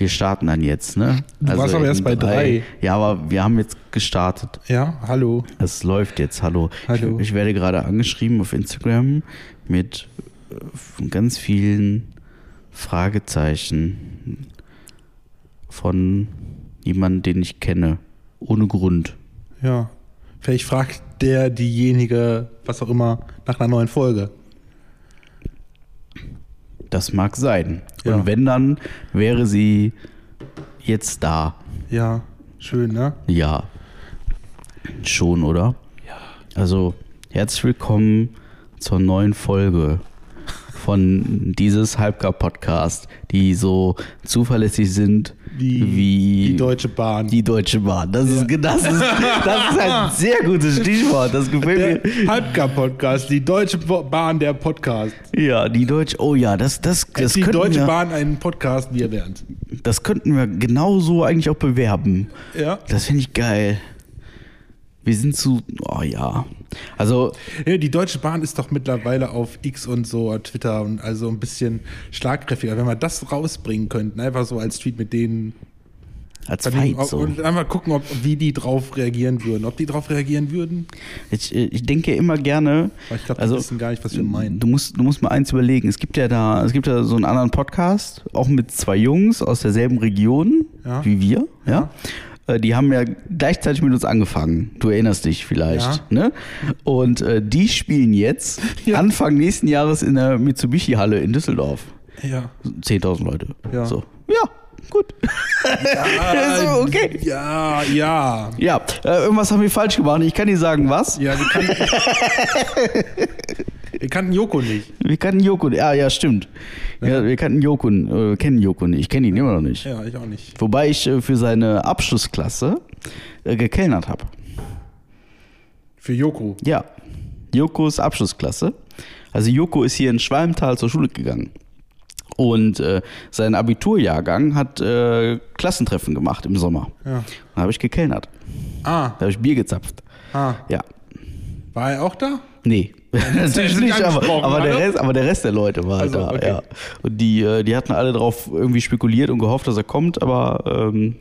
wir starten dann jetzt, ne? Du warst aber erst bei drei. Ja, aber wir haben jetzt gestartet. Ja, hallo. Es läuft jetzt, hallo. Hallo. Ich, ich werde gerade angeschrieben auf Instagram mit äh, ganz vielen Fragezeichen von jemandem, den ich kenne. Ohne Grund. Ja. Vielleicht fragt der diejenige, was auch immer, nach einer neuen Folge. Das mag sein. Ja. Und wenn dann, wäre sie jetzt da. Ja, schön, ne? Ja. Schon, oder? Ja. Also, herzlich willkommen zur neuen Folge von dieses Halbgar-Podcast, die so zuverlässig sind Wie wie die Deutsche Bahn. die Deutsche Bahn. Das, ist, das, ist, das ist ein sehr gutes Stichwort. Das gefällt der Halbgar-Podcast, die Deutsche Bahn der Podcast. mir. Ja, die Deutsche. Oh ja, das, das, das, die Deutsche wir, Bahn einen Podcast, wie ihr während. das könnten wir genauso eigentlich auch bewerben. Ja. Das finde ich geil. Wir sind zu. Oh ja. Also, ja. Die Deutsche Bahn ist doch mittlerweile auf X und so, Twitter und also ein bisschen schlagkräftiger. Wenn wir das rausbringen könnten, einfach so als Tweet mit denen als Fight ob- so. und einfach gucken, ob, wie die drauf reagieren würden. Ob die drauf reagieren würden? Ich, ich denke immer gerne. Aber ich glaube, die also, wissen gar nicht, was wir meinen. Du musst, du musst mal eins überlegen. Es gibt ja da, es gibt ja so einen anderen Podcast, auch mit zwei Jungs aus derselben Region Ja. wie wir, ja. Äh, Die haben ja gleichzeitig mit uns angefangen. Du erinnerst dich vielleicht, Ja. ne? Und äh, die spielen jetzt Ja. Anfang nächsten Jahres in der Mitsubishi-Halle in Düsseldorf. Ja. 10.000 Leute. Ja. So. Ja, gut. so, okay. Ja, ja. Ja, äh, irgendwas haben wir falsch gemacht. Ich kann dir sagen, was. Ja, wir kannten, wir kannten Joko nicht. Wir kannten Joko. Ja, ja, stimmt. Ja, wir kannten Joko, äh, kennen Joko nicht. Ich kenne ihn immer noch nicht. Ja, ich auch nicht. Wobei ich äh, für seine Abschlussklasse äh, gekellnert habe. Für Joko. Ja, Jokos Abschlussklasse. Also Joko ist hier in Schwalmtal zur Schule gegangen. Und äh, sein Abiturjahrgang hat äh, Klassentreffen gemacht im Sommer. Ja. Da habe ich gekellnert. Ah, Da habe ich Bier gezapft. ah. Ja. War er auch da? Nee, natürlich nicht aber, aber, der? Rest, aber der Rest der Leute war Also, da. okay. Ja. Und die, äh, die hatten alle drauf irgendwie spekuliert und gehofft, dass er kommt, aber ähm,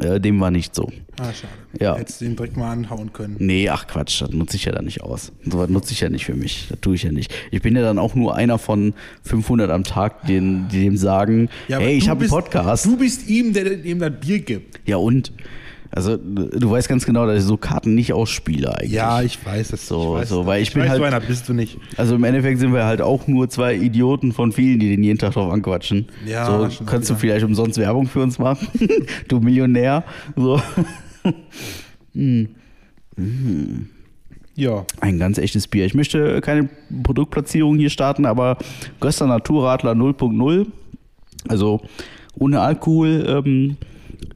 äh, dem war nicht so. Ah, schade. Ja. Hättest du ihn direkt mal anhauen können. Nee, ach Quatsch, das nutze ich ja dann nicht aus. So was nutze ich ja nicht für mich. Das tue ich ja nicht. Ich bin ja dann auch nur einer von 500 am Tag, den, die dem sagen, aber hey, ich habe einen Podcast. Du bist ihm, der ihm das Bier gibt. Ja und? Also du weißt ganz genau, dass ich so Karten nicht ausspiele eigentlich. Ja, ich weiß es. So, ich weiß, so, weil ich bin weiß, halt- so einer bist du nicht. Also im Endeffekt sind wir halt auch nur zwei Idioten von vielen, die den jeden Tag drauf anquatschen. Ja, so kannst du vielleicht umsonst Werbung für uns machen, du Millionär. So Ja. ein ganz echtes Bier. Ich möchte keine Produktplatzierung hier starten, aber Göster Naturradler 0.0, also ohne Alkohol, ähm,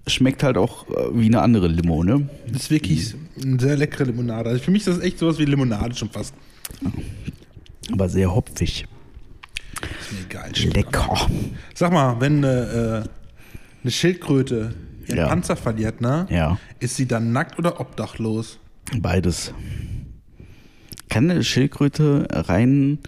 schmeckt halt auch äh, wie eine andere Limo, ne? Das ist wirklich eine sehr leckere Limonade. Also für mich ist das echt sowas wie Limonade schon fast. Aber sehr hopfig. Ist mir egal. Lecker. Sag mal, wenn eine, äh, eine Schildkröte ihren Ja. Panzer verliert, ne? Ja. Ist sie dann nackt oder obdachlos? Beides. Kann eine Schildkröte rein.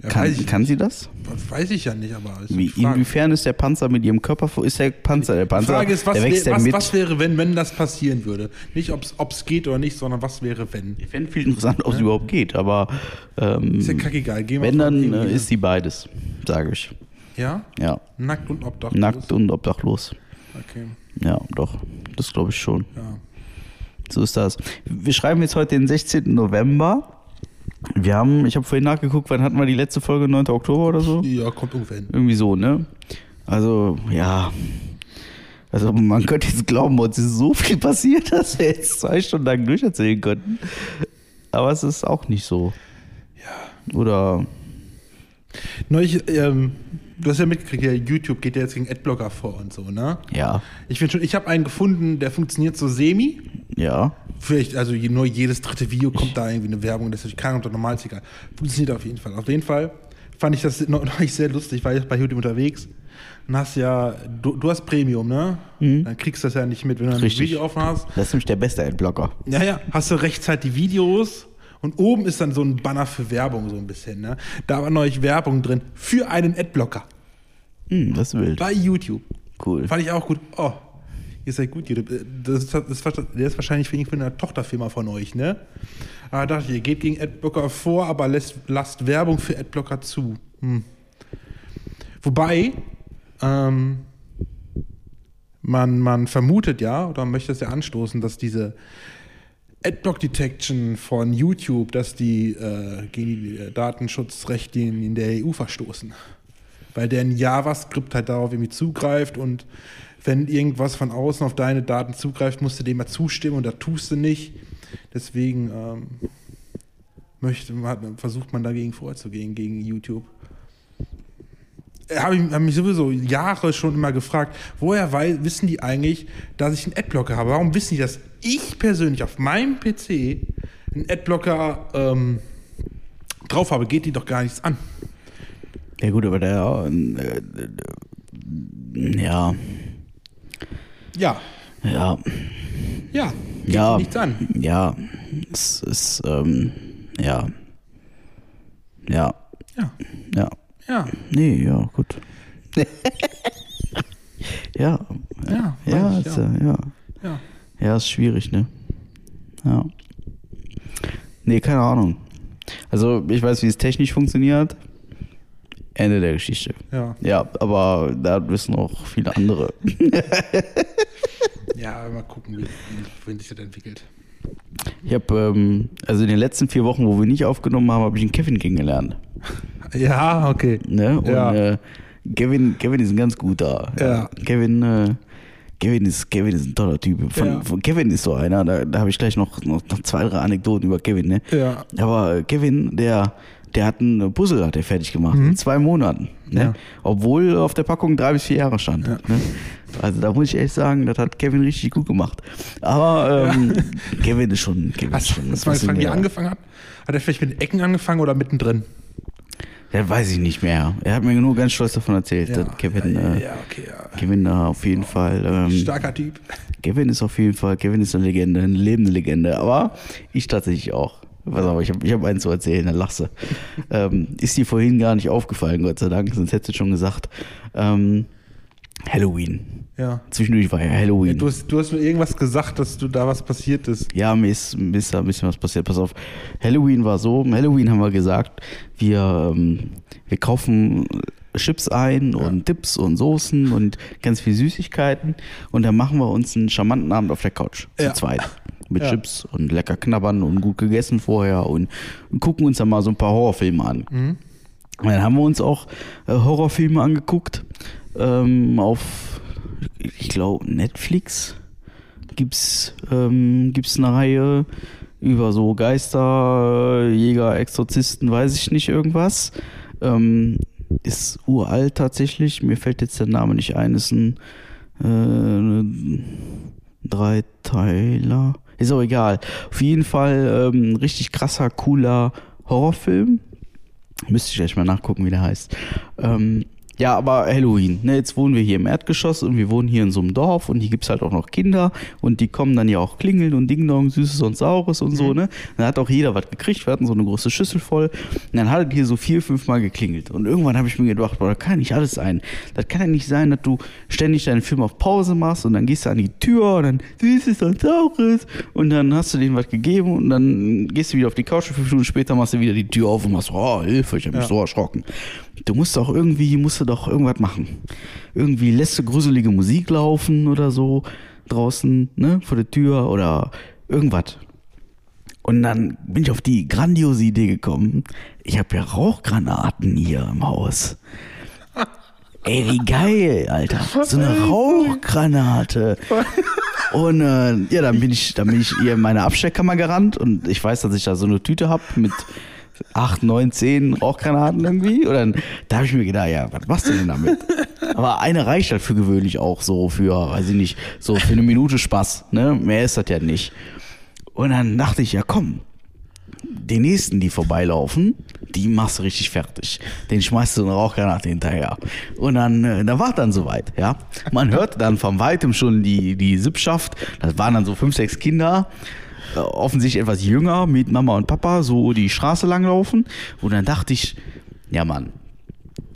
Kann, ich kann sie das? Weiß ich ja nicht, aber Wie, die inwiefern ist der Panzer mit ihrem Körper? Ist der Panzer der Die Panzer? Frage ist, was, wär, ja was, was wäre, wenn, wenn das passieren würde? Nicht, ob es geht oder nicht, sondern was wäre, wenn? ich fände viel interessant, ob es überhaupt geht, aber ähm, Ist ja kackegal. Gehen wir wenn, dann irgendwie- äh, ist sie beides, sage ich. Ja? Ja. Nackt und obdachlos? Nackt und obdachlos. Okay, Ja, doch. Das glaube ich schon. ja. So ist das. Wir schreiben jetzt heute den 16. November. Wir haben, ich habe vorhin nachgeguckt, wann hatten wir die letzte Folge? 9. Oktober oder so? Ja, kommt ungefähr hin. Irgendwie so, ne? Also, ja. Also, man könnte jetzt glauben, uns ist so viel passiert, dass wir jetzt zwei Stunden lang durcherzählen könnten. Aber es ist auch nicht so. Ja. Oder, Neulich, ähm, du hast ja mitgekriegt, ja, YouTube geht ja jetzt gegen Adblocker vor und so, ne? ja, Ich finde schon, ich habe einen gefunden, der funktioniert so semi. ja. Vielleicht, also nur jedes dritte Video kommt da irgendwie eine Werbung, das ist natürlich keiner unter normal ist egal. Funktioniert auf jeden Fall. Auf jeden Fall fand ich das noch noch nicht sehr lustig, weil ich bei YouTube unterwegs und hast ja, du, du hast Premium, ne? Dann kriegst du das ja nicht mit, wenn du ein. Video offen hast. Das ist nämlich der beste Adblocker. Ja, ja, hast du rechtzeitig die Videos und oben ist dann so ein Banner für Werbung so ein bisschen, ne? Da war neulich Werbung drin für einen Adblocker Hm, das ist wild. bei YouTube. Cool. Fand ich auch gut. Oh, ihr seid gut. ihr- Das ist, das ist, der ist wahrscheinlich von einer Tochterfirma von euch, ne? Aber dachte ich, ihr geht gegen Adblocker vor, aber lässt, lasst Werbung für Adblocker zu. Hm. Wobei, ähm, man, man vermutet ja, oder möchte es ja anstoßen, dass diese Adblock Detection von YouTube, dass die äh, gegen die äh, Datenschutzrichtlinien in der EU verstoßen. Weil der in JavaScript halt darauf irgendwie zugreift und wenn irgendwas von außen auf deine Daten zugreift, musst du dem mal zustimmen und da tust du nicht. Deswegen ähm, möchte, hat, versucht man dagegen vorzugehen, gegen YouTube. Habe ich hab mich sowieso Jahre schon immer gefragt, woher wei- wissen die eigentlich, dass ich einen Adblocker habe? Warum wissen die, dass ich persönlich auf meinem PC einen Adblocker ähm, drauf habe? Geht die doch gar nichts an. Ja gut, aber der, äh, äh, ja, Ja, ja, ja, geht ja, nichts an. ja, es ist, ähm, ja, ja, Ja, ja, ja, nee, ja, gut. ja, ja, ja, weiß ich, ja. ja, ja. Ja, ist schwierig, ne? Ja. Nee, keine Ahnung. Also, ich weiß, wie es technisch funktioniert. Ende der Geschichte. Ja, Ja, aber da wissen auch viele andere. ja, mal gucken, wie, sich das entwickelt. Ich habe, ähm, also in den letzten vier Wochen, wo wir nicht aufgenommen haben, habe ich den Kevin kennengelernt. Ja, okay. Ne? Und Ja. äh, Kevin, Kevin ist ein ganz guter. Ja. Kevin, äh, Kevin ist, Kevin ist ein toller Typ. Von, Ja. von Kevin ist so einer, da, da habe ich gleich noch, noch, noch zwei, drei Anekdoten über Kevin, ne? Ja. Aber Kevin, der, der hat ein Puzzle hat er fertig gemacht in zwei Monaten. Ne? Mhm. Ja. Obwohl auf der Packung drei bis vier Jahre stand. Ja. Ne? Also da muss ich echt sagen, das hat Kevin richtig gut gemacht. Aber ähm, Kevin ist schon. Kevin ist Hast, schon hast du mal gefragt, wie er angefangen hat? Hat er vielleicht mit den Ecken angefangen oder mittendrin? Ja, weiß ich nicht mehr. Er hat mir nur ganz stolz davon erzählt. dass Kevin, ja, ja, äh, ja, okay, ja. Kevin da auf jeden Fall. Ähm, Starker Typ. Kevin ist auf jeden Fall, Kevin ist eine Legende, eine lebende Legende. Aber ich tatsächlich auch. Pass auf, ich habe ich hab einen zu erzählen, dann lachst du. ähm, ist dir vorhin gar nicht aufgefallen, Gott sei Dank, sonst hättest du schon gesagt. Ähm, Halloween. Ja. Zwischendurch war ja Halloween. Du hast, du hast mir irgendwas gesagt, dass du da was passiert ist. Ja, mir ist, mir ist da ein bisschen was passiert. Pass auf, Halloween war so, Halloween haben wir gesagt, wir, ähm, wir kaufen Chips ein und Dips und Soßen und ganz viel Süßigkeiten und dann machen wir uns einen charmanten Abend auf der Couch Ja. zu zweit. Mit Ja. Chips und lecker knabbern und gut gegessen vorher und, und gucken uns dann mal so ein paar Horrorfilme an. Mhm. Und dann haben wir uns auch äh, Horrorfilme angeguckt ähm, auf, ich glaube, Netflix gibt's ähm, gibt's eine Reihe über so Geister, Jäger, Exorzisten, weiß ich nicht irgendwas. Ähm, ist uralt tatsächlich. Mir fällt jetzt der Name nicht ein. Ist ein äh, Dreiteiler. Ist auch egal. Auf jeden Fall ähm, richtig krasser, cooler Horrorfilm. Müsste ich gleich mal nachgucken, wie der heißt. Ähm, ja, aber Halloween. Ne, jetzt wohnen wir hier im Erdgeschoss und wir wohnen hier in so einem Dorf und hier gibt's halt auch noch Kinder und die kommen dann ja auch klingeln und Ding Dong, Süßes und Saures und so, ne? Dann hat auch jeder was gekriegt. Wir hatten so eine große Schüssel voll. Und dann hat es hier so vier, fünf Mal geklingelt. Und irgendwann habe ich mir gedacht, boah, das kann nicht alles sein. Das kann ja nicht sein, dass du ständig deinen Film auf Pause machst und dann gehst du an die Tür und dann Süßes und Saures und dann hast du denen was gegeben und dann gehst du wieder auf die Couch und fünf Minuten später machst du wieder die Tür auf und machst, oh, Hilfe, ich habe mich Ja. so erschrocken. Du musst doch irgendwie, musst du doch irgendwas machen. Irgendwie lässt du gruselige Musik laufen oder so draußen, ne, vor der Tür oder irgendwas. Und dann bin ich auf die grandiose Idee gekommen. Ich habe ja Rauchgranaten hier im Haus. Ey, wie geil, Alter. So eine Rauchgranate. Und äh, ja, dann bin ich, dann bin ich hier in meine Abstellkammer gerannt und ich weiß, dass ich da so eine Tüte hab mit acht, neun, zehn Rauchgranaten irgendwie. Und dann, da habe ich mir gedacht, ja, was machst du denn damit? Aber eine reicht halt für gewöhnlich auch so für, weiß ich nicht, so für eine Minute Spaß. Ne? Mehr ist das ja nicht. Und dann dachte ich, ja komm, die nächsten, die vorbeilaufen, die machst du richtig fertig. Den schmeißt du eine Rauchgranate hinterher. Und dann, äh, da war dann soweit, ja. Man hörte dann von weitem schon die, die Sippschaft. Das waren dann so fünf, sechs Kinder, offensichtlich etwas jünger, mit Mama und Papa, so die Straße langlaufen. Und dann dachte ich, ja Mann,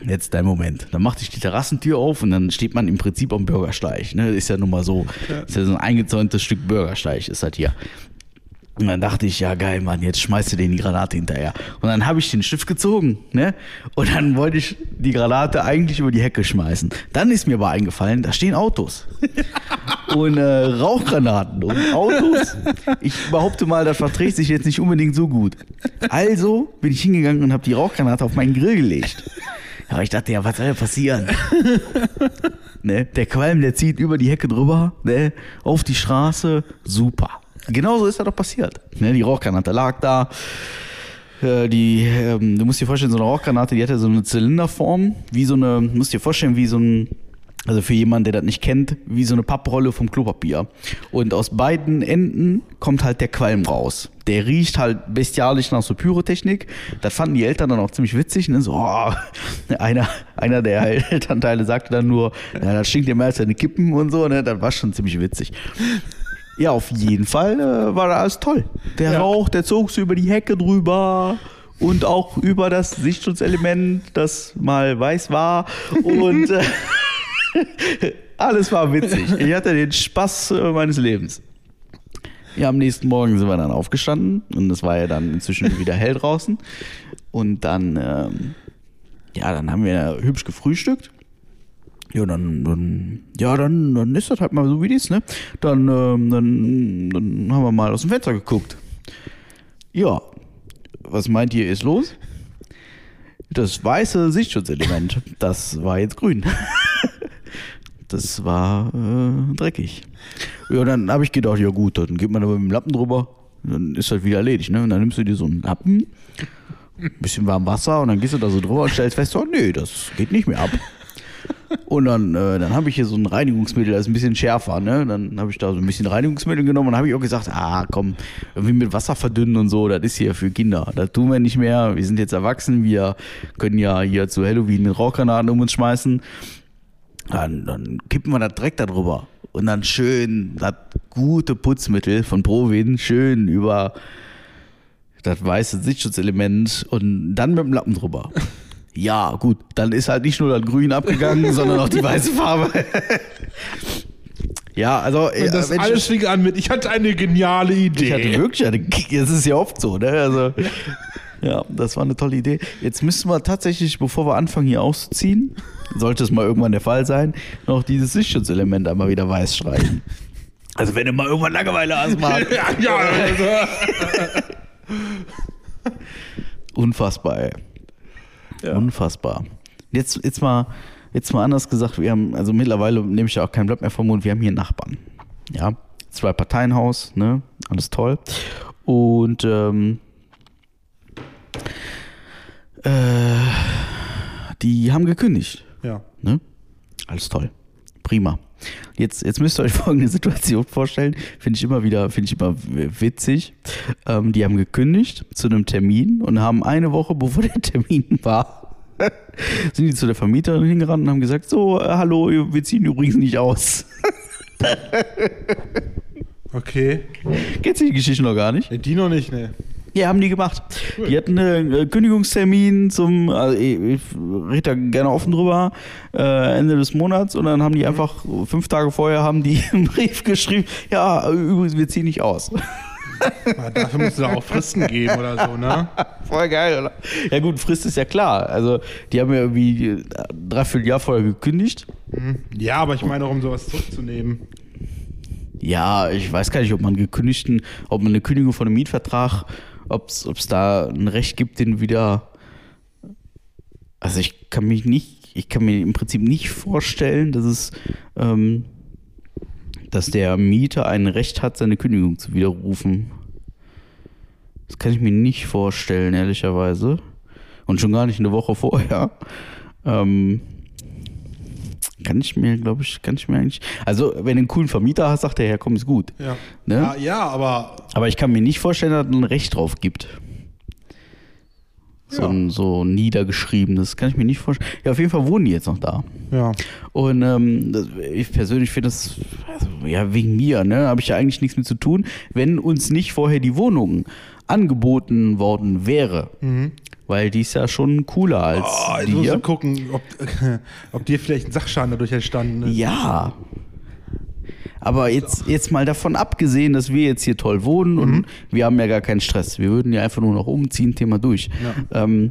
Jetzt dein Moment. Dann machte ich die Terrassentür auf und dann steht man im Prinzip am Bürgersteig. Ne? Ist ja nun mal so. Ist ja so ein eingezäuntes Stück Bürgersteig, ist das hier. Und dann dachte ich, ja geil, Mann, jetzt schmeißt du den die Granate hinterher. Und dann habe ich den Stift gezogen, ne? Und dann wollte ich die Granate eigentlich über die Hecke schmeißen. Dann ist mir aber eingefallen, da stehen Autos. und äh, Rauchgranaten und Autos. Ich behaupte mal, das verträgt sich jetzt nicht unbedingt so gut. Also bin ich hingegangen und habe die Rauchgranate auf meinen Grill gelegt. Aber ich dachte, ja, was soll passieren? ne? Der Qualm, der zieht über die Hecke drüber, ne? auf die Straße, super. Genauso ist das doch passiert. Ne? Die Rauchgranate lag da. Äh, Die, ähm, du musst dir vorstellen, so eine Rauchgranate, die hatte so eine Zylinderform, wie so eine, musst dir vorstellen, wie so ein, also für jemanden, der das nicht kennt, wie so eine Papprolle vom Klopapier. Und aus beiden Enden kommt halt der Qualm raus. Der riecht halt bestialisch nach so Pyrotechnik. Das fanden die Eltern dann auch ziemlich witzig. Ne? So, oh, einer, einer der Elternteile sagte dann nur, ja, das stinkt ja mehr als deine Kippen und so. Ne? Das war schon ziemlich witzig. Ja, auf jeden Fall äh, war das alles toll. Der Ja. Rauch, der zog so über die Hecke drüber und auch über das Sichtschutzelement, das mal weiß war. Und äh, alles war witzig. Ich hatte den Spaß äh, meines Lebens. Ja, am nächsten Morgen sind wir dann aufgestanden und es war ja dann inzwischen wieder hell draußen. Und dann, ähm, ja, dann haben wir hübsch gefrühstückt. Ja, dann, dann, ja, dann, dann ist das halt mal so wie dies, ne? Dann, ähm, dann, dann haben wir mal aus dem Fenster geguckt. Ja, was meint ihr, ist los? Das weiße Sichtschutzelement, das war jetzt grün. Das war äh, dreckig. Ja, dann habe ich gedacht, ja gut, dann geht man aber mit dem Lappen drüber, dann ist das wieder erledigt, ne? Und dann nimmst du dir so einen Lappen, ein bisschen warm Wasser und dann gehst du da so drüber und stellst fest, oh nee, das geht nicht mehr ab. Und dann, äh, dann habe ich hier so ein Reinigungsmittel, das ist ein bisschen schärfer, ne? Dann habe ich da so ein bisschen Reinigungsmittel genommen und habe ich auch gesagt, ah komm, irgendwie mit Wasser verdünnen und so, das ist hier für Kinder. Das tun wir nicht mehr. Wir sind jetzt erwachsen, wir können ja hier zu Halloween mit Rauchgranaten um uns schmeißen. Dann, dann kippen wir das direkt da drüber. Und dann schön das gute Putzmittel von Provin schön über das weiße Sichtschutzelement und dann mit dem Lappen drüber. Ja, gut, dann ist halt nicht nur das Grün abgegangen, sondern auch die weiße Farbe. ja, also Und das äh, alles fing an mit, ich hatte eine geniale Idee. ich hatte wirklich eine, das ist ja oft so, ne? Also, ja, das war eine tolle Idee. Jetzt müssen wir tatsächlich, bevor wir anfangen hier auszuziehen, sollte es mal irgendwann der Fall sein, noch dieses Sichtschutzelement einmal wieder weiß streichen. Also wenn du mal irgendwann Langeweile hast, Mann. ja, ja, also, Unfassbar, ey. Unfassbar. Jetzt, jetzt mal, jetzt mal anders gesagt, wir haben, also mittlerweile nehme ich ja auch kein Blatt mehr vom Mund, wir haben hier Nachbarn. Ja, zwei Parteienhaus, ne, alles toll. Und, ähm, äh, die haben gekündigt. ja. Ne? Alles toll. Prima. Jetzt, jetzt müsst ihr euch folgende Situation vorstellen. Finde ich immer wieder, finde ich immer witzig. Ähm, die haben gekündigt zu einem Termin und haben eine Woche, bevor der Termin war, sind die zu der Vermieterin hingerannt und haben gesagt, so, äh, hallo, wir ziehen übrigens nicht aus. Okay. Kennst du die Geschichte noch gar nicht? Nee, die noch nicht, ne. Ja, haben die gemacht. Die hatten einen äh, Kündigungstermin zum, also ich, ich rede da gerne offen drüber, äh, Ende des Monats und dann haben die einfach fünf Tage vorher haben die einen Brief geschrieben, ja, übrigens, wir ziehen nicht aus. Aber dafür musst du da auch Fristen geben oder so, ne? Voll geil, oder? Ja gut, Frist ist ja klar. Also die haben ja irgendwie dreiviertel Jahr vorher gekündigt. Ja, aber ich meine auch, um sowas zurückzunehmen. Ja, ich weiß gar nicht, ob man gekündigten, ob man eine Kündigung von einem Mietvertrag, ob es da ein Recht gibt, den wieder. Also ich kann mich nicht, ich kann mir im Prinzip nicht vorstellen, dass es, ähm, dass der Mieter ein Recht hat, seine Kündigung zu widerrufen. Das kann ich mir nicht vorstellen, ehrlicherweise. Und schon gar nicht eine Woche vorher. Ähm, kann ich mir, glaube ich, kann ich mir eigentlich. Also, wenn du einen coolen Vermieter hast, sagt der, ja, komm, ist gut. Ja. Ne? Ja, ja, aber Aber ich kann mir nicht vorstellen, dass es ein Recht drauf gibt. So, Ja. ein, so niedergeschriebenes, kann ich mir nicht vorstellen. Ja, auf jeden Fall wohnen die jetzt noch da. ja. Und ähm, das, ich persönlich finde das, also, ja, wegen mir, ne, habe ich ja eigentlich nichts mit zu tun. Wenn uns nicht vorher die Wohnung angeboten worden wäre, Mhm. Weil die ist ja schon cooler als Oh, du dir. gucken, ob, ob dir vielleicht ein Sachschaden dadurch entstanden ist. Ja. Aber jetzt, jetzt mal davon abgesehen, dass wir jetzt hier toll wohnen und wir haben ja gar keinen Stress. Wir würden ja einfach nur noch umziehen, Thema durch. Ähm,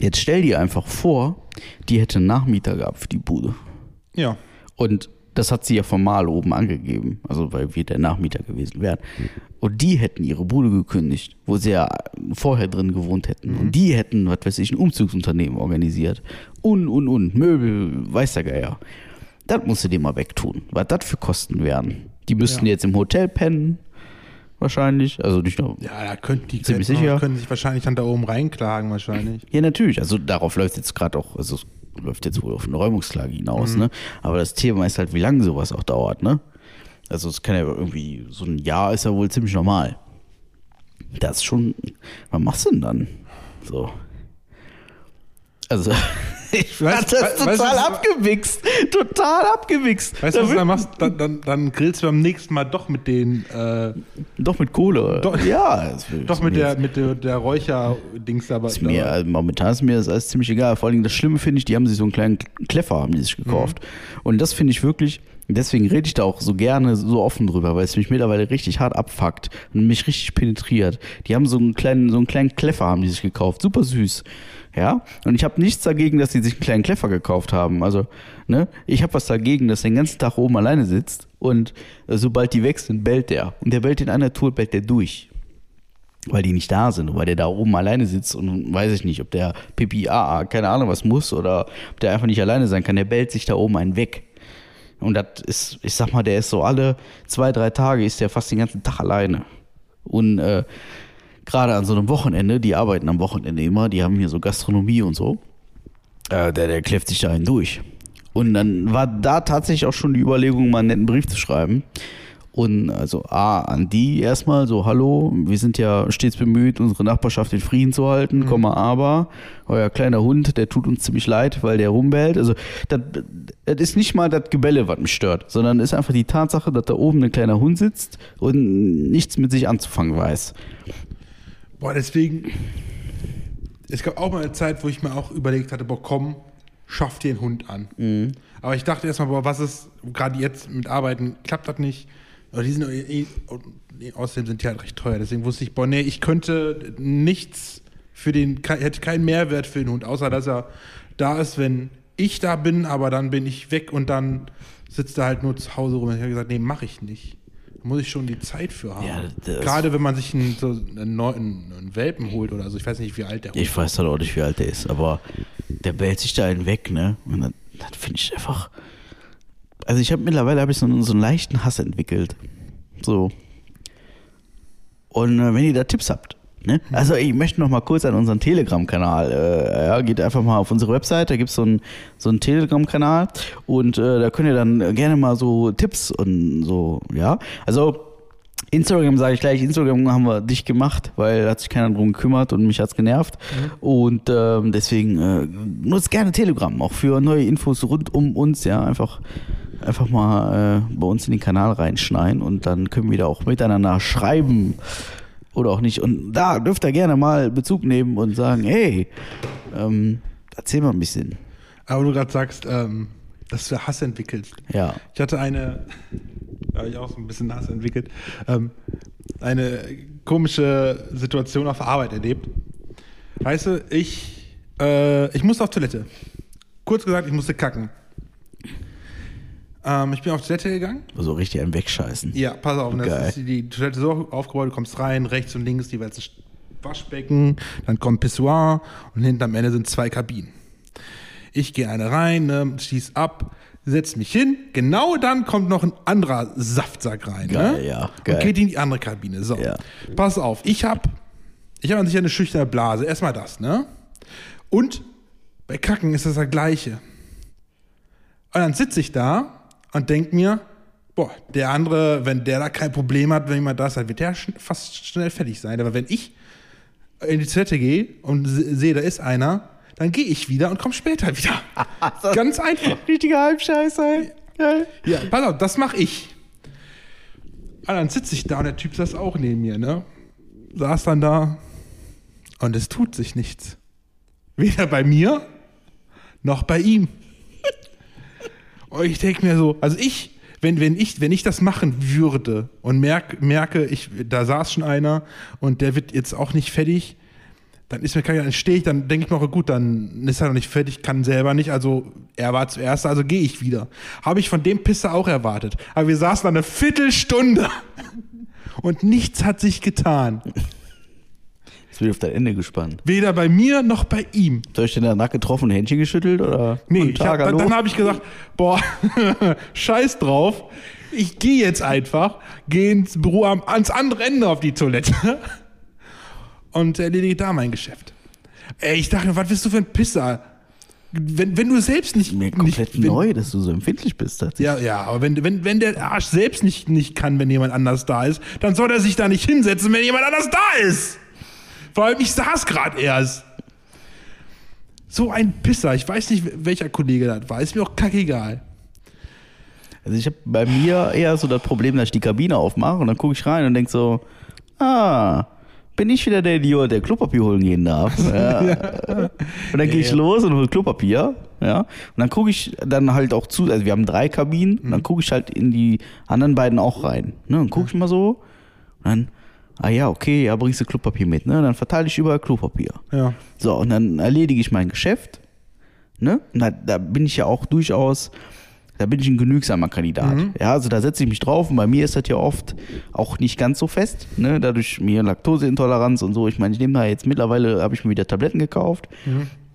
jetzt stell dir einfach vor, die hätte einen Nachmieter gehabt für die Bude. Ja. Und das hat sie ja formal oben angegeben, also weil wir der Nachmieter gewesen wären. Und die hätten ihre Bude gekündigt, wo sie ja vorher drin gewohnt hätten. Und die hätten, was weiß ich, ein Umzugsunternehmen organisiert. Und, und, und, Möbel, weiß der Geier. Das musst du dir mal wegtun, was das für Kosten wären. Die müssten Ja. jetzt im Hotel pennen, wahrscheinlich. Also nicht nur. Ja, da könnten die Ziemlich sicher. können sich wahrscheinlich dann da oben reinklagen, wahrscheinlich. Ja, natürlich. Also darauf läuft jetzt gerade auch, also läuft jetzt wohl auf eine Räumungsklage hinaus, ne? Aber das Thema ist halt, wie lange sowas auch dauert, ne? Also es kann ja irgendwie, so ein Jahr ist ja wohl ziemlich normal. Das ist schon, was machst du denn dann? So. Also, ich Weißt- das weißt du, total was- abgewichst. Total abgewichst. Weißt du, was du dann machst? Dann, dann, dann grillst du beim nächsten Mal doch mit den, äh, Doch mit Kohle. Doch- ja. doch ist mit der, mit der, der Räucher-Dings dabei. Ist mir, also momentan ist mir das alles ziemlich egal. Vor allem das Schlimme finde ich, die haben sich so einen kleinen Kleffer haben die sich gekauft. Und das finde ich wirklich, deswegen rede ich da auch so gerne so offen drüber, weil es mich mittlerweile richtig hart abfuckt und mich richtig penetriert. Die haben so einen kleinen, so einen kleinen Kleffer haben die sich gekauft. Super süß. Ja, und ich habe nichts dagegen, dass die sich einen kleinen Kleffer gekauft haben. Also, ne, ich habe was dagegen, dass der den ganzen Tag oben alleine sitzt und äh, sobald die weg sind, bellt der. Und der bellt in einer Tour, bellt der durch weil die nicht da sind, weil der da oben alleine sitzt und weiß ich nicht, ob der Pipi AA, keine Ahnung was muss oder ob der einfach nicht alleine sein kann, der bellt sich da oben einen weg. Und das ist, ich sag mal, der ist so alle zwei, drei Tage ist der fast den ganzen Tag alleine. Und äh, gerade an so einem Wochenende, die arbeiten am Wochenende immer, die haben hier so Gastronomie und so, äh, der, der kläfft sich da einen durch. Und dann war da tatsächlich auch schon die Überlegung, mal einen netten Brief zu schreiben. Und also A, an die erstmal so, hallo, wir sind ja stets bemüht, unsere Nachbarschaft in Frieden zu halten, Komma, aber euer kleiner Hund, der tut uns ziemlich leid, weil der rumbellt. Also das, das ist nicht mal das Gebälle, was mich stört, sondern ist einfach die Tatsache, dass da oben ein kleiner Hund sitzt und nichts mit sich anzufangen weiß. Boah, deswegen. Es gab auch mal eine Zeit, wo ich mir auch überlegt hatte, boah, komm, schaff dir einen Hund an. Mhm. Aber ich dachte erstmal, boah, was ist, gerade jetzt mit Arbeiten klappt das nicht. Aber die sind eh, und außerdem sind die halt recht teuer. Deswegen wusste ich, boah, nee, ich könnte nichts für den, hätte keinen Mehrwert für den Hund, außer dass er da ist, wenn ich da bin, aber dann bin ich weg und dann sitzt er halt nur zu Hause rum. Ich habe gesagt, nee, mache ich nicht. Da muss ich schon die Zeit für haben. Ja, Gerade wenn man sich einen, so einen, neuen, einen Welpen holt oder so. Ich weiß nicht, wie alt der Hund Ich weiß halt auch nicht, wie alt der ist, aber der bellt sich da einen weg, ne? Und dann, das finde ich einfach. Also ich habe mittlerweile habe ich so, einen- so einen leichten Hass entwickelt. So. Und äh, wenn ihr da Tipps habt, ne? Also ich möchte noch mal kurz an unseren Telegram-Kanal, äh, ja, geht einfach mal auf unsere Website, da gibt's so einen so einen Telegram-Kanal und äh, da könnt ihr dann gerne mal so Tipps und so, ja. Also Instagram sage ich gleich, Instagram haben wir dicht gemacht, weil hat sich keiner drum gekümmert und mich hat's genervt. Und ähm, deswegen äh, nutzt gerne Telegram, auch für neue Infos rund um uns, ja, einfach, einfach mal äh, bei uns in den Kanal reinschneiden und dann können wir da auch miteinander schreiben oder auch nicht. Und da dürft ihr gerne mal Bezug nehmen und sagen, hey, ähm, erzähl mal ein bisschen. Aber du gerade sagst, ähm, dass du Hass entwickelst. Ja. Ich hatte eine, da habe ich auch so ein bisschen Hass entwickelt, ähm, eine komische Situation auf der Arbeit erlebt. Weißt du, ich, äh, ich musste auf Toilette. Kurz gesagt, ich musste kacken. Ähm, ich bin auf Toilette gegangen. So richtig ein Wegscheißen. Ja, pass auf, Geil. ist die, die Toilette so aufgebaut, du kommst rein, rechts und links jeweils Waschbecken, dann kommt Pissoir und hinten am Ende sind zwei Kabinen. Ich gehe eine rein, ne, schließ ab, setz mich hin, genau dann kommt noch ein anderer Saftsack rein. Geil, ne? ja, geil. Und geht in die andere Kabine. So, Ja. pass auf, ich habe ich hab an sich eine schüchterne Blase, erstmal das, ne? Und bei Kacken ist das das Gleiche. Und dann sitze ich da und denke mir, boah, der andere, wenn der da kein Problem hat, wenn jemand da ist, dann wird der schn fast schnell fertig sein. Aber wenn ich in die Toilette gehe und se- sehe, da ist einer, dann gehe ich wieder und komme später wieder. Ganz einfach. Richtiger Halbscheiß, ey. Geil. Ja, pass auf, das mache ich. Und dann sitze ich da und der Typ saß auch neben mir, ne? Saß dann da und es tut sich nichts. Weder bei mir noch bei ihm. Und ich denke mir so, also ich, wenn, wenn, ich, wenn ich das machen würde und merk, merke, ich, da saß schon einer und der wird jetzt auch nicht fertig, dann ist mir kein, dann stehe ich, dann denke ich mir auch, gut, dann ist er noch nicht fertig, kann selber nicht, also er war zuerst, also gehe ich wieder. Habe ich von dem Pisser auch erwartet. Aber wir saßen eine Viertelstunde und nichts hat sich getan. Jetzt bin ich auf dein Ende gespannt. Weder bei mir noch bei ihm. Soll ich denn danach getroffen und Händchen geschüttelt? Oder Nee, ich hab, hallo? dann habe ich gesagt, boah, scheiß drauf. Ich gehe jetzt einfach, gehe ins Büro am, ans andere Ende auf die Toilette und erledige da mein Geschäft. Ey, ich dachte was bist du für ein Pisser? Wenn, wenn du selbst nicht. Mir komplett nicht, wenn, neu, dass du so empfindlich bist. tatsächlich. Ja, ja, aber wenn, wenn, wenn der Arsch selbst nicht, nicht kann, wenn jemand anders da ist, dann soll er sich da nicht hinsetzen, wenn jemand anders da ist. Vor allem, ich saß gerade erst. So ein Pisser. Ich weiß nicht, welcher Kollege das war. Ist mir auch kackegal. Also ich habe bei mir eher so das Problem, dass ich die Kabine aufmache und dann gucke ich rein und denke so, ah, bin ich wieder der Idiot, der Klopapier holen gehen darf. Ja. Und dann gehe ich Ja. los und hole Klopapier. Ja. Und dann gucke ich dann halt auch zu, also wir haben drei Kabinen, und dann gucke ich halt in die anderen beiden auch rein. Ne? Und gucke ich mal so und dann, ah ja, okay, ja, bringst du Klopapier mit. Ne? Dann verteile ich überall Klopapier. Ja. So, und dann erledige ich mein Geschäft. Ne? Und da, da bin ich ja auch durchaus, da bin ich ein genügsamer Kandidat. Ja, also da setze ich mich drauf und bei mir ist das ja oft auch nicht ganz so fest. Ne? Dadurch mir Laktoseintoleranz und so. Ich meine, ich nehme da jetzt mittlerweile, habe ich mir wieder Tabletten gekauft,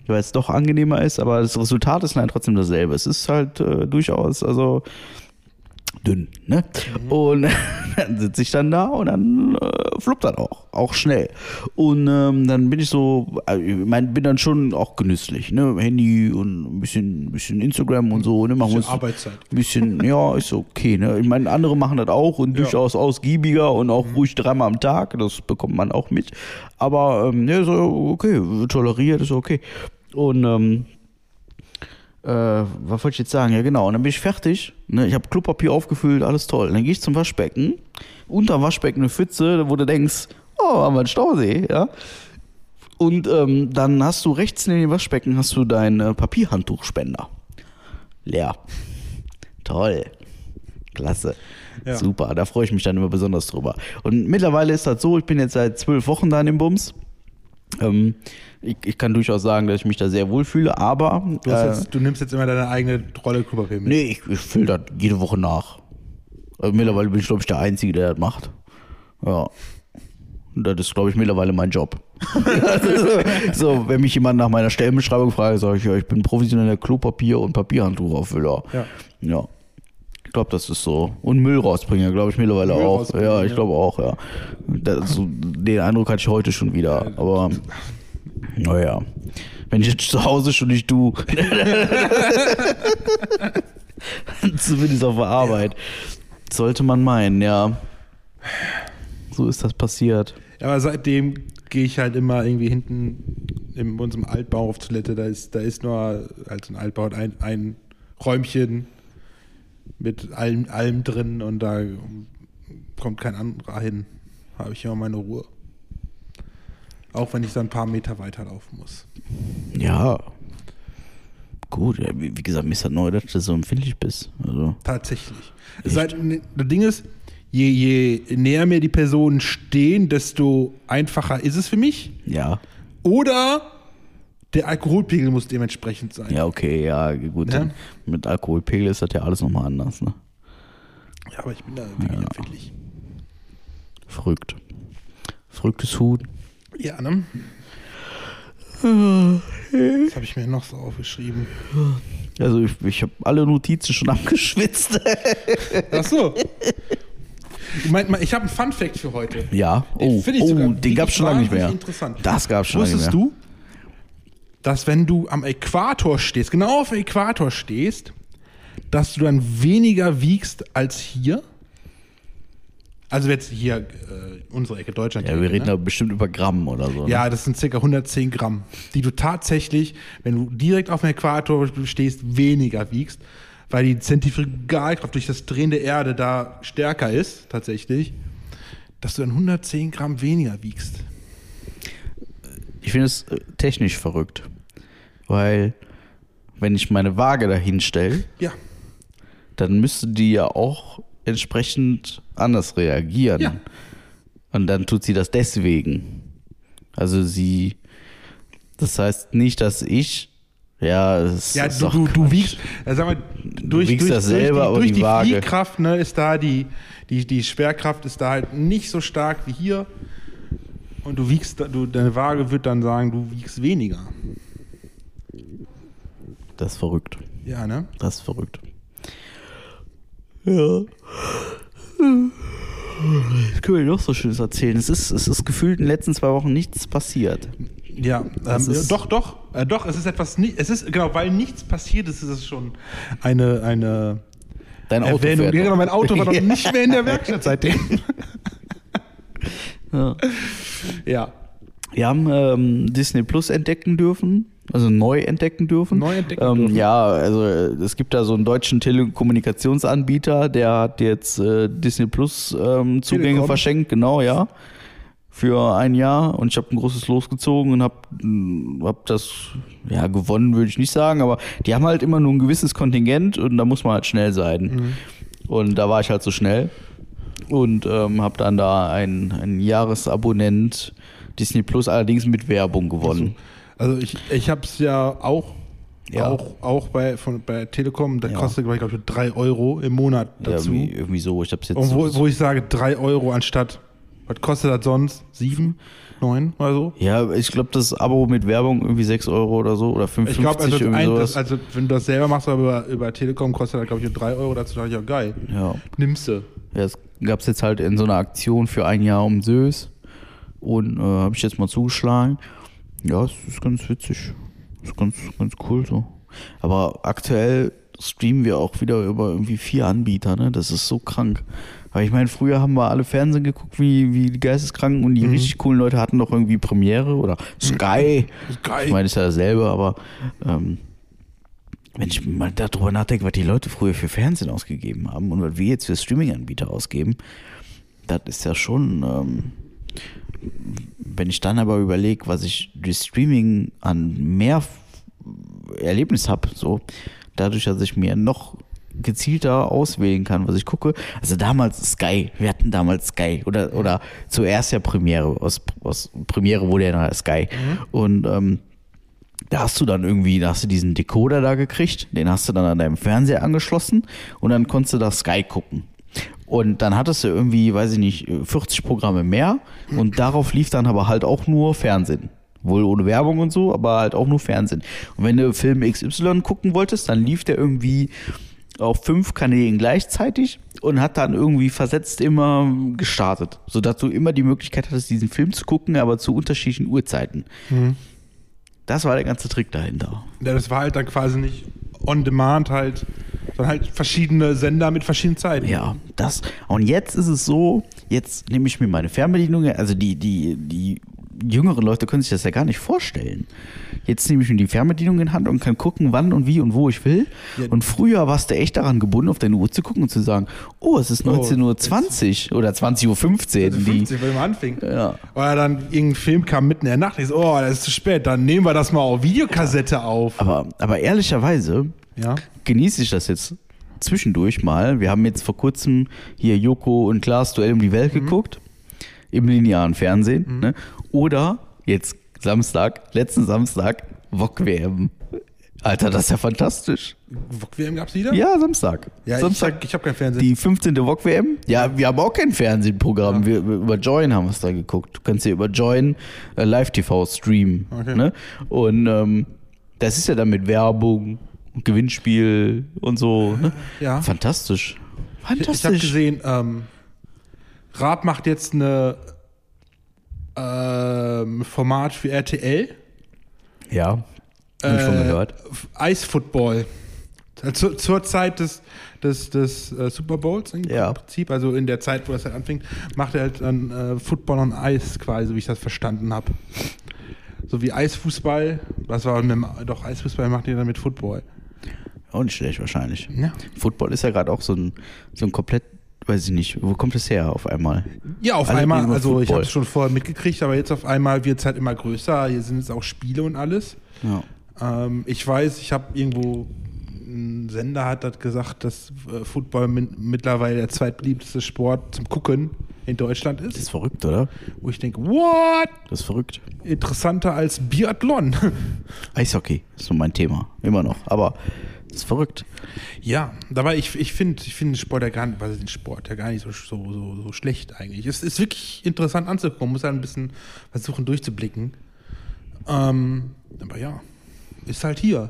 weil es doch angenehmer ist, aber das Resultat ist leider trotzdem dasselbe. Es ist halt äh, durchaus, also dünn, ne? Und dann sitze ich dann da und dann äh, fluppt das auch, auch schnell. Und ähm, dann bin ich so, also, ich mein, bin dann schon auch genüsslich, ne? Handy und ein bisschen, bisschen Instagram und so, ne? Machen Bisschen uns- Arbeitszeit. Ein bisschen, ja, ist okay, ne? Ich meine, andere machen das auch und durchaus ausgiebiger und auch ruhig dreimal am Tag, das bekommt man auch mit. Aber, ähm, ja, so, okay, toleriert, ist okay. Und, ähm, äh, was wollte ich jetzt sagen? Ja, genau. Und dann bin ich fertig. Ne? Ich habe Klopapier aufgefüllt, alles toll. Dann gehe ich zum Waschbecken. Unter Waschbecken eine Pfütze, wo du denkst, oh, haben wir einen Stausee, ja. Und ähm, dann hast du rechts neben dem Waschbecken hast du deinen äh, Papierhandtuchspender. Leer. Toll. Klasse. Ja. Super. Da freue ich mich dann immer besonders drüber. Und mittlerweile ist das so, ich bin jetzt seit zwölf Wochen da in dem Bums. Ähm, ich, ich kann durchaus sagen, dass ich mich da sehr wohl fühle, aber Du, äh, jetzt, du nimmst jetzt immer deine eigene Rolle Klopapier mit. Nee, ich, ich fülle das jede Woche nach. Also mittlerweile bin ich, glaube ich, der Einzige, der das macht. Ja. Und das ist, glaube ich, mittlerweile mein Job. So, wenn mich jemand nach meiner Stellenbeschreibung fragt, sage ich, ja, ich bin professioneller Klopapier- und Papierhandtuchauffüller. Ja. Ja. Ich glaube, das ist so. Und Müll rausbringen, glaube ich, mittlerweile Müll auch. Ja, ich glaube auch, ja. Das, so, den Eindruck hatte ich heute schon wieder. Aber, naja. Wenn ich jetzt zu Hause schon nicht du. Zumindest auf der Arbeit. Sollte man meinen, ja. So ist das passiert. Ja, aber seitdem gehe ich halt immer irgendwie hinten in unserem Altbau auf Toilette. Da ist, da ist nur halt ein Altbau und ein, ein Räumchen mit allem, allem drin und da kommt kein anderer hin. Habe ich immer meine Ruhe. Auch wenn ich dann ein paar Meter weiterlaufen muss. Ja. Gut, ja, wie, wie gesagt, mir ist das neu, dass du so empfindlich bist. Also, Tatsächlich. Seit, das Ding ist, je, je näher mir die Personen stehen, desto einfacher ist es für mich. ja. Oder der Alkoholpegel muss dementsprechend sein. Ja, okay, ja, gut. Ja. Mit Alkoholpegel ist das ja alles nochmal anders, ne? Ja, aber ich bin da wirklich empfindlich. Verrückt. Verrücktes Huhn. Ja, ne? Was habe ich mir noch so aufgeschrieben? Also ich, ich habe alle Notizen schon abgeschwitzt. Ach so. Ich, mein, ich habe einen Fun-Fact für heute. ja. Oh, Finde ich oh sogar den gab es schon lange nicht mehr. Interessant. Das gab es schon lange nicht Wusstest mehr. du, dass wenn du am Äquator stehst, genau auf dem Äquator stehst, dass du dann weniger wiegst als hier? Also jetzt hier äh, unsere Ecke Deutschland. Ja, wir Ecke, reden ne? da bestimmt über Gramm oder so. ne? Ja, das sind circa 110 Gramm, die du tatsächlich, wenn du direkt auf dem Äquator stehst, weniger wiegst, weil die Zentrifugalkraft durch das Drehen der Erde da stärker ist, tatsächlich, dass du dann 110 Gramm weniger wiegst. Ich finde es äh, technisch verrückt. weil wenn ich meine Waage dahin stelle, Ja. dann müsste die ja auch entsprechend anders reagieren. Ja. Und dann tut sie das deswegen. Also sie, das heißt nicht, dass ich, ja, das Ja, ist du, du, du wiegst, sag mal, durch, wiegst durch, das selber, durch, aber durch die die, Fliehkraft ne, ist da die, die, die Schwerkraft ist da halt nicht so stark wie hier. Und du wiegst, du, deine Waage wird dann sagen, du wiegst weniger. Das ist verrückt. Ja, ne? Das ist verrückt. Ja. Das können wir noch so Schönes erzählen. Es ist, es ist gefühlt in den letzten zwei Wochen nichts passiert. Ja, ähm, ist- doch, doch, äh, doch, es ist etwas, es ist, genau, weil nichts passiert ist, ist es schon eine, eine Dein Auto Erwähnung. fährt Ja, genau, mein Auto war noch nicht mehr in der Werkstatt seitdem. Ja. ja. Wir haben ähm, Disney Plus entdecken dürfen, also neu entdecken dürfen. Neu entdecken ähm, dürfen. Ja, also äh, es gibt da so einen deutschen Telekommunikationsanbieter, der hat jetzt äh, Disney Plus ähm, Zugänge Telekom. verschenkt, genau, ja. Für ein Jahr und ich habe ein großes losgezogen und habe hab das ja gewonnen, würde ich nicht sagen, aber die haben halt immer nur ein gewisses Kontingent und da muss man halt schnell sein. Mhm. Und da war ich halt so schnell und ähm, habe dann da ein, ein Jahresabonnent Disney Plus allerdings mit Werbung gewonnen. Also ich, ich habe es ja auch, Ja. auch, auch bei, von, bei Telekom, da Ja. kostet, glaube ich, 3 Euro im Monat Ja, dazu. irgendwie, irgendwie so. Ich hab's jetzt Und wo, so, wo ich sage 3 Euro anstatt, was kostet das sonst? 7, 9 oder so? ja, ich glaube, das Abo mit Werbung irgendwie 6 Euro oder so oder Ich 55 glaube, also, das, also wenn du das selber machst, aber über, über Telekom kostet das, glaube ich, 3 Euro. Dazu dachte ich, ja geil. ja. Nimmst du. ja, das gab's jetzt halt in so einer Aktion für ein Jahr um Sös und äh, habe ich jetzt mal zugeschlagen. Ja, es ist ganz witzig. Ist ganz, ganz cool so. Aber aktuell streamen wir auch wieder über irgendwie vier Anbieter, ne? Das ist so krank. Weil ich meine, früher haben wir alle Fernsehen geguckt, wie, wie die Geisteskranken und die Mhm. richtig coolen Leute hatten doch irgendwie Premiere oder Sky. Sky. Ich meine, ist ja dasselbe, aber ähm, wenn ich mal darüber nachdenke, was die Leute früher für Fernsehen ausgegeben haben und was wir jetzt für Streaming-Anbieter ausgeben, das ist ja schon, ähm, wenn ich dann aber überlege, was ich durch Streaming an mehr Erlebnis habe, so dadurch, dass ich mir noch gezielter auswählen kann, was ich gucke. Also damals Sky, wir hatten damals Sky oder oder zuerst ja Premiere aus, aus Premiere wurde ja nachher Sky und ähm, da hast du dann irgendwie, da hast du diesen Decoder da gekriegt, den hast du dann an deinem Fernseher angeschlossen und dann konntest du da Sky gucken. Und dann hattest du irgendwie, weiß ich nicht, 40 Programme mehr und darauf lief dann aber halt auch nur Fernsehen. Wohl ohne Werbung und so, aber halt auch nur Fernsehen. Und wenn du Film XY gucken wolltest, dann lief der irgendwie auf fünf Kanälen gleichzeitig und hat dann irgendwie versetzt immer gestartet, sodass du immer die Möglichkeit hattest, diesen Film zu gucken, aber zu unterschiedlichen Uhrzeiten. Das war der ganze Trick dahinter. Ja, das war halt dann quasi nicht on demand halt, sondern halt verschiedene Sender mit verschiedenen Zeiten. Ja, das. Und jetzt ist es so, jetzt nehme ich mir meine Fernbedienung, also die, die, die jüngeren Leute können sich das ja gar nicht vorstellen. Jetzt nehme ich mir die Fernbedienung in Hand und kann gucken, wann und wie und wo ich will. Ja. Und früher warst du echt daran gebunden, auf deine Uhr zu gucken und zu sagen, oh, es ist Oh, 19.20 Uhr oder 20.15 Uhr. Also Die, 50, wenn man anfing. Ja. Oder dann irgendein Film kam mitten in der Nacht. Ich so, oh, das ist zu spät. Dann nehmen wir das mal auf Videokassette auf. aber, aber ehrlicherweise Ja. genieße ich das jetzt zwischendurch mal. Wir haben jetzt vor kurzem hier Joko und Klaas Duell um die Welt geguckt. Im linearen Fernsehen. Ne? Oder jetzt Samstag, letzten Samstag, Wok WM. Alter, das ist ja fantastisch. WM gab's wieder? Ja, Samstag. Ja, Samstag. ich habe hab kein Fernsehen. die 15. Wok WM? Ja, wir haben auch kein Fernsehprogramm. Wir, wir, über Join haben wir es da geguckt. Du kannst hier über Join äh, Live-TV streamen. Okay. Ne? Und ähm, das ist ja dann mit Werbung Gewinnspiel und so. Ne? Ja. Fantastisch. ich habe Fantastisch. gesehen, ähm, Raab macht jetzt eine ähm, Format für RTL. ja, hab ich schon Äh, gehört. Eisfootball. Zur, zur Zeit des, des, des äh, Super Bowls im Ja. Prinzip, also in der Zeit, wo das halt anfing, macht er halt dann äh, Football on Eis quasi, wie ich das verstanden habe. So wie Eisfußball, das war mit dem, doch Eisfußball macht ihr dann mit Football. Auch nicht schlecht wahrscheinlich. Ja, Football ist ja gerade auch so ein, so ein komplett, weiß ich nicht, wo kommt es her auf einmal? ja auf Alle einmal, also ich Football. habe es schon vorher mitgekriegt, aber jetzt auf einmal wird es halt immer größer, hier sind jetzt auch Spiele und alles. Ja. Ähm, ich weiß, ich habe irgendwo, ein Sender hat das gesagt, dass äh, Football min- mittlerweile der zweitbeliebteste Sport zum Gucken in Deutschland Das ist. ist verrückt, oder? Wo ich denke, what? Das ist verrückt. Interessanter als Biathlon. Eishockey ist so mein Thema. Immer noch. Aber ist verrückt. Ja, dabei ich, ich finde ich find den Sport ja gar nicht, also den Sport ja gar nicht so, so, so, so schlecht eigentlich. Es ist wirklich interessant anzugucken, man muss halt ein bisschen versuchen durchzublicken. Ähm, aber ja, ist halt hier.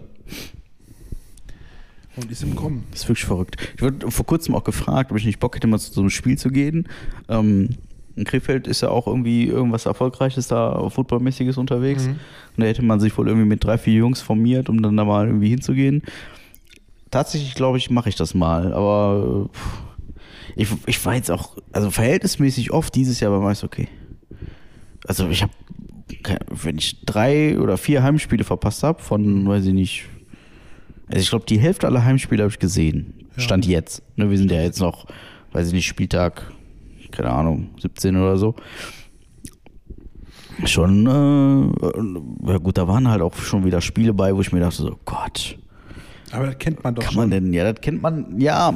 Und ist im Kommen. Das ist wirklich verrückt. Ich wurde vor kurzem auch gefragt, ob ich nicht Bock hätte, mal zu so einem Spiel zu gehen. Ähm, in Krefeld ist ja auch irgendwie irgendwas Erfolgreiches da, Footballmäßiges unterwegs. Mhm. Und da hätte man sich wohl irgendwie mit drei, vier Jungs formiert, um dann da mal irgendwie hinzugehen. Tatsächlich, glaube ich, mache ich das mal. Aber äh, ich, ich war jetzt auch, also verhältnismäßig oft dieses Jahr beim Eishockey. Also ich habe, wenn ich drei oder vier Heimspiele verpasst habe, von, weiß ich nicht, also ich glaube, die Hälfte aller Heimspiele habe ich gesehen. Ja. Stand jetzt. Ne, wir sind ja jetzt noch, weiß ich nicht, Spieltag, keine Ahnung, 17 oder so. Schon, äh, ja gut, da waren halt auch schon wieder Spiele bei, wo ich mir dachte, so Gott, Aber das kennt man doch kann schon. man denn, ja, das kennt man, ja,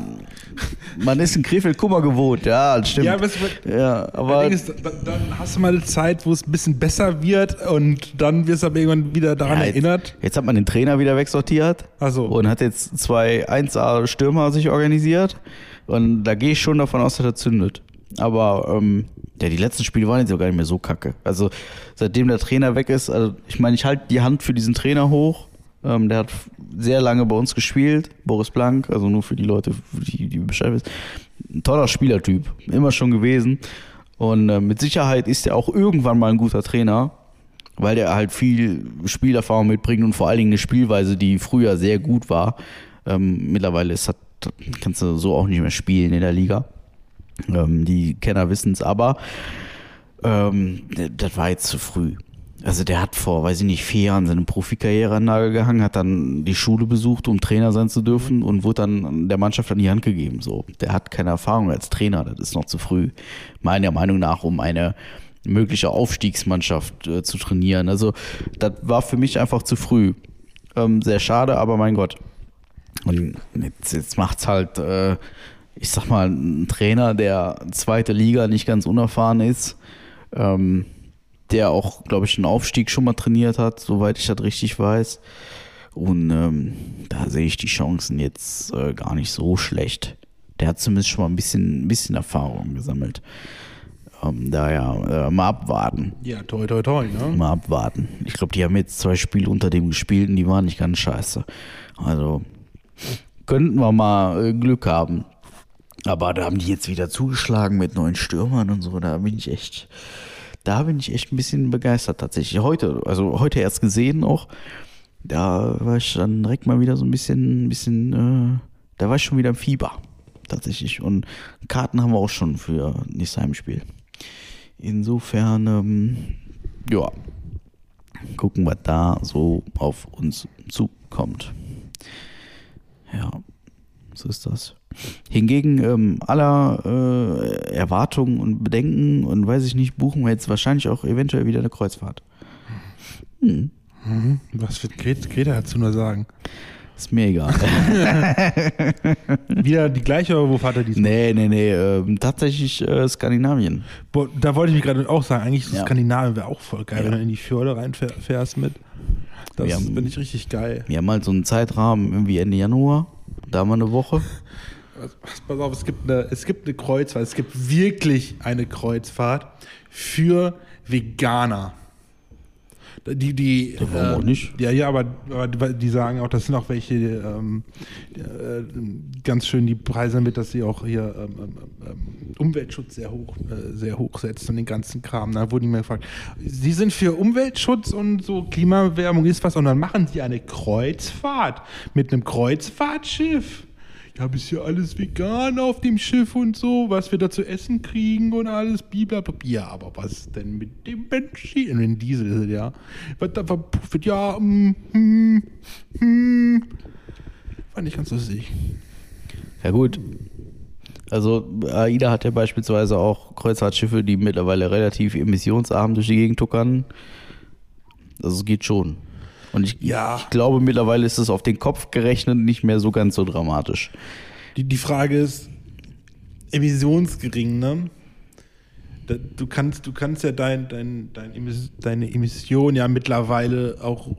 man ist in Krefeld Kummer gewohnt, ja, das stimmt. Ja, aber ja, Aber ist, da- dann hast du mal eine Zeit, wo es ein bisschen besser wird und dann wirst du aber irgendwann wieder daran ja, jetzt, erinnert. jetzt hat man den Trainer wieder wegsortiert. Ach so. Und hat jetzt zwei 1A-Stürmer sich organisiert. Und da gehe ich schon davon aus, dass er zündet. Aber ähm, ja, die letzten Spiele waren jetzt auch gar nicht mehr so kacke. Also seitdem der Trainer weg ist, also ich meine, ich halte die Hand für diesen Trainer hoch. Ähm, der hat sehr lange bei uns gespielt, Boris Blank, also nur für die Leute, die, die Bescheid wissen. Ein toller Spielertyp, immer schon gewesen. Und äh, mit Sicherheit ist er auch irgendwann mal ein guter Trainer, weil der halt viel Spielerfahrung mitbringt und vor allen Dingen eine Spielweise, die früher sehr gut war. Ähm, mittlerweile ist das, kannst du so auch nicht mehr spielen in der Liga. Ähm, die Kenner wissen es, aber ähm, das war jetzt zu früh. Also der hat vor, weiß ich nicht, vier Jahren seine Profikarriere an Nagel gehangen, hat dann die Schule besucht, um Trainer sein zu dürfen und wurde dann der Mannschaft an die Hand gegeben. So, der hat keine Erfahrung als Trainer, das ist noch zu früh. Meiner Meinung nach, um eine mögliche Aufstiegsmannschaft äh, zu trainieren. Also das war für mich einfach zu früh. Ähm, sehr schade, aber mein Gott. Und jetzt, jetzt macht's halt, äh, ich sag mal, ein Trainer, der zweite Liga nicht ganz unerfahren ist, ähm, der auch, glaube ich, einen Aufstieg schon mal trainiert hat, soweit ich das richtig weiß. Und ähm, da sehe ich die Chancen jetzt äh, gar nicht so schlecht. Der hat zumindest schon mal ein bisschen, ein bisschen Erfahrung gesammelt. Ähm, daher äh, mal abwarten. Ja, toi, toi, toi, ne? Mal abwarten. Ich glaube, die haben jetzt zwei Spiele unter dem gespielt und die waren nicht ganz scheiße. Also könnten wir mal äh, Glück haben. Aber da haben die jetzt wieder zugeschlagen mit neuen Stürmern und so. Da bin ich echt, da bin ich echt ein bisschen begeistert tatsächlich. Heute, also heute erst gesehen auch. Da war ich dann direkt mal wieder so ein bisschen, ein bisschen, äh, da war ich schon wieder im Fieber tatsächlich. Und Karten haben wir auch schon für nächstes Heimspiel. Insofern, ähm, ja, gucken, was da so auf uns zukommt. Ja, so ist das. Hingegen ähm, aller äh, Erwartungen und Bedenken und weiß ich nicht, buchen wir jetzt wahrscheinlich auch eventuell wieder eine Kreuzfahrt. Hm, Mhm. Was wird Greta, dazu nur sagen? ist mir egal. Wieder die gleiche, oder wo fahrt er diesmal? nee, nee, nee, ähm, tatsächlich äh, Skandinavien. Boah, Da wollte ich mich gerade auch sagen, eigentlich Ja. Skandinavien wäre auch voll geil, Ja. wenn du in die Fjorde reinfährst mit. Das finde ich richtig geil. Wir haben halt so einen Zeitrahmen irgendwie Ende Januar. Da wir eine Woche. Pass auf, es gibt, eine, es gibt eine Kreuzfahrt, es gibt wirklich eine Kreuzfahrt für Veganer. Die, die, Ja, warum auch nicht? Ja, ja, aber, aber die sagen auch, das sind auch welche ähm, äh, ganz schön die Preise mit, dass sie auch hier ähm, ähm, ähm, Umweltschutz sehr hoch, äh, sehr hoch setzen und den ganzen Kram. Da wurden die mir gefragt, sie sind für Umweltschutz und so Klimawärmung ist was und dann machen sie eine Kreuzfahrt mit einem Kreuzfahrtschiff. Ja, bist ja alles vegan auf dem Schiff und so, was wir da zu essen kriegen und alles, blablabla. Ja, aber was denn mit dem Benzin? Den Diesel ist es ja. Was da verpufft ja, hm, hm, hm. Fand ich ganz lustig. Ja gut. Also AIDA hat ja beispielsweise auch Kreuzfahrtschiffe, die mittlerweile relativ emissionsarm durch die Gegend tuckern. Also es geht schon. Und ich, Ja. ich glaube, mittlerweile ist es auf den Kopf gerechnet nicht mehr so ganz so dramatisch. Die, die Frage ist, emissionsgering, ne? Du kannst, du kannst ja dein, dein, dein deine Emission ja mittlerweile auch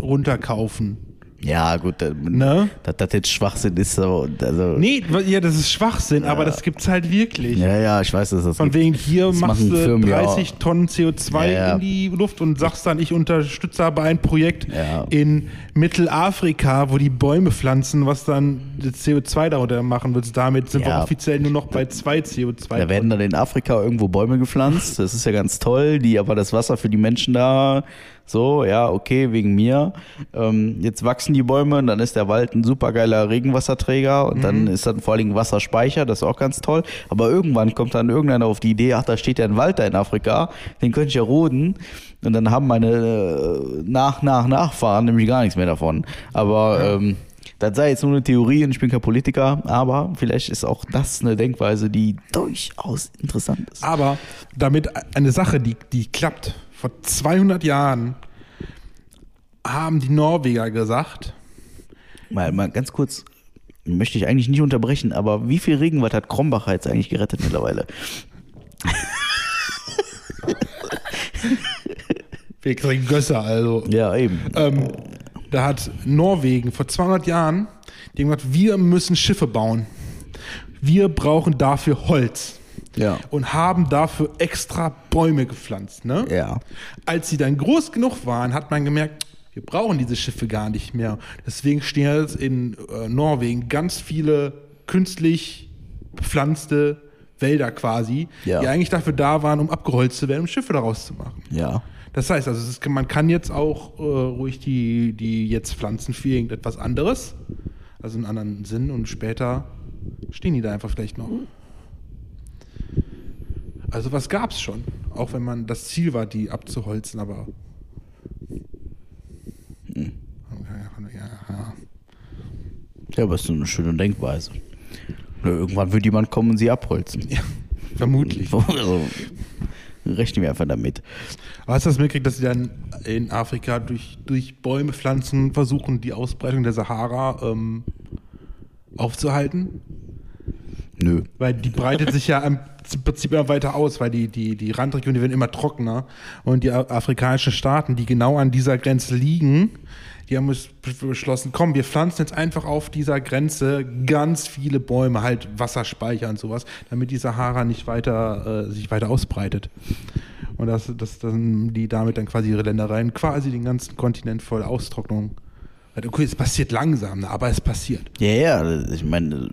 runterkaufen. Ja, gut, Ne? dass das jetzt Schwachsinn ist, so, also, Nee, ja, das ist Schwachsinn, aber das gibt's halt wirklich. ja, ja, ich weiß, dass das Von wegen hier Das machst du Firmen ja 30 Tonnen CO2 Ja, ja. in die Luft und sagst dann, ich unterstütze aber ein Projekt Ja. in Mittelafrika, wo die Bäume pflanzen, was dann das CO2 darunter machen willst. Damit sind wir Ja. offiziell nur noch bei zwei CO2. Da werden dann in Afrika irgendwo Bäume gepflanzt. Das ist ja ganz toll, die aber das Wasser für die Menschen da so, ja, okay, wegen mir. Ähm, jetzt wachsen die Bäume und dann ist der Wald ein supergeiler Regenwasserträger und dann ist dann vor allen Dingen Wasserspeicher, das ist auch ganz toll. Aber irgendwann kommt dann irgendeiner auf die Idee, ach, da steht ja ein Wald da in Afrika, den könnte ich ja roden. Und dann haben meine äh, nach, nach, Nachfahren nämlich gar nichts mehr davon. Aber ähm, das sei jetzt nur eine Theorie und ich bin kein Politiker, aber vielleicht ist auch das eine Denkweise, die durchaus interessant ist. Aber damit eine Sache, die, die klappt, vor 200 Jahren haben die Norweger gesagt, Mal, mal ganz kurz, möchte ich eigentlich nicht unterbrechen, aber wie viel Regenwald hat Krombacher jetzt eigentlich gerettet mittlerweile? wir kriegen Gösser, also. Ja, eben. Ähm, da hat Norwegen vor 200 Jahren die haben gesagt, wir müssen Schiffe bauen. Wir brauchen dafür Holz. Ja. Und haben dafür extra Bäume gepflanzt. Ne? Ja. Als sie dann groß genug waren, hat man gemerkt, wir brauchen diese Schiffe gar nicht mehr. Deswegen stehen jetzt in äh, Norwegen ganz viele künstlich bepflanzte Wälder quasi, Ja. die eigentlich dafür da waren, um abgeholzt zu werden, um Schiffe daraus zu machen. Ja. Das heißt, also ist, man kann jetzt auch äh, ruhig die, die jetzt pflanzen für irgendetwas anderes, also einen anderen Sinn und später stehen die da einfach vielleicht noch. Also was gab's schon, auch wenn man das Ziel war, die abzuholzen, aber ja, ja, ja. Ja, aber es ist so eine schöne Denkweise. Irgendwann wird jemand kommen und sie abholzen. ja vermutlich. Also, rechnen wir einfach damit. Aber hast du das mitgekriegt, dass sie dann in Afrika durch, durch Bäume pflanzen versuchen, die Ausbreitung der Sahara ähm, aufzuhalten? Nö. Weil die breitet sich ja im Prinzip immer weiter aus, weil die, die, die Randregionen, die werden immer trockener. Und die afrikanischen Staaten, die genau an dieser Grenze liegen, die haben es be- beschlossen, komm, wir pflanzen jetzt einfach auf dieser Grenze ganz viele Bäume, halt Wasserspeicher und sowas, damit die Sahara nicht weiter, äh, sich weiter ausbreitet. Und dass, dass dann die damit dann quasi ihre Ländereien, quasi den ganzen Kontinent voll Austrocknung. Okay, es passiert langsam, ne, aber es passiert. Ja, ja, ich meine,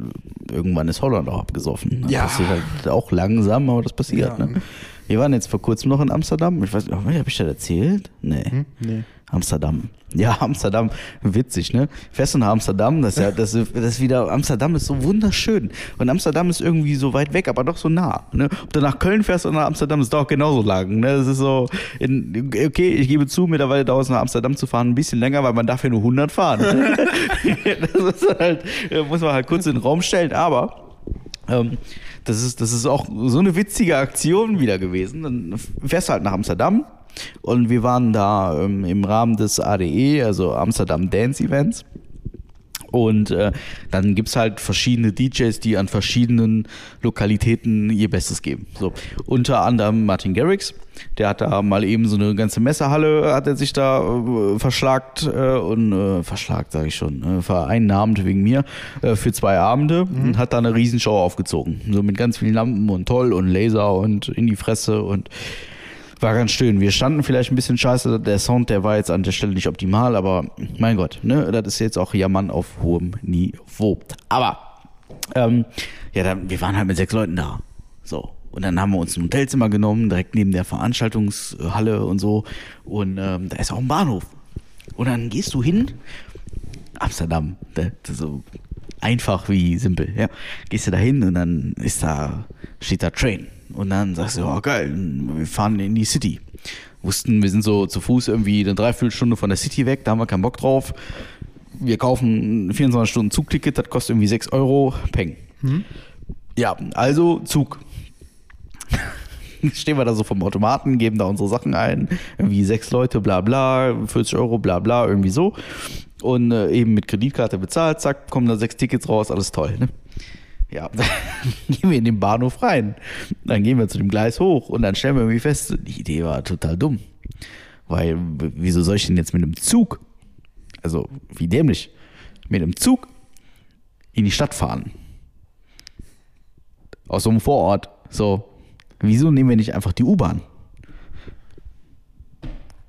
irgendwann ist Holland auch abgesoffen. Das Ja. passiert halt auch langsam, aber das passiert. Ja. Ne? Wir waren jetzt vor kurzem noch in Amsterdam. Ich weiß nicht, habe ich das erzählt? Nee. Hm? Nee. Amsterdam. Ja, Amsterdam, witzig, ne? Fest nach Amsterdam, das ist ja, das ist, das ist wieder, Amsterdam ist so wunderschön. Und Amsterdam ist irgendwie so weit weg, aber doch so nah. Ne? Ob du nach Köln fährst oder nach Amsterdam, ist doch genauso lang. Ne? Das ist so, in, okay, ich gebe zu, mittlerweile dauert es nach Amsterdam zu fahren ein bisschen länger, weil man darf ja nur 100 fahren. das ist halt, muss man halt kurz in den Raum stellen, aber ähm, das, ist, das ist auch so eine witzige Aktion wieder gewesen. Dann fährst du halt nach Amsterdam und wir waren da ähm, im Rahmen des ADE, also Amsterdam Dance Events. Und äh, dann gibt's halt verschiedene DJs, die an verschiedenen Lokalitäten ihr Bestes geben. So, unter anderem Martin Garrix, der hat da mal eben so eine ganze Messehalle, hat er sich da äh, verschlagt äh, und äh, verschlagt, sage ich schon, äh, vereinnahmt wegen mir äh, für zwei Abende und hat da eine Riesenshow aufgezogen. So mit ganz vielen Lampen und toll und Laser und in die Fresse und war ganz schön. Wir standen vielleicht ein bisschen scheiße. Der Sound, der war jetzt an der Stelle nicht optimal, aber mein Gott, ne, das ist jetzt auch Jammern auf hohem Niveau. Aber, ähm, ja, dann, wir waren halt mit sechs Leuten da. So. Und dann haben wir uns ein Hotelzimmer genommen, direkt neben der Veranstaltungshalle und so. Und ähm, da ist auch ein Bahnhof. Und dann gehst du hin, Amsterdam, ne, so einfach wie simpel, ja. Gehst du da hin und dann ist da, steht da Train. Und dann sagst du, oh geil, wir fahren in die City. Wussten, wir sind so zu Fuß irgendwie eine Dreiviertelstunde von der City weg, da haben wir keinen Bock drauf. Wir kaufen ein 24 Stunden Zugticket, das kostet irgendwie 6 Euro, peng. Ja, also Zug. stehen wir da so vom Automaten, geben da unsere Sachen ein, irgendwie sechs Leute, bla bla, 40 Euro, bla bla, irgendwie so. Und äh, eben mit Kreditkarte bezahlt, zack, kommen da sechs Tickets raus, alles toll. Ne? Ja, gehen wir in den Bahnhof rein. Dann gehen wir zu dem Gleis hoch und dann stellen wir irgendwie fest, die Idee war total dumm. Weil, wieso soll ich denn jetzt mit einem Zug, also wie dämlich, mit einem Zug in die Stadt fahren? Aus so einem Vorort. So, wieso nehmen wir nicht einfach die U-Bahn?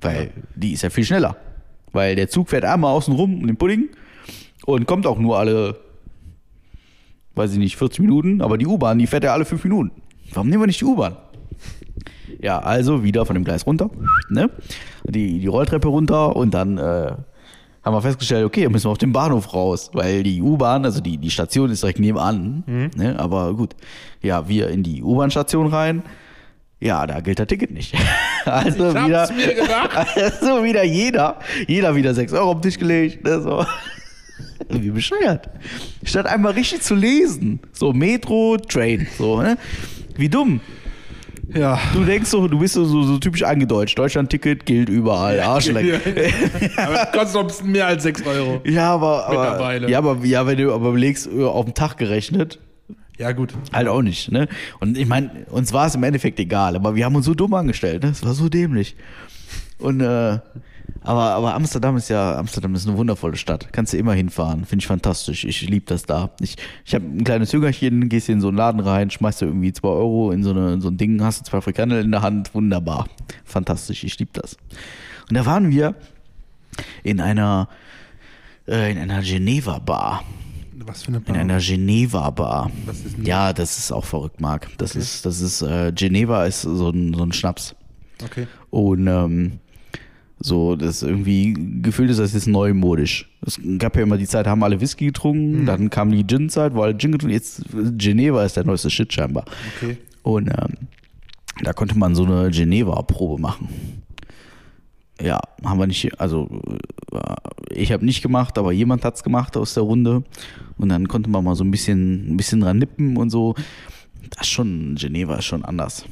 Weil die ist ja viel schneller. Weil der Zug fährt einmal außen rum um den Pudding und kommt auch nur alle, weiß ich nicht, 40 Minuten, aber die U-Bahn, die fährt ja alle 5 Minuten. Warum nehmen wir nicht die U-Bahn? Ja, also wieder von dem Gleis runter, ne? Die, die Rolltreppe runter und dann äh, haben wir festgestellt, okay, müssen wir auf den Bahnhof raus, weil die U-Bahn, also die, die Station ist direkt nebenan, ne? Aber gut, ja, wir in die U-Bahn-Station rein. Ja, da gilt das Ticket nicht. Also Ich wieder, also wieder jeder, jeder wieder 6 Euro auf den Tisch gelegt. Ne, so. Wie bescheuert. Statt einmal richtig zu lesen. So Metro, Train. So, ne? Wie dumm. Ja. Du denkst so, du bist so, so, so typisch eingedeutscht. Deutschland-Ticket gilt überall. Arschleck. Aber das kostet noch ein bisschen mehr als 6 Euro. Ja, aber, aber, Mittlerweile. ja, aber, ja, wenn du aber überlegst, äh, auf den Tag gerechnet, Ja, gut. Halt auch nicht, ne? Und ich meine, uns war es im Endeffekt egal, aber wir haben uns so dumm angestellt, ne? Es war so dämlich. Und äh, aber, aber Amsterdam ist ja, Amsterdam ist eine wundervolle Stadt. Kannst du immer hinfahren. Finde ich fantastisch. Ich liebe das da. Ich, ich habe ein kleines Jüngerchen, gehst in so einen Laden rein, schmeißt du irgendwie zwei Euro in so, eine, in so ein Ding, hast du zwei Frikandel in der Hand. Wunderbar. Fantastisch. Ich liebe das. Und da waren wir in einer, äh, in einer Geneva-Bar. Was für eine In Bar. einer Geneva-Bar. Was ist denn Ja, das ist auch verrückt, Marc. Das ist, das ist, äh, Geneva ist so ein, so ein Schnaps. Okay. Und ähm, so, das irgendwie, gefühlt ist das jetzt neumodisch. Es gab ja immer die Zeit, haben alle Whisky getrunken, dann kam die Gin-Zeit, wo alle Gin getrunken, jetzt Geneva ist der neueste Shit scheinbar. Okay. Und ähm, da konnte man so eine Geneva-Probe machen. Ja, haben wir nicht, also äh, ich habe nicht gemacht, aber jemand hat's gemacht aus der Runde. Und dann konnte man mal so ein bisschen, ein bisschen dran nippen und so. Das ist schon, Geneva ist schon anders.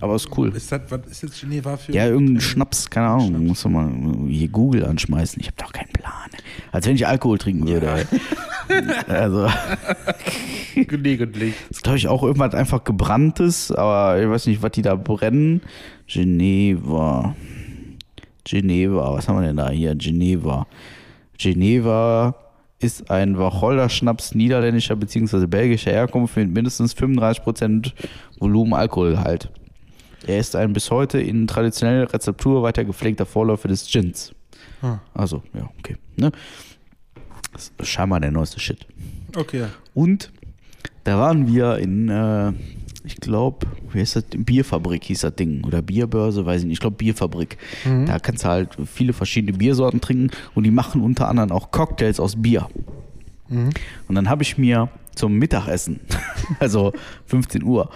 Aber ist cool. Ist das, was ist jetzt Geneva für? Ja, irgendein Schnaps, keine Ahnung, muss man mal hier Google anschmeißen. Ich habe doch keinen Plan. Als wenn ich Alkohol trinken würde. Also, Gelegentlich. das ist, glaube ich, auch irgendwas einfach gebranntes, aber ich weiß nicht, was die da brennen. Geneva. Geneva, was haben wir denn da hier? Geneva. Geneva ist ein Wacholderschnaps niederländischer bzw. belgischer Herkunft mit mindestens 35% Volumen Alkoholgehalt. Er ist ein bis heute in traditioneller Rezeptur weiter gepflegter Vorläufer des Gins. Ah. Also, ja, okay. Ne? Das ist scheinbar der neueste Shit. Okay. Und da waren wir in, äh, ich glaube, wie heißt das? Bierfabrik hieß das Ding. Oder Bierbörse, weiß ich nicht. Ich glaube, Bierfabrik. Da kannst du halt viele verschiedene Biersorten trinken und die machen unter anderem auch Cocktails aus Bier. Und dann habe ich mir zum Mittagessen, also 15 Uhr,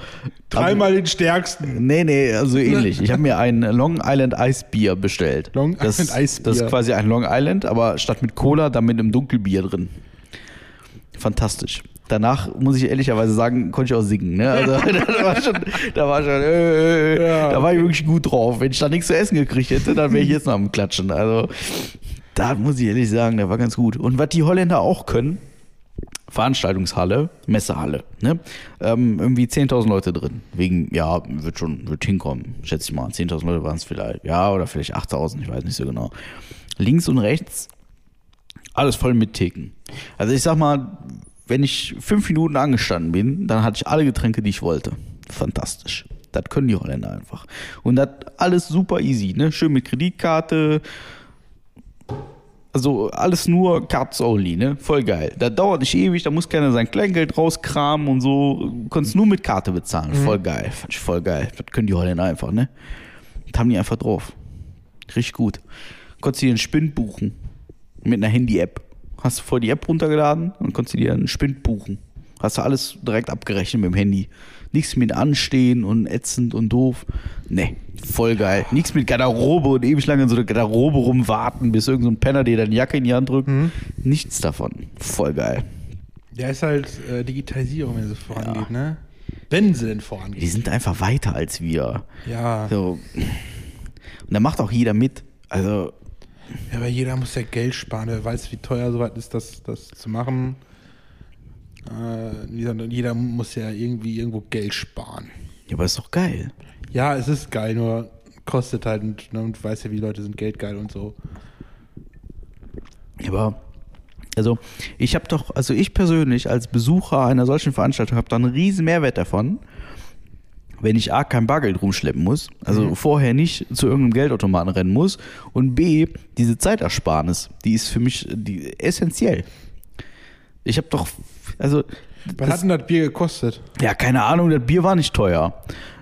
Dreimal den stärksten. Nee, nee, also ähnlich. Ich habe mir ein Long Island Eisbier bestellt. Long das, Island Eisbier. Das ist quasi ein Long Island, aber statt mit Cola, dann mit einem Dunkelbier drin. Fantastisch. Danach muss ich ehrlicherweise sagen, konnte ich auch singen. Ne? Also, da war schon, da war schon, äh, äh, Ja, da war ich wirklich gut drauf. Wenn ich da nichts zu essen gekriegt hätte, dann wäre ich jetzt noch am Klatschen. Also, da muss ich ehrlich sagen, der war ganz gut. Und was die Holländer auch können, Veranstaltungshalle, Messehalle, ne? Ähm, irgendwie 10.000 Leute drin. Wegen, ja, wird schon, wird hinkommen, schätze ich mal. 10.000 Leute waren es vielleicht, ja, oder vielleicht 8.000, ich weiß nicht so genau. Links und rechts, alles voll mit Theken. Also ich sag mal, wenn ich fünf Minuten angestanden bin, dann hatte ich alle Getränke, die ich wollte. Fantastisch. Das können die Holländer einfach. Und das alles super easy, ne? Schön mit Kreditkarte, also alles nur Cards only, ne? Voll geil. Das dauert nicht ewig, da muss keiner sein Kleingeld rauskramen und so. Du konntest nur mit Karte bezahlen. Voll geil. Fand ich voll geil. Das können die Holländer einfach, ne? Das haben die einfach drauf. Richtig gut. Konntest dir einen Spind buchen. Mit einer Handy-App. Hast du vor die App runtergeladen und konntest dir einen Spind buchen. Hast du alles direkt abgerechnet mit dem Handy. Nichts mit Anstehen und ätzend und doof. Ne, voll geil. Nichts mit Garderobe und ewig lange in so einer Garderobe rumwarten, bis irgendein so ein Penner dir deine Jacke in die Hand drückt. Nichts davon. Voll geil. Ja, ist halt äh, Digitalisierung, wenn so vorangeht, ne? Wenn sie denn vorangehen. Die sind einfach weiter als wir. Ja. So. Und da macht auch jeder mit. Also, ja, aber jeder muss ja Geld sparen. Wer weiß, wie teuer sowas ist, das, das zu machen. Äh, jeder, muss ja irgendwie irgendwo Geld sparen. ja, aber ist doch geil. Ja, es ist geil, nur kostet halt und, ne, und du weißt ja, wie Leute sind geldgeil und so. Aber, also, ich habe doch, also ich persönlich als Besucher einer solchen Veranstaltung habe da einen riesen Mehrwert davon, wenn ich A, kein Bargeld rumschleppen muss, also vorher nicht zu irgendeinem Geldautomaten rennen muss und B, diese Zeitersparnis, die ist für mich die, essentiell. Ich habe doch, also, Was hat denn das Bier gekostet? ja, keine Ahnung, das Bier war nicht teuer.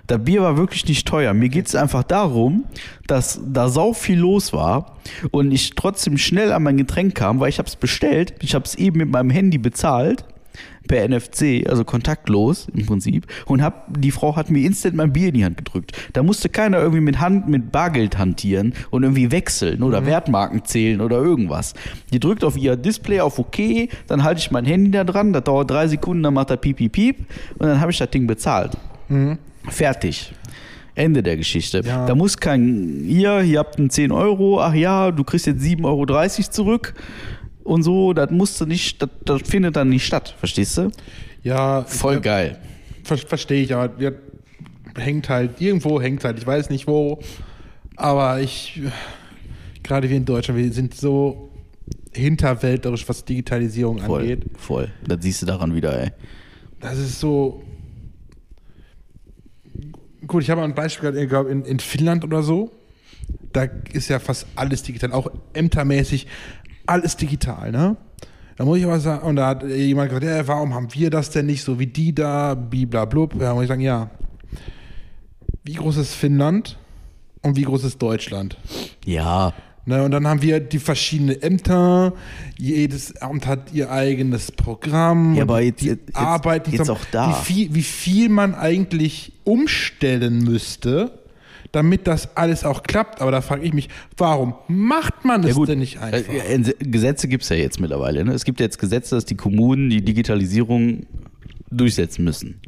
Das Bier war wirklich nicht teuer. Mir geht es einfach darum, dass da sau viel los war und ich trotzdem schnell an mein Getränk kam, weil ich habe es bestellt. Ich habe es eben mit meinem Handy bezahlt per NFC, also kontaktlos im Prinzip. Und hab, die Frau hat mir instant mein Bier in die Hand gedrückt. Da musste keiner irgendwie mit Hand, mit Bargeld hantieren und irgendwie wechseln oder Wertmarken zählen oder irgendwas. Die drückt auf ihr Display auf OK, dann halte ich mein Handy da dran, das dauert drei Sekunden, dann macht er piep, piep, piep und dann habe ich das Ding bezahlt. Fertig. Ende der Geschichte. Ja. Da muss kein, hier, hier habt einen 10 Euro, ach ja, du kriegst jetzt 7,30 Euro zurück und so, das musste nicht, das, das findet dann nicht statt, verstehst du? Ja, Voll ja, geil. ver verstehe ich, aber wir, hängt halt, irgendwo hängt halt, ich weiß nicht wo, aber ich, gerade wir in Deutschland, wir sind so hinterwäldlerisch, was Digitalisierung Voll, angeht. voll. Das siehst du daran wieder, ey. Das ist so. Gut, ich habe mal ein Beispiel gehabt, ich glaube, in, in Finnland oder so. Da ist ja fast alles digital, auch ämtermäßig alles digital, ne? Da muss ich aber sagen, und da hat jemand gesagt, ja, warum haben wir das denn nicht so wie die da, bliblablub. Da muss ich sagen, ja. Wie groß ist Finnland und wie groß ist Deutschland? Ja, Ne, und dann haben wir die verschiedenen Ämter. Jedes Amt hat ihr eigenes Programm. Ja, aber jetzt- die jetzt- arbeiten jetzt zusammen. auch da. Wie viel, wie viel man eigentlich umstellen müsste, damit das alles auch klappt. Aber da frage ich mich, warum macht man es denn nicht einfach? Äh, äh, Gesetze gibt es ja jetzt mittlerweile. Ne? Es gibt jetzt Gesetze, dass die Kommunen die Digitalisierung durchsetzen müssen.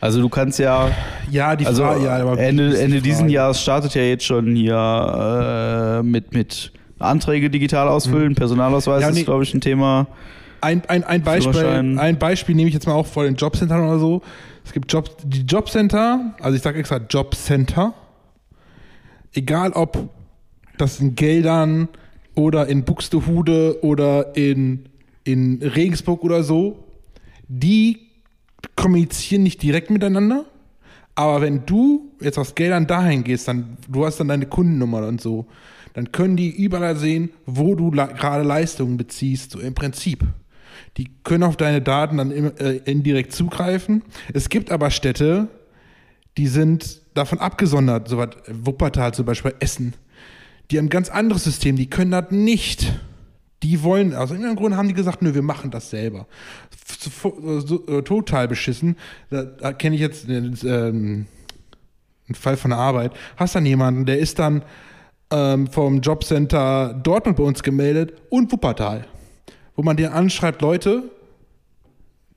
Also du kannst ja, ja, die also Frage, ja, Ende, ist die Ende diesen? Jahres startet ja jetzt schon hier äh, mit, mit Anträge digital ausfüllen, Personalausweis Mhm. Ja, ist, nee. glaube ich, ein Thema. Ein, ein, ein, Beispiel, ein Beispiel nehme ich jetzt mal auch vor den Jobcentern oder so. Es gibt Job, die Jobcenter, also ich sage extra Jobcenter, egal ob das in Geldern oder in Buxtehude oder in, in Regensburg oder so, die kommunizieren nicht direkt miteinander. Aber wenn du jetzt aus Geldern dahin gehst, dann du hast dann deine Kundennummer und so, dann können die überall sehen, wo du gerade Leistungen beziehst, so im Prinzip. Die können auf deine Daten dann im, äh, indirekt zugreifen. Es gibt aber Städte, die sind davon abgesondert, so was Wuppertal zum Beispiel, Essen. Die haben ein ganz anderes System, die können das nicht. Die wollen, aus irgendeinem Grund haben die gesagt, nö, wir machen das selber. Äh, total beschissen. Da, da kenne ich jetzt äh, ähm, einen Fall von der Arbeit. Hast dann jemanden, der ist dann ähm, vom Jobcenter Dortmund bei uns gemeldet und Wuppertal. Wo man den anschreibt, Leute,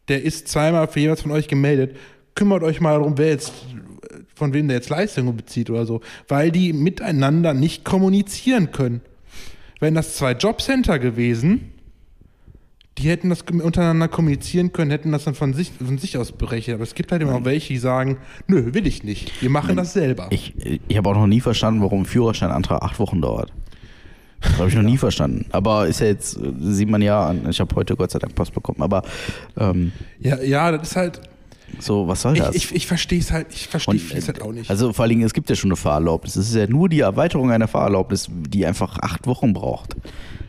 der ist zweimal für jeweils von euch gemeldet. Kümmert euch mal darum, wer jetzt, von wem der jetzt Leistungen bezieht oder so. Weil die miteinander nicht kommunizieren können. Wären das zwei Jobcenter gewesen, die hätten das untereinander kommunizieren können, hätten das dann von sich, von sich aus berechnet. Aber es gibt halt immer auch welche, die sagen, nö, will ich nicht. Wir machen das selber. Ich, ich habe auch noch nie verstanden, warum ein Führerscheinantrag acht Wochen dauert. Das habe ich noch nie verstanden. Aber ist ja jetzt, äh, sieht man ja an, ich habe heute Gott sei Dank Post bekommen, aber ähm, Ja, ja, das ist halt, so, was soll ich, das? ich, ich verstehe es halt, ich verstehe es halt auch nicht. Also vor allen Dingen, es gibt ja schon eine Fahrerlaubnis. Es ist ja nur die Erweiterung einer Fahrerlaubnis, die einfach acht Wochen braucht.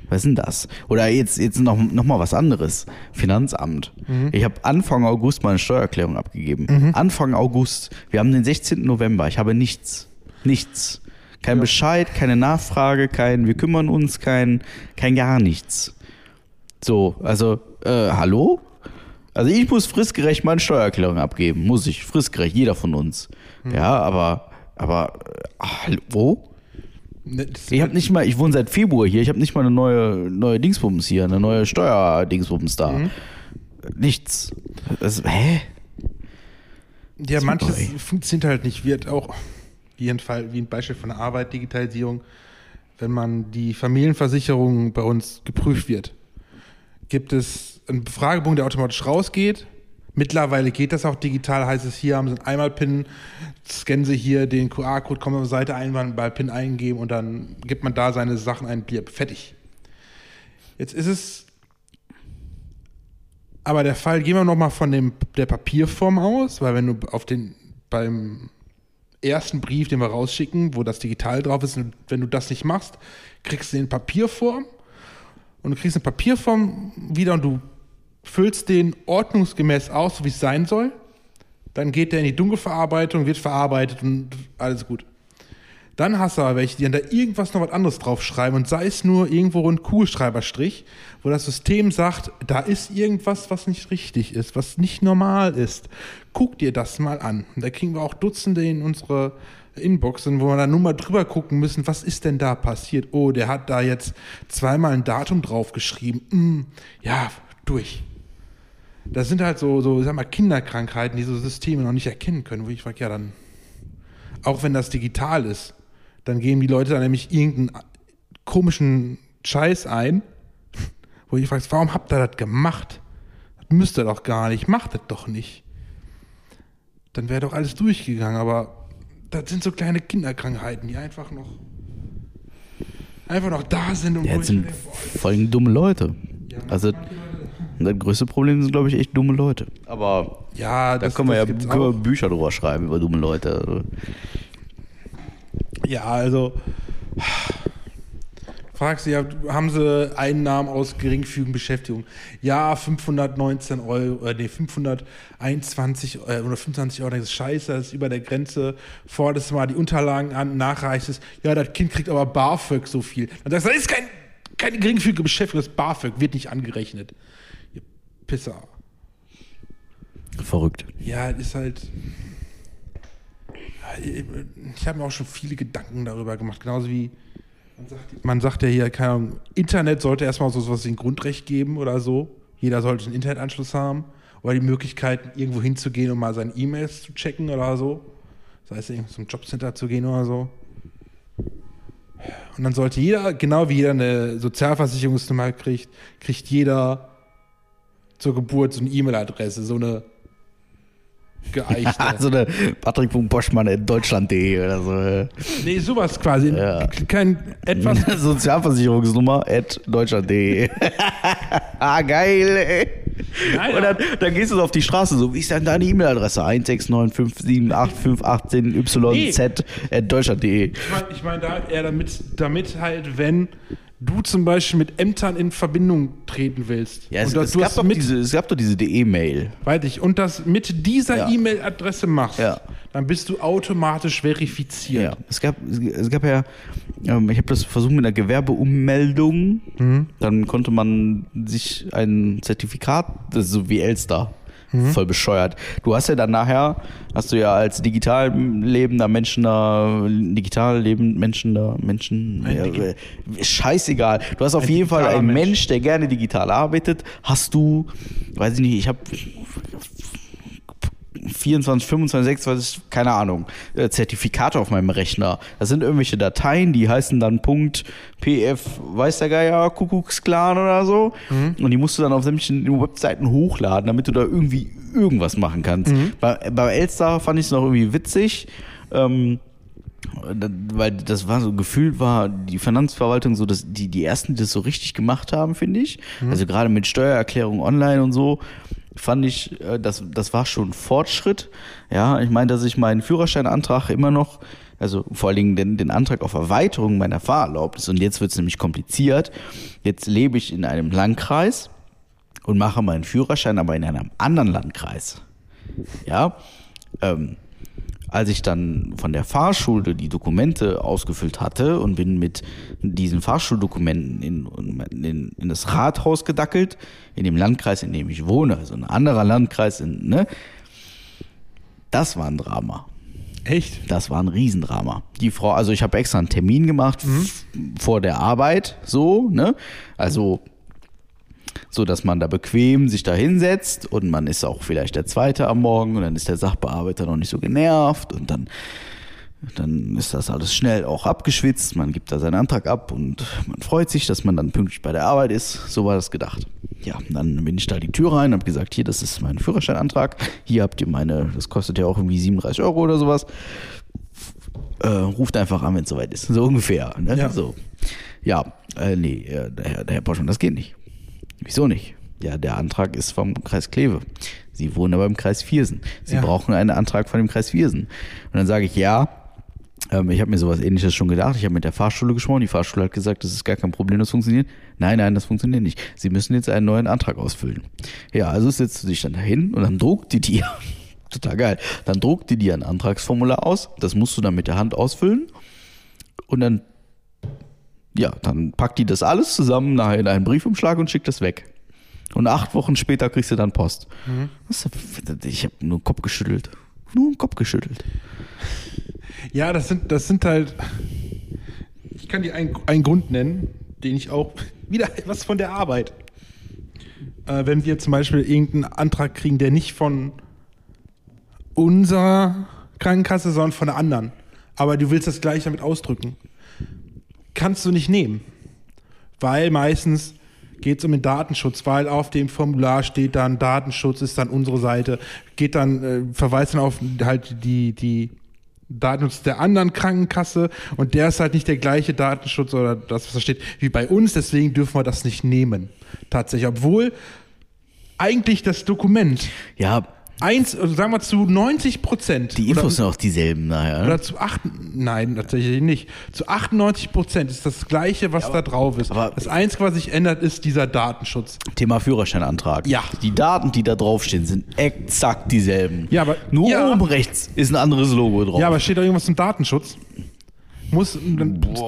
Was ist denn das? Oder jetzt, jetzt noch, noch mal was anderes. Finanzamt. Mhm. Ich habe Anfang August meine Steuererklärung abgegeben. Anfang August. Wir haben den 16. November. Ich habe nichts. Nichts. Kein Ja. Bescheid, keine Nachfrage, kein wir kümmern uns, kein, kein gar nichts. So, also, äh, hallo? Also ich muss fristgerecht meine Steuererklärung abgeben. Muss ich. Fristgerecht, jeder von uns. Ja, aber, aber, äh, hallo? Ne, Ich habe nicht mal, ich wohne seit Februar hier, ich habe nicht mal eine neue, neue Dingsbums hier, eine neue Steuerdingsbums da. Nichts. Das, hä? Ja, Super, manches ey. funktioniert halt nicht. Wird auch wie ein Fall, wie ein Beispiel von der Arbeit, Digitalisierung, wenn man die Familienversicherung bei uns geprüft wird, gibt es einen Fragebogen, der automatisch rausgeht. Mittlerweile geht das auch digital, heißt es, hier haben Sie einen Einmal-PIN, scannen Sie hier den QR-Code, kommen auf die Seite einwand, bei PIN eingeben und dann gibt man da seine Sachen ein, Bier, fertig. Jetzt ist es aber der Fall, gehen wir nochmal von dem, der Papierform aus, weil wenn du auf den, beim ersten Brief, den wir rausschicken, wo das digital drauf ist, wenn du das nicht machst, kriegst du den Papierform und du kriegst eine Papierform wieder und du füllst den ordnungsgemäß aus, so wie es sein soll. Dann geht der in die Dunkelverarbeitung, wird verarbeitet und alles gut. Dann hast du aber welche, die dann da irgendwas noch was anderes draufschreiben und sei es nur irgendwo ein Kugelschreiberstrich, wo das System sagt, da ist irgendwas, was nicht richtig ist, was nicht normal ist. Guck dir das mal an. Da kriegen wir auch Dutzende in unsere Inboxen, wo wir dann nur mal drüber gucken müssen, was ist denn da passiert? Oh, der hat da jetzt zweimal ein Datum draufgeschrieben. Hm, ja, durch. Das sind halt so, so, sag mal, Kinderkrankheiten, die so Systeme noch nicht erkennen können, wo ich frage, ja, dann, auch wenn das digital ist, dann geben die Leute da nämlich irgendeinen komischen Scheiß ein, wo ich frage, warum habt ihr das gemacht? Das müsst ihr doch gar nicht, macht das doch nicht. Dann wäre doch alles durchgegangen, aber das sind so kleine Kinderkrankheiten, die einfach noch einfach noch da sind und Ja, jetzt sind allem dumme Leute. ja, Also das größte Problem sind, glaube ich, echt dumme Leute. Aber ja, da das, können wir ja können wir. Bücher drüber schreiben über dumme Leute. Ja, also fragst du ja, haben sie Einnahmen aus geringfügigen Beschäftigung? Ja, 519 Euro, äh, nee, 521 äh, oder 25 Euro, das ist scheiße, das ist über der Grenze, forderst mal die Unterlagen an, nachreichst es, ja, das Kind kriegt aber BAföG so viel. Dann sagst du, das ist kein, keine geringfügige Beschäftigung, das BAföG wird nicht angerechnet. Pisser. Verrückt. Ja, ist halt. Ich habe mir auch schon viele Gedanken darüber gemacht, genauso wie man sagt, man sagt ja hier, keine Ahnung, Internet sollte erstmal so was wie ein Grundrecht geben oder so. Jeder sollte einen Internetanschluss haben oder die Möglichkeit, irgendwo hinzugehen und mal seine E-Mails zu checken oder so. Sei es irgendwie zum Jobcenter zu gehen oder so. Und dann sollte jeder, genau wie jeder eine Sozialversicherungsnummer kriegt, kriegt jeder zur Geburt so eine E-Mail-Adresse, so eine geeichte. Ja, so eine Patrick.boschmann in Deutschland.de oder so. Nee, sowas quasi. Ja. Kein etwas. Sozialversicherungsnummer at deutschland.de. ah, geil, ey. Nein, Und dann, dann gehst du so auf die Straße, so, wie ist denn deine E-Mail-Adresse? 169578518YZ at deutschland.de. Ich meine ich mein da eher damit, damit halt, wenn du zum Beispiel mit Ämtern in Verbindung treten willst. Ja, es, und es, du gab doch mit, diese, es gab doch diese DE-Mail. weiß ich, und das mit dieser Ja. E-Mail-Adresse machst, Ja. dann bist du automatisch verifiziert. Ja, es gab, es gab ja, ähm, ich habe das versucht mit einer Gewerbeummeldung, Mhm. dann konnte man sich ein Zertifikat, das ist so wie Elster, Mhm. voll bescheuert. Du hast ja dann nachher, hast du ja als digital lebender Menschen da, digital lebend Menschen da, Menschen, äh, scheißegal. Du hast auf Ein jeden Fall einen Mensch. Mensch, der gerne digital arbeitet, hast du, weiß ich nicht, ich habe 24, 25, 26, keine Ahnung, äh, Zertifikate auf meinem Rechner. Das sind irgendwelche Dateien, die heißen dann Punkt .pf, weiß der Geier, Kuckucksklan oder so. Und die musst du dann auf sämtlichen Webseiten hochladen, damit du da irgendwie irgendwas machen kannst. Bei, bei Elster fand ich es noch irgendwie witzig. Ähm, weil das war so gefühlt war die Finanzverwaltung so dass die die ersten die das so richtig gemacht haben finde ich also gerade mit Steuererklärung online und so fand ich äh, das das war schon Fortschritt. Ja ich meine dass ich meinen Führerscheinantrag immer noch also vor allen Dingen den, den Antrag auf Erweiterung meiner Fahrerlaubnis und jetzt wird es nämlich kompliziert. Jetzt lebe ich in einem Landkreis und mache meinen Führerschein aber in einem anderen Landkreis. Ja ähm, als ich dann von der Fahrschule die Dokumente ausgefüllt hatte und bin mit diesen Fahrschuldokumenten in, in, in das Rathaus gedackelt, in dem Landkreis, in dem ich wohne, also ein anderer Landkreis, in, ne? das war ein Drama. Echt? Das war ein Riesendrama. Die Frau, also ich habe extra einen Termin gemacht f- vor der Arbeit, so, ne? Also so dass man da bequem sich da hinsetzt und man ist auch vielleicht der Zweite am Morgen und dann ist der Sachbearbeiter noch nicht so genervt und dann dann ist das alles schnell auch abgeschwitzt, man gibt da seinen Antrag ab und man freut sich, dass man dann pünktlich bei der Arbeit ist. So war das gedacht. Ja, dann bin ich da die Tür rein, habe gesagt, hier, das ist mein Führerscheinantrag. Hier habt ihr meine, das kostet ja auch irgendwie 37 Euro oder sowas. Äh, ruft einfach an, wenn es soweit ist. So ungefähr. Ne? Ja. So. Ja, äh, nee, äh, der, Herr- der Herr Boschmann, das geht nicht. Wieso nicht? Ja, der Antrag ist vom Kreis Kleve. Sie wohnen aber im Kreis Viersen. Sie Ja. brauchen einen Antrag von dem Kreis Viersen. Und dann sage ich, ja, ähm, ich habe mir sowas ähnliches schon gedacht. Ich habe mit der Fahrschule gesprochen. Die Fahrschule hat gesagt, das ist gar kein Problem, das funktioniert. Nein, nein, das funktioniert nicht. Sie müssen jetzt einen neuen Antrag ausfüllen. Ja, also setzt du dich dann dahin und dann druckt die dir. Total geil. Dann druckt die dir ein Antragsformular aus. Das musst du dann mit der Hand ausfüllen. Und dann, ja, dann packt die das alles zusammen nachher in einen Briefumschlag und schickt das weg. Und acht Wochen später kriegst du dann Post. Was, ich habe nur den Kopf geschüttelt. Nur den Kopf geschüttelt. Ja, das sind, das sind halt. Ich kann dir einen, einen Grund nennen, den ich auch. Wieder was von der Arbeit. Äh, wenn wir zum Beispiel irgendeinen Antrag kriegen, der nicht von unserer Krankenkasse, sondern von der anderen. Aber du willst das gleich damit ausdrücken. Kannst du nicht nehmen. Weil meistens geht es um den Datenschutz, weil auf dem Formular steht dann Datenschutz ist dann unsere Seite, geht dann, äh, verweist dann auf halt die, die Datenschutz der anderen Krankenkasse und der ist halt nicht der gleiche Datenschutz oder das, was da steht, wie bei uns, deswegen dürfen wir das nicht nehmen. Tatsächlich, obwohl eigentlich das Dokument Ja, eins, also sagen wir zu 90 Prozent. die Infos sind auch dieselben nachher. ne? Oder zu acht, nein, tatsächlich nicht. Zu 98 Prozent ist das Gleiche, was da drauf ist. aber- das Einzige, was sich ändert, ist dieser Datenschutz. Thema Führerscheinantrag. Ja. Die Daten, die da draufstehen, sind exakt dieselben. Ja, aber- Nur ja. oben rechts ist ein anderes Logo drauf. Ja, aber steht da irgendwas zum Datenschutz? Muss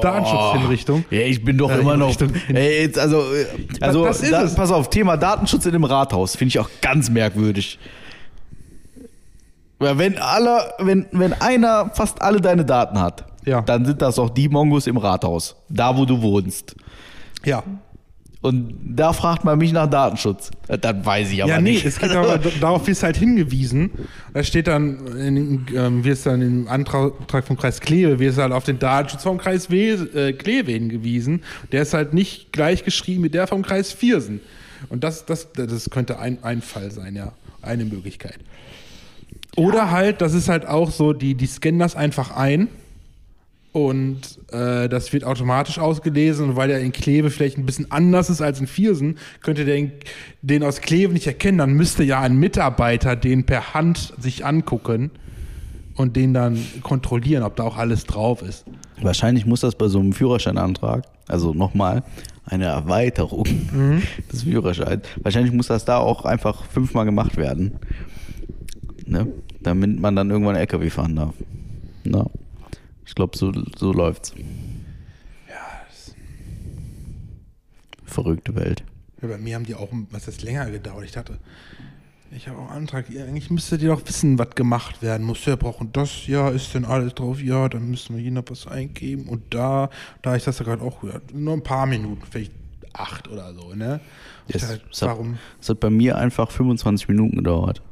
Datenschutzhinrichtung. Ja, ich bin doch Äh, immer noch. Ey, jetzt, also, äh, also Das ist da, es. pass auf, Thema Datenschutz in dem Rathaus finde ich auch ganz merkwürdig. Weil wenn alle, wenn, wenn einer fast alle deine Daten hat, Ja. dann sind das auch die Mongos im Rathaus, da wo du wohnst. Ja. Und da fragt man mich nach Datenschutz. Dann weiß ich aber Ja, nee, nicht. es geht aber, darauf wirst halt hingewiesen. Da steht dann, in, ähm, wirst dann im Antrag vom Kreis Kleve, wirst halt auf den Datenschutz vom Kreis Wes, äh, Kleve hingewiesen. Der ist halt nicht gleich geschrieben mit der vom Kreis Viersen. Und das, das, das könnte ein, ein Fall sein, ja. Eine Möglichkeit. Oder halt, das ist halt auch so, die, die scannen das einfach ein und äh, das wird automatisch ausgelesen und weil der in Kleve vielleicht ein bisschen anders ist als in Viersen, könnte der in, den aus Kleve nicht erkennen, dann müsste ja ein Mitarbeiter den per Hand sich angucken und den dann kontrollieren, ob da auch alles drauf ist. Wahrscheinlich muss das bei so einem Führerscheinantrag, also nochmal, eine Erweiterung Mhm. des Führerscheins. Wahrscheinlich muss das da auch einfach fünfmal gemacht werden. Ne? Damit man dann irgendwann LKW fahren darf. Na, ich glaube, so, so läuft's. Verrückte Welt. Ja, bei mir haben die auch, was ist länger gedauert. Ich dachte, ich habe auch einen Antrag, ja, eigentlich müsstet ihr doch wissen, was gemacht werden muss. Wir brauchen das, ja, ist denn alles drauf? Ja, dann müssen wir hier noch was eingeben. Und da, da ist das ja gerade auch ja, nur ein paar Minuten, vielleicht acht oder so, ne? Das, ich dachte, das, hat, warum? das hat bei mir einfach 25 Minuten gedauert.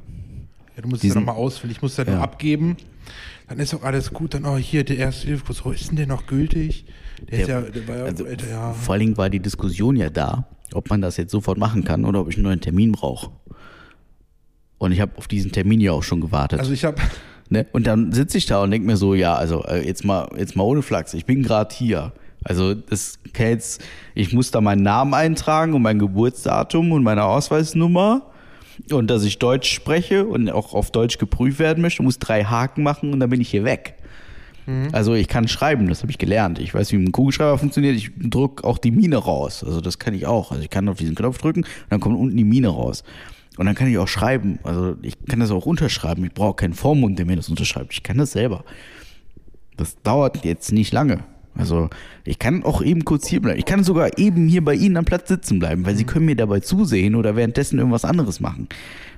Ja, du musst es ja nochmal ausfüllen. Ich muss das Ja. noch abgeben. Dann ist auch alles gut. Dann, oh, hier, der erste Hilfekurs, oh, ist denn der noch gültig? Der, ist ja, der war also, ja. Vor allen Dingen war die Diskussion ja da, ob man das jetzt sofort machen kann oder ob ich einen neuen Termin brauche. Und ich habe auf diesen Termin ja auch schon gewartet. Also ich habe, ne? Und dann sitze ich da und denke mir so, ja, also äh, jetzt mal, jetzt mal ohne Flachs, ich bin gerade hier. Also das jetzt, ich muss da meinen Namen eintragen und mein Geburtsdatum und meine Ausweisnummer und dass ich Deutsch spreche und auch auf Deutsch geprüft werden möchte, muss drei Haken machen und dann bin ich hier weg. Also ich kann schreiben, das habe ich gelernt. Ich weiß, wie ein Kugelschreiber funktioniert. Ich druck auch die Mine raus. Also das kann ich auch. Also ich kann auf diesen Knopf drücken und dann kommt unten die Mine raus. Und dann kann ich auch schreiben. Also ich kann das auch unterschreiben. Ich brauche keinen Vormund, der mir das unterschreibt. Ich kann das selber. Das dauert jetzt nicht lange. Also ich kann auch eben kurz hier bleiben. Ich kann sogar eben hier bei Ihnen am Platz sitzen bleiben, weil Sie können mir dabei zusehen oder währenddessen irgendwas anderes machen.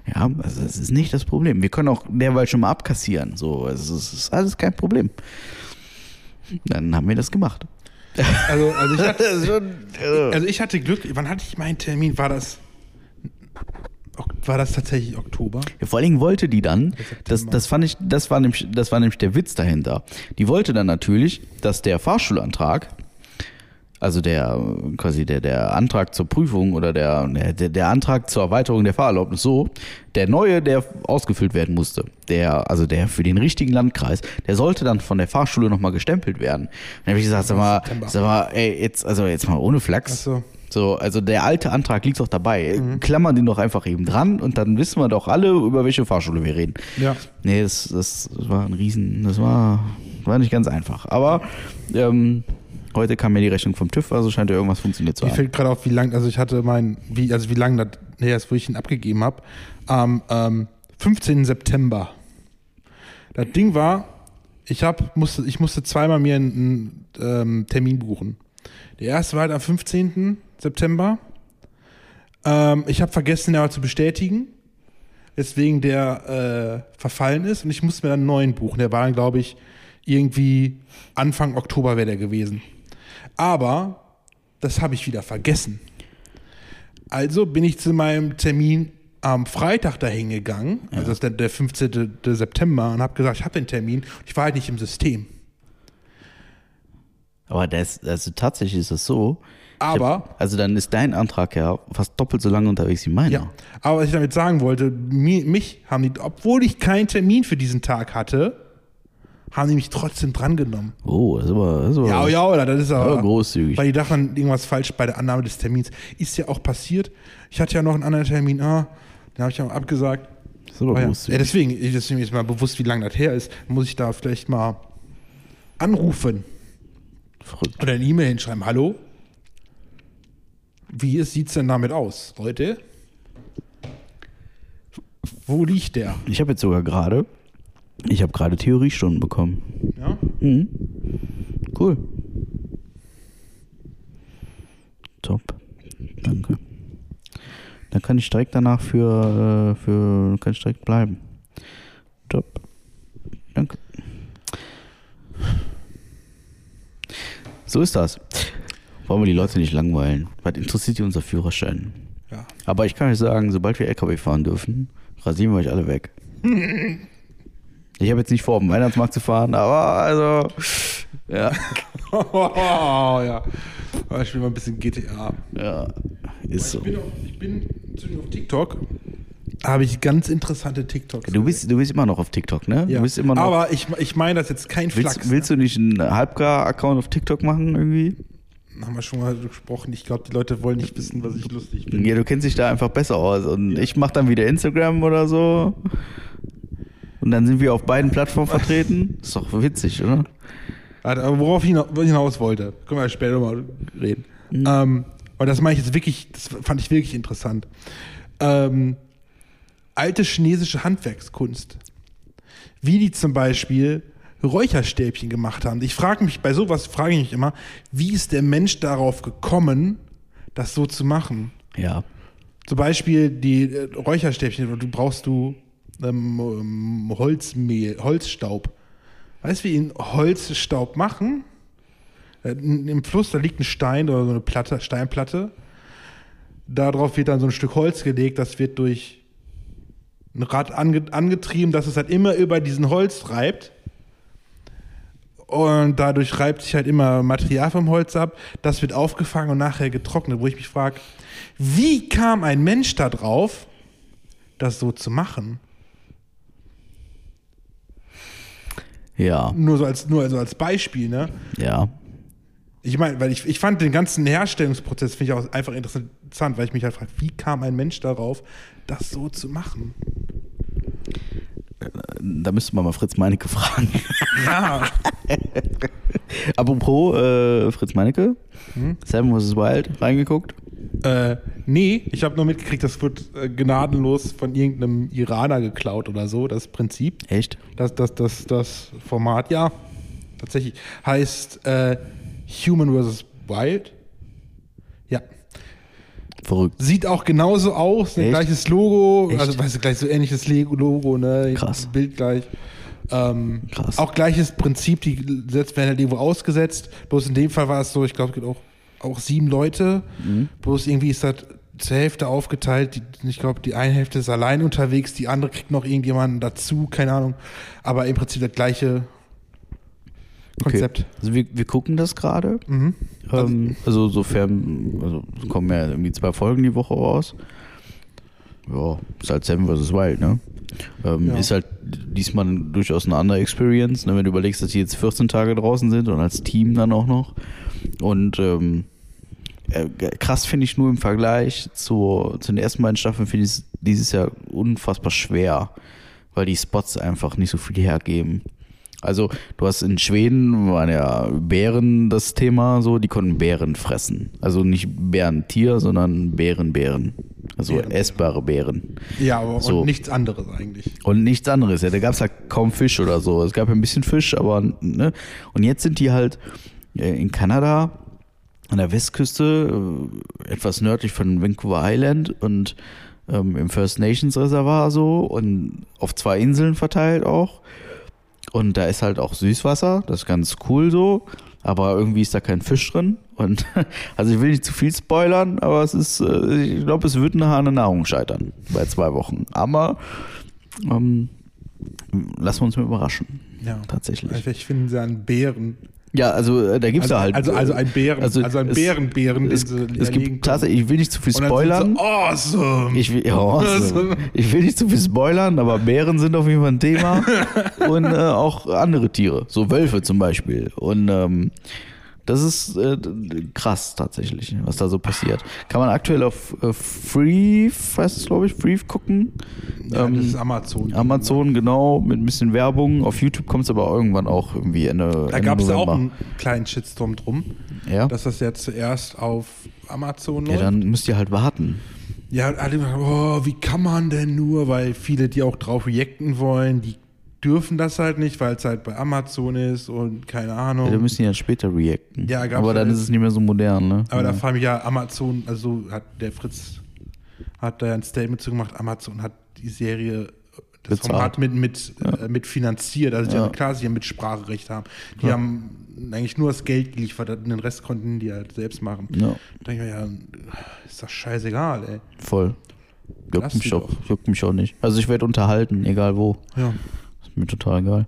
Ja, also das ist nicht das Problem. Wir können auch derweil schon mal abkassieren. So, also es ist alles kein Problem. Dann haben wir das gemacht. also, also ich hatte, Also ich hatte Glück, wann hatte ich meinen Termin? War das War das tatsächlich Oktober? Ja, vor allen Dingen wollte die dann, das, das fand ich, das war, nämlich, das war nämlich der Witz dahinter. Die wollte dann natürlich, dass der Fahrstuhlantrag, also der quasi der, der Antrag zur Prüfung oder der, der, der Antrag zur Erweiterung der Fahrerlaubnis so, der neue, der ausgefüllt werden musste, der, also der für den richtigen Landkreis, der sollte dann von der Fahrschule nochmal gestempelt werden. Dann habe ich gesagt, sag mal, sag mal, ey, jetzt, also jetzt mal ohne Flachs. Ach so. So, also der alte Antrag liegt doch dabei. Klammern den doch einfach eben dran und dann wissen wir doch alle, über welche Fahrschule wir reden. Ja. Nee, das, das, das war ein Riesen, das war, war nicht ganz einfach. Aber ähm, heute kam mir die Rechnung vom TÜV, also scheint ja irgendwas funktioniert zu Mir haben. fällt gerade auf, wie lang, also ich hatte mein, wie, also wie lange das her ist, wo ich ihn abgegeben habe. Am ähm, 15. September. Das Ding war, ich hab, musste, ich musste zweimal mir einen, ähm, Termin buchen. Der erste war halt am 15. September. Ähm, ich habe vergessen, den aber zu bestätigen, weswegen der äh, verfallen ist und ich musste mir dann einen neuen buchen. Der war dann, glaube ich, irgendwie Anfang Oktober wäre der gewesen. Aber das habe ich wieder vergessen. Also bin ich zu meinem Termin am Freitag dahin gegangen, also das ist der, der 15. September, und habe gesagt, ich habe den Termin. Ich war halt nicht im System. Aber das, also tatsächlich ist das so. Aber, hab, also dann ist dein Antrag ja fast doppelt so lange unterwegs wie meiner. ja, aber was ich damit sagen wollte, mi, mich haben die, obwohl ich keinen Termin für diesen Tag hatte, haben die mich trotzdem drangenommen. Oh, das ist aber, das ist aber, Ja, ja, oder das ist aber aber großzügig. Weil die dachten, irgendwas falsch bei der Annahme des Termins. Ist ja auch passiert. Ich hatte ja noch einen anderen Termin, ah, den habe ich auch abgesagt. Das ist aber Aber ja, großzügig. ja, deswegen, deswegen ist mir bewusst, wie lange das her ist. Muss ich da vielleicht mal anrufen Verrückt. oder eine E-Mail hinschreiben. Hallo? Wie sieht es denn damit aus, Leute? Wo liegt der? Ich habe jetzt sogar gerade, ich habe gerade Theoriestunden bekommen. Ja? Mhm. Cool. Top. Danke. Dann kann ich direkt danach für, äh, für kann ich direkt bleiben. Top. Danke. So ist das. Wollen wir die Leute nicht langweilen? Was interessiert die unser Führerschein? Ja. Aber ich kann euch sagen, sobald wir LKW fahren dürfen, rasieren wir euch alle weg. Ich habe jetzt nicht vor, auf den Weihnachtsmarkt zu fahren, aber also, ja, Oh, ja. Ich spiele mal ein bisschen GTA. ja, ist so. Ich bin, auf, ich bin auf TikTok. Habe ich ganz interessante TikToks. Du bist, du bist immer noch auf TikTok, ne? ja. Du bist immer noch. Aber ich, ich meine das jetzt kein Flachs. willst, willst du nicht einen Halbgar-Account auf TikTok machen irgendwie? Haben wir schon mal gesprochen. Ich glaube, die Leute wollen nicht wissen, was ich lustig bin. Ja, du kennst dich da einfach besser aus. Und ich mache dann wieder Instagram oder so. Und dann sind wir auf beiden Plattformen vertreten. Ist doch witzig, oder? Warte, Aber worauf ich hina- hinaus wollte, können wir später mal reden. Ähm, aber das meine ich jetzt wirklich, das fand ich wirklich interessant. Ähm, alte chinesische Handwerkskunst. Wie die zum Beispiel Räucherstäbchen gemacht haben. Ich frage mich, bei sowas frage ich mich immer, wie ist der Mensch darauf gekommen, das so zu machen? Ja. Zum Beispiel die äh, Räucherstäbchen, du brauchst du ähm, Holzmehl, Holzstaub. Weißt du, wie ihn Holzstaub machen? Äh, Im Fluss, da liegt ein Stein oder so eine Platte, Steinplatte. Darauf wird dann so ein Stück Holz gelegt, das wird durch ein Rad ange angetrieben, dass es halt immer über diesen Holz treibt. Und dadurch reibt sich halt immer Material vom Holz ab. Das wird aufgefangen und nachher getrocknet, wo ich mich frage, wie kam ein Mensch da drauf, das so zu machen? Ja. Nur so als, nur also als Beispiel, ne? Ja. Ich meine, weil ich, ich fand den ganzen Herstellungsprozess finde ich auch einfach interessant, weil ich mich halt frage, wie kam ein Mensch darauf, das so zu machen? Da müsste man mal Fritz Meinecke fragen. Ja. Apropos äh, Fritz Meinecke, Hm? Seven vs. Wild, reingeguckt? äh, nee, ich habe nur mitgekriegt, das wird äh, gnadenlos von irgendeinem Iraner geklaut oder so, das Prinzip. Echt? Das, das, das, das Format, ja, tatsächlich. Heißt äh, Human vs. Wild. Verrückt. Sieht auch genauso aus, Echt? gleiches Logo, Echt? also weißt du, gleich so ähnliches Logo, ne? Krass. Bild gleich. Ähm, Krass. Auch gleiches Prinzip, die Sätze werden halt irgendwo ausgesetzt. Bloß in dem Fall war es so, ich glaube, es gibt auch, auch sieben Leute. Mhm. Bloß irgendwie ist das zur Hälfte aufgeteilt. Die, ich glaube, die eine Hälfte ist allein unterwegs, die andere kriegt noch irgendjemanden dazu, keine Ahnung. Aber im Prinzip das gleiche Konzept. Okay. Also wir, wir gucken das gerade. Mhm. Ähm, also sofern, also es kommen ja irgendwie zwei Folgen die Woche raus. Ja, ist halt Seven vs. Wild, ne? Ähm, Ja. Ist halt diesmal durchaus eine andere Experience, ne? wenn du überlegst, dass die jetzt 14 Tage draußen sind und als Team dann auch noch. Und ähm, äh, krass finde ich nur im Vergleich zu, zu den ersten beiden Staffeln, finde ich es dieses Jahr unfassbar schwer, weil die Spots einfach nicht so viel hergeben. Also, du hast in Schweden waren ja Bären das Thema, so, die konnten Bären fressen. Also nicht Bärentier, sondern Bären, Bären. Also Bären, essbare Bären. Ja, aber So. und nichts anderes eigentlich. Und nichts anderes. Ja, da gab es halt kaum Fisch oder so. Es gab ja ein bisschen Fisch, aber ne. Und jetzt sind die halt äh, in Kanada an der Westküste, äh, etwas nördlich von Vancouver Island und ähm, im First Nations Reservoir so und auf zwei Inseln verteilt auch. Und da ist halt auch Süßwasser, das ist ganz cool so, aber irgendwie ist da kein Fisch drin. Und also ich will nicht zu viel spoilern, aber es ist, äh, ich glaube, es wird nachher an der Nahrung scheitern bei zwei Wochen. Aber ähm, lassen wir uns mal überraschen. Ja. Tatsächlich. Vielleicht finden sie einen Bären. Ja, also äh, da gibt's Also, da halt. also, also ein Bären, also, also ein es- Bärenbären, Es, sie es erlegen gibt tatsächlich, ich will nicht zu viel spoilern. sie, awesome. Ich will, ja, awesome. Ich will nicht zu viel spoilern, aber Bären sind auf jeden Fall ein Thema. und äh, auch andere Tiere, so Wölfe zum Beispiel. Und ähm, das ist äh, krass tatsächlich, was da so passiert. Kann man aktuell auf äh, Free, heißt es glaube ich, Free gucken. ja, Ähm, das ist Amazon. Amazon, genau, mit ein bisschen Werbung. Auf YouTube kommt es aber irgendwann auch irgendwie Ende. Da Ende gab es ja auch einen kleinen Shitstorm drum, Ja? dass das ja zuerst auf Amazon ja, läuft. dann müsst ihr halt warten. Ja, alle gesagt, oh, wie kann man denn nur, weil viele, die auch drauf reacten wollen, die dürfen das halt nicht, weil es halt bei Amazon ist und keine Ahnung. Ja, dann müssen die dann später reacten. Ja, gab's aber dann ist es nicht mehr so modern, ne? Aber ja. da frage ich ja, Amazon, also hat der Fritz hat da ein Statement zu gemacht, Amazon hat die Serie das Bezahlt. Format mit, mit, äh, mit finanziert. Also die Ja. haben, klar, sie haben Mitspracherecht haben. Die Ja. haben eigentlich nur das Geld geliefert, den Rest konnten die halt selbst machen. ja, Da denke ich mir, ja, ist doch scheißegal, ey. voll. Juckt mich, auch, juckt mich auch nicht. Also ich werde unterhalten, egal wo. Ja. Mir total egal.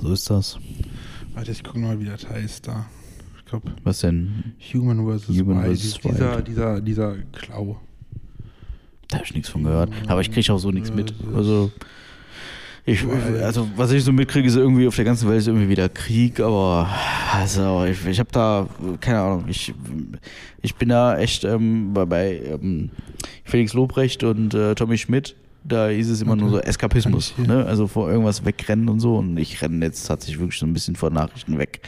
So ist das. Warte, ich gucke mal, wie das heißt da. Ich glaube, Was denn? Human vs. Human Wild. vs. Dieser, dieser, dieser Klau. Da habe ich nichts von gehört. Aber ich kriege auch so nichts mit. Also, ich, also was ich so mitkriege, ist irgendwie auf der ganzen Welt ist irgendwie wieder Krieg, aber also ich, ich habe da, keine Ahnung, ich, ich bin da echt ähm, bei, bei ähm, Felix Lobrecht und äh, Tommy Schmidt, da ist es immer nur so Eskapismus, ne? also vor irgendwas wegrennen und so und ich renne jetzt tatsächlich wirklich so ein bisschen vor Nachrichten weg.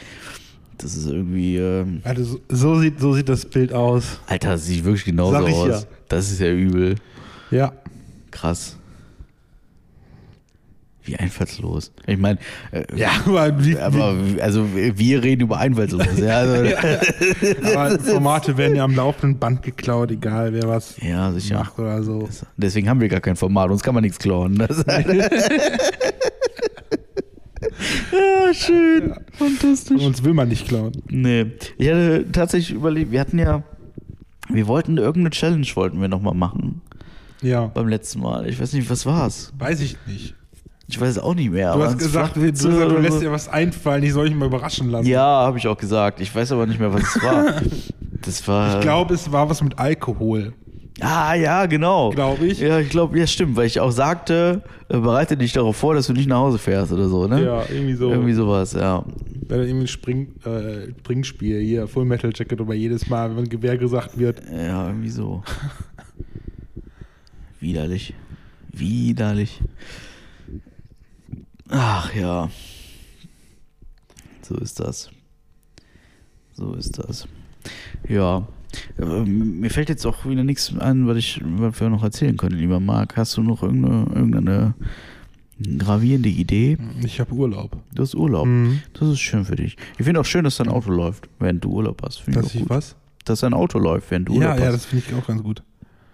Das ist irgendwie, ähm, Also so, sieht, so sieht das Bild aus. Alter, das sieht wirklich genauso aus. ja. Das ist ja übel. Ja. Krass. Wie einfallslos. Ich meine, äh, Ja, aber, wie, aber also wir reden über einfallslos. ja, also, ja. aber Formate werden ja am laufenden Band geklaut, egal wer was sicher. macht oder so. Deswegen haben wir gar kein Format, uns kann man nichts klauen. Das halt ja, schön. Fantastisch. Uns will man nicht klauen. Nee. Ich hatte tatsächlich überlegt, wir hatten ja, wir wollten irgendeine Challenge wollten wir nochmal machen Ja. beim letzten Mal. Ich weiß nicht, was war's? Weiß ich nicht. Ich weiß auch nicht mehr. Du hast gesagt, du, Flachwitze du lässt dir was einfallen, ich soll mich mal überraschen lassen. Ja, habe ich auch gesagt. Ich weiß aber nicht mehr, was es war. Das war. Ich glaube, es war was mit Alkohol. Ah, ja, genau. Glaub ich. Ja, ich glaube, ja, stimmt, weil ich auch sagte, äh, bereite dich darauf vor, dass du nicht nach Hause fährst oder so, ne? Ja, irgendwie so. Irgendwie sowas, ja. Wäre irgendwie ein Spring, äh, Springspiel hier, Full Metal Jacket, aber jedes Mal, wenn Gewehr gesagt wird. Ja, irgendwie so. Widerlich. Widerlich. Ach ja. So ist das. So ist das. Ja. Äh, Mir fällt jetzt auch wieder nichts ein, was, ich, was wir noch erzählen können, lieber Marc. Hast du noch irgendeine, irgendeine gravierende Idee? Ich habe Urlaub. Du hast Urlaub. Mhm. Das ist schön für dich. Ich finde auch schön, dass dein Auto läuft, während du Urlaub hast. Finde ich Dass ich gut. was? Dass dein Auto läuft, während du Urlaub Ja, hast. ja, das finde ich auch ganz gut.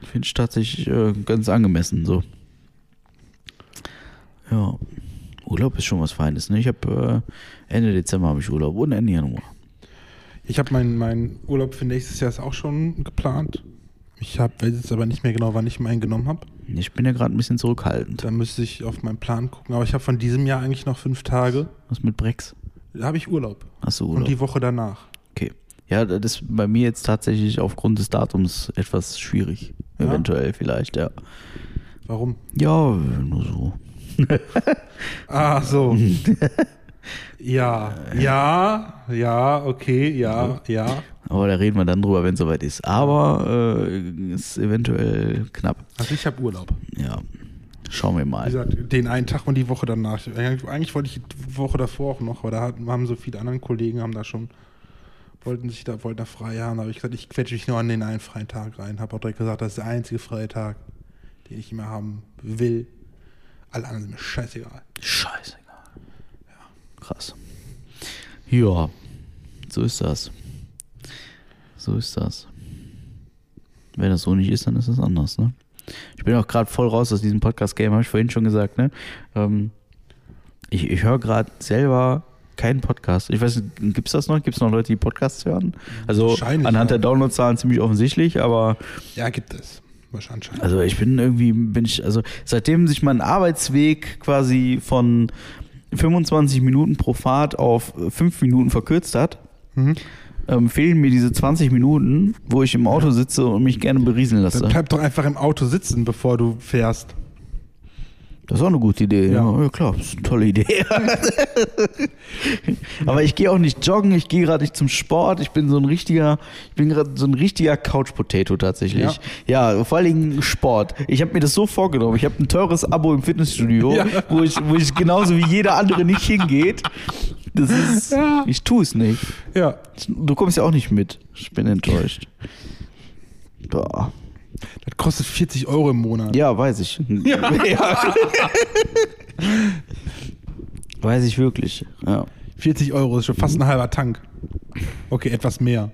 Finde ich tatsächlich äh, ganz angemessen so. Ja. Urlaub ist schon was Feines, ne? Ich habe äh, Ende Dezember habe ich Urlaub und Ende Januar. Ich habe meinen mein Urlaub für nächstes Jahr ist auch schon geplant. Ich hab, weiß jetzt aber nicht mehr genau, wann ich meinen genommen habe. Ich bin ja gerade ein bisschen zurückhaltend. Da müsste ich auf meinen Plan gucken. Aber ich habe von diesem Jahr eigentlich noch fünf Tage. Was mit Brex? Da habe ich Urlaub. Hast du Und Urlaub? die Woche danach. Okay. Ja, das ist bei mir jetzt tatsächlich aufgrund des Datums etwas schwierig. Ja? Eventuell vielleicht, ja. Warum? Ja, nur so. Ah, so. ja, ja, ja, okay, ja, ja. Aber da reden wir dann drüber, wenn es soweit ist. Aber äh, ist eventuell knapp. Also ich habe Urlaub. Ja. Schauen wir Wie mal. gesagt, den einen Tag und die Woche danach. Eigentlich wollte ich die Woche davor auch noch, aber da haben so viele andere Kollegen, haben da schon, wollten sich da, wollten da frei haben. Da habe ich gesagt, ich quetsche mich nur an den einen freien Tag rein. Habe auch direkt gesagt, das ist der einzige freie Tag, den ich immer haben will. Alle anderen sind mir scheißegal. Scheißegal. Krass. Ja, so ist das. So ist das. Wenn das so nicht ist, dann ist es anders, ne? Ich bin auch gerade voll raus aus diesem Podcast-Game, habe ich vorhin schon gesagt, ne? Ähm, ich ich höre gerade selber keinen Podcast. Ich weiß nicht, gibt es das noch? Gibt es noch Leute, die Podcasts hören? Also anhand ja. der Downloadzahlen ziemlich offensichtlich, aber Ja, gibt es. Wahrscheinlich. also ich bin irgendwie, bin ich, also seitdem sich mein Arbeitsweg quasi von 25 Minuten pro Fahrt auf 5 Minuten verkürzt hat, Mhm. ähm, fehlen mir diese 20 Minuten, wo ich im Auto sitze und mich gerne berieseln Dann lasse. bleib doch einfach im Auto sitzen, bevor du fährst. Das ist auch eine gute Idee. Ja, Ja. ja klar, das ist eine tolle Idee. Aber ich gehe auch nicht joggen, ich gehe gerade nicht zum Sport. Ich bin so ein richtiger, ich bin gerade so ein richtiger Couch-Potato tatsächlich. Ja. vor allen Dingen Sport. Ich habe mir das so vorgenommen. Ich habe ein teures Abo im Fitnessstudio, Ja. wo, ich, wo ich genauso wie jeder andere nicht hingeht. Das ist, Ja. ich tue es nicht. Ja. Du kommst ja auch nicht mit. Ich bin enttäuscht. Boah. Das kostet 40 Euro im Monat. Ja, weiß ich. Ja. weiß ich wirklich. Ja. 40 Euro ist schon fast ein halber Tank. Okay, etwas mehr.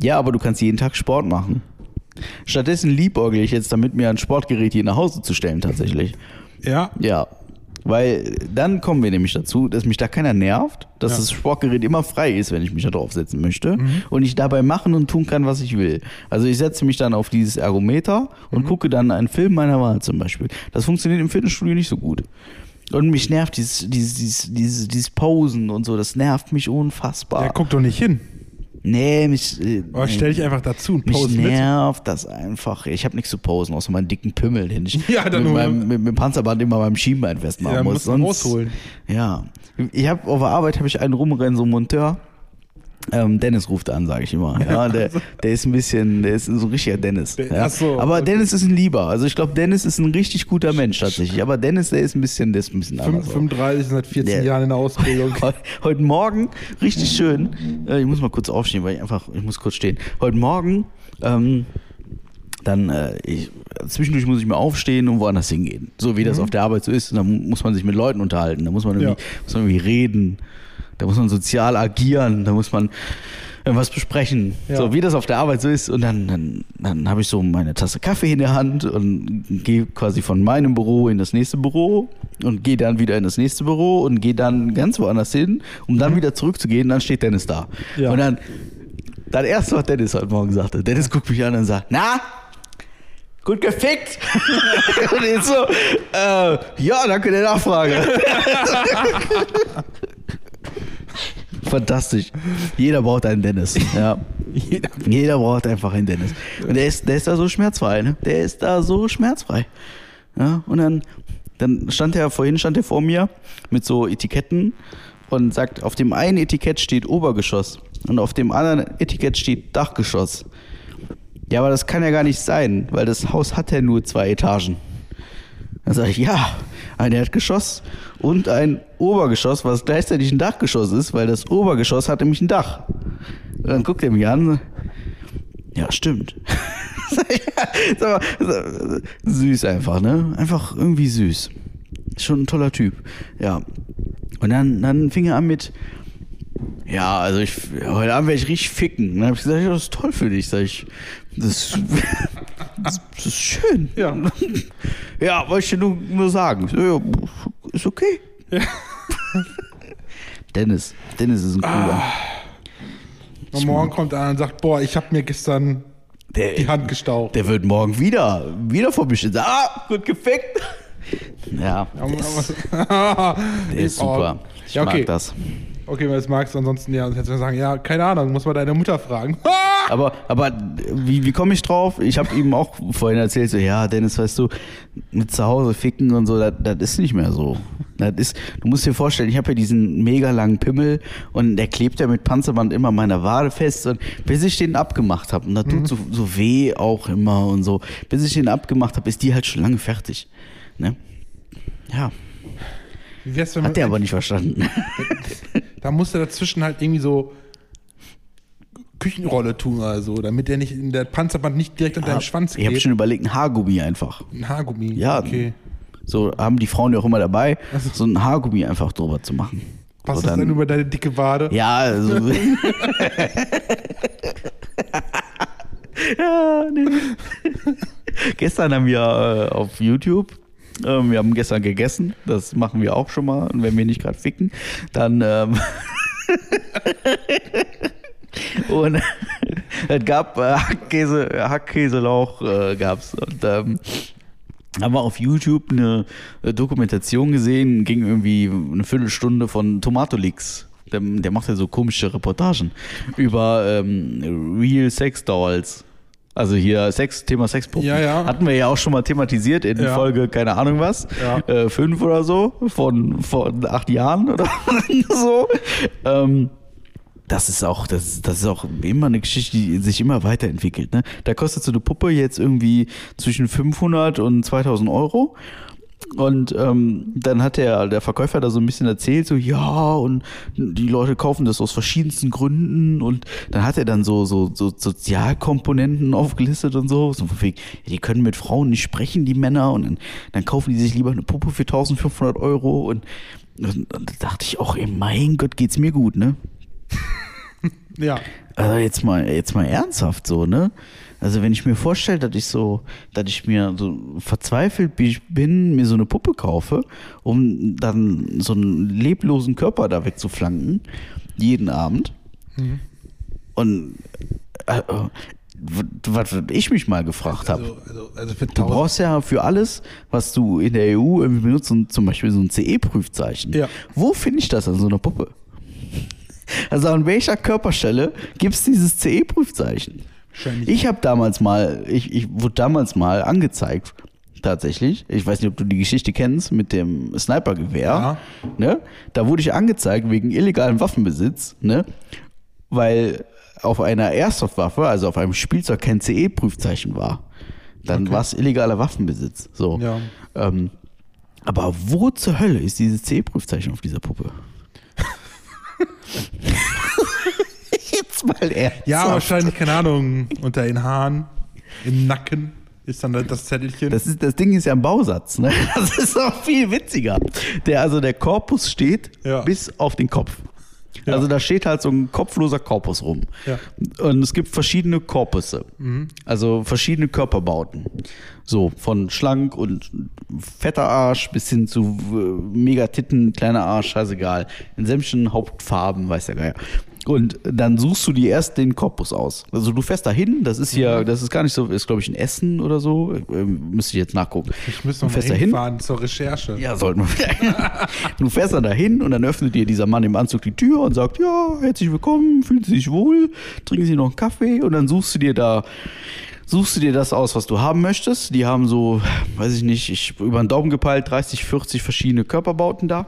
ja, aber du kannst jeden Tag Sport machen. Stattdessen liebäugle ich jetzt damit, mir ein Sportgerät hier nach Hause zu stellen, tatsächlich. Ja. Ja. Weil dann kommen wir nämlich dazu, dass mich da keiner nervt, dass Ja. das Sportgerät immer frei ist, wenn ich mich da draufsetzen möchte und ich dabei machen und tun kann, was ich will. Also ich setze mich dann auf dieses Ergometer und gucke dann einen Film meiner Wahl zum Beispiel. Das funktioniert im Fitnessstudio nicht so gut. Und mich nervt dieses, dieses, dieses, dieses, dieses Posen und so, das nervt mich unfassbar. Ja, guck doch nicht hin. Nee, mich, äh, nee. stell dich einfach dazu und Mich pose mit. nervt das einfach. Ich habe nichts zu posen, außer meinen dicken Pimmel, den ich Ja, dann mit, meinem, mit, mit dem Panzerband immer beim Schienbein festmachen Ja, muss. du rausholen. Ja. Ich habe auf der Arbeit habe ich einen rumrennen, so einen Monteur. Ähm, Dennis ruft an, sage ich immer. Ja, der, der ist ein bisschen, der ist so ein richtiger Dennis. Ja. ach so, aber okay. Dennis ist ein Lieber. Also ich glaube, Dennis ist ein richtig guter Mensch tatsächlich. Aber Dennis, der ist ein bisschen, der ist ein bisschen anders. Fünf- 35 sind seit 14 Der- Jahren in der Ausbildung. Heu- Heute Morgen, richtig schön. Äh, ich muss mal kurz aufstehen, weil ich einfach, ich muss kurz stehen. Heute Morgen, ähm, dann, äh, ich, zwischendurch muss ich mal aufstehen und woanders hingehen. So wie das auf der Arbeit so ist. Und dann muss man sich mit Leuten unterhalten, da muss man irgendwie, Ja. muss man irgendwie reden, da muss man sozial agieren, da muss man äh, was besprechen. Ja. So wie das auf der Arbeit so ist. Und dann, dann, dann habe ich so meine Tasse Kaffee in der Hand und gehe quasi von meinem Büro in das nächste Büro und gehe dann wieder in das nächste Büro und gehe dann ganz woanders hin, um dann wieder zurückzugehen. Dann steht Dennis da. Ja. Und dann, das erste, was Dennis heute Morgen sagte, Dennis guckt mich an und sagt, na, gut gefickt. und ich so, äh, ja, danke der Nachfrage. Fantastisch. Jeder braucht einen Dennis. Ja. Jeder. Jeder braucht einfach einen Dennis. Und der ist, der ist da so schmerzfrei, ne? Der ist da so schmerzfrei. Ja, und dann, dann stand er vorhin, stand er vor mir mit so Etiketten und sagt, auf dem einen Etikett steht Obergeschoss und auf dem anderen Etikett steht Dachgeschoss. Ja, aber das kann ja gar nicht sein, weil das Haus hat ja nur zwei Etagen. Dann sage ich, ja, ein Erdgeschoss und ein Obergeschoss, was gleichzeitig ein Dachgeschoss ist, weil das Obergeschoss hat nämlich ein Dach. Und dann guckt er mich an. Ja, stimmt. Süß einfach, ne? Einfach irgendwie süß. Schon ein toller Typ. Ja. Und dann, dann fing er an mit, ja, also ich, heute Abend werde ich richtig ficken. Dann habe ich gesagt, ja, das ist toll für dich. Sag ich, das, das, das ist schön. Ja. Ja, wollte ich dir nur, nur sagen. Ja, ist okay. Dennis, Dennis ist ein cooler. Und morgen kommt einer und sagt, boah, ich habe mir gestern Der, die Hand gestaucht. der wird morgen wieder, wieder vor mich stehen. Ah, gut gefickt. Ja, der ist super. Ich ja, okay. mag das. Okay, du es magst, ansonsten ja, hättest du sagen, ja, keine Ahnung, muss man deine Mutter fragen. Aber, aber wie, wie komme ich drauf? Ich habe ihm auch vorhin erzählt, so, ja, Dennis, weißt du, mit zu Hause ficken und so, das, das ist nicht mehr so. Das ist, du musst dir vorstellen, ich habe ja diesen mega langen Pimmel und der klebt ja mit Panzerband immer meiner Wade fest und bis ich den abgemacht habe, und das tut so, so weh auch immer und so, bis ich den abgemacht habe, ist die halt schon lange fertig. Ne? Ja, Wie wär's, wenn hat der aber nicht verstanden. da musst du dazwischen halt irgendwie so Küchenrolle tun oder so, damit der nicht in der Panzerband nicht direkt an deinem Schwanz ich habe geht. schon überlegt, ein Haargummi einfach. Ein Haargummi. Ja, Okay. so haben die Frauen ja auch immer dabei, Also- so ein Haargummi einfach drüber zu machen. Passt so das dann über deine dicke Wade? Ja, also. ja, nee. Gestern haben wir äh, auf YouTube, ähm, wir haben gestern gegessen, das machen wir auch schon mal. Und wenn wir nicht gerade ficken, dann. Ähm, und es gab äh, Hackkäse, Hackkäselauch äh, gab's. Und ähm, haben wir auf YouTube eine äh, Dokumentation gesehen, ging irgendwie eine Viertelstunde von Tomatolix. Der, der macht ja so komische Reportagen über ähm, Real Sex Dolls. Also hier Sex, Thema Sexpuppen. Ja, ja. Hatten wir ja auch schon mal thematisiert in Ja. Folge, keine Ahnung was, äh, fünf oder so, von, von acht Jahren oder so. Ähm, das ist auch, das, das ist auch immer eine Geschichte, die sich immer weiterentwickelt. Ne? Da kostet so eine Puppe jetzt irgendwie zwischen 500 und 2000 Euro. Und ähm, dann hat der, der Verkäufer da so ein bisschen erzählt, so ja, und die Leute kaufen das aus verschiedensten Gründen und dann hat er dann so, so, so Sozialkomponenten aufgelistet und so, so wegen, die können mit Frauen nicht sprechen, die Männer, und dann, dann kaufen die sich lieber eine Puppe für 1500 Euro und, und, und da dachte ich auch, ey, mein Gott, geht's mir gut, ne? Ja. Also jetzt mal, jetzt mal ernsthaft so, ne? Also wenn ich mir vorstelle, dass ich so, dass ich mir so verzweifelt wie ich bin, mir so eine Puppe kaufe, um dann so einen leblosen Körper da wegzuflanken, jeden Abend. Und äh, was was ich mich mal gefragt habe. Also, also, also Du 1000 brauchst ja für alles, was du in der EU irgendwie benutzt, zum Beispiel so ein CE-Prüfzeichen. Ja. Wo finde ich das an so einer Puppe? Also an welcher Körperstelle gibt es dieses CE-Prüfzeichen? Ich habe damals mal, ich, ich wurde damals mal angezeigt, tatsächlich. Ich weiß nicht, ob du die Geschichte kennst mit dem Snipergewehr. Ja. Ne? Da wurde ich angezeigt wegen illegalen Waffenbesitz, ne? weil auf einer Airsoft-Waffe, also auf einem Spielzeug, kein CE-Prüfzeichen war. Dann Okay. war es illegaler Waffenbesitz. So. Ja. Ähm, aber wo zur Hölle ist dieses CE-Prüfzeichen auf dieser Puppe? Jetzt mal ernsthaft. Ja, wahrscheinlich, keine Ahnung, unter den Haaren, im Nacken ist dann das Zettelchen. Das, ist, das Ding ist ja ein Bausatz, ne? Das ist auch viel witziger. Der, also der Korpus steht Ja. bis auf den Kopf. Ja. Also da steht halt so ein kopfloser Korpus rum. Ja. Und es gibt verschiedene Korpusse. Also verschiedene Körperbauten. So, von schlank und fetter Arsch bis hin zu äh, mega Titten, kleiner Arsch, scheißegal. In sämtlichen Hauptfarben, weiß der Geier. Und dann suchst du dir erst den Korpus aus. Also du fährst da hin, das ist hier, das ist gar nicht so, ist glaube ich ein Essen oder so. Ähm, müsste ich jetzt nachgucken. ich müsste noch mal fährst da hin. hinfahren zur Recherche. Ja, sollten wir. Du fährst dann dahin und dann öffnet dir dieser Mann im Anzug die Tür und sagt, ja, herzlich willkommen, fühlen Sie sich wohl, trinken Sie noch einen Kaffee und dann suchst du dir da, suchst du dir das aus, was du haben möchtest. Die haben so, weiß ich nicht, ich über den Daumen gepeilt, 30, 40 verschiedene Körperbauten da.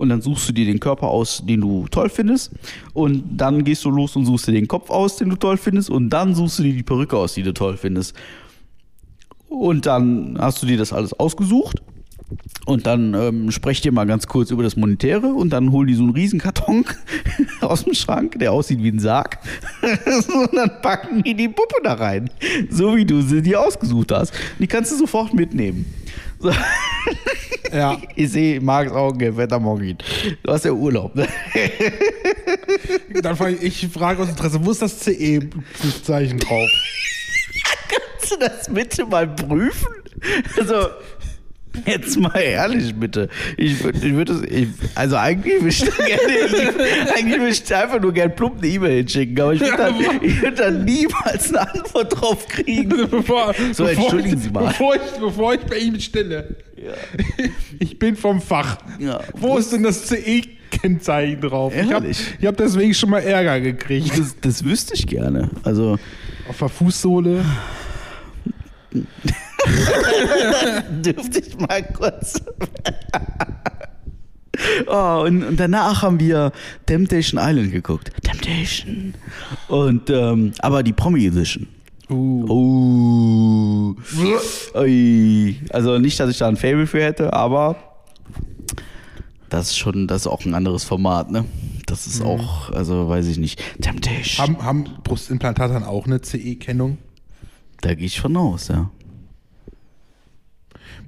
Und dann suchst du dir den Körper aus, den du toll findest. Und dann gehst du los und suchst dir den Kopf aus, den du toll findest. Und dann suchst du dir die Perücke aus, die du toll findest. Und dann hast du dir das alles ausgesucht. Und dann ähm, sprecht ihr mal ganz kurz über das Monetäre und dann holen die so einen Riesenkarton aus dem Schrank, der aussieht wie ein Sarg. und dann packen die die Puppe da rein. So wie du sie dir ausgesucht hast. Die kannst du sofort mitnehmen. So. Ja. Ich sehe Marks Augen, Wettermorgen. Du hast ja Urlaub. Ne? Dann frage ich, ich frage aus Interesse, wo ist das CE-Prüfzeichen drauf? Kannst du das bitte mal prüfen? Also, Jetzt mal ehrlich, bitte. Ich würde, ich würde, ich, also eigentlich würde ich da gerne, eigentlich würde ich da einfach nur gerne plump eine E-Mail hinschicken, aber ich würde dann, ich würde dann niemals eine Antwort drauf kriegen. Bevor, So, entschuldigen Sie mal. Bevor ich, bevor ich bei Ihnen stelle. Ich bin vom Fach. Ja. Wo ist denn das CE-Kennzeichen drauf? Ich habe Ehrlich? ich hab deswegen schon mal Ärger gekriegt. Das, das wüsste ich gerne. Also, Auf der Fußsohle. dürfte ich mal kurz. Oh, und, und danach haben wir Temptation Island geguckt. Temptation. Und, ähm, aber die Promi Edition. Uh. Oh. Ui. Also nicht, dass ich da ein Fable für hätte, aber das ist schon, das ist auch ein anderes Format, ne? Das ist auch, also weiß ich nicht. Temptation. Haben, haben Brustimplantate dann auch eine CE-Kennung? Da gehe ich von aus, ja.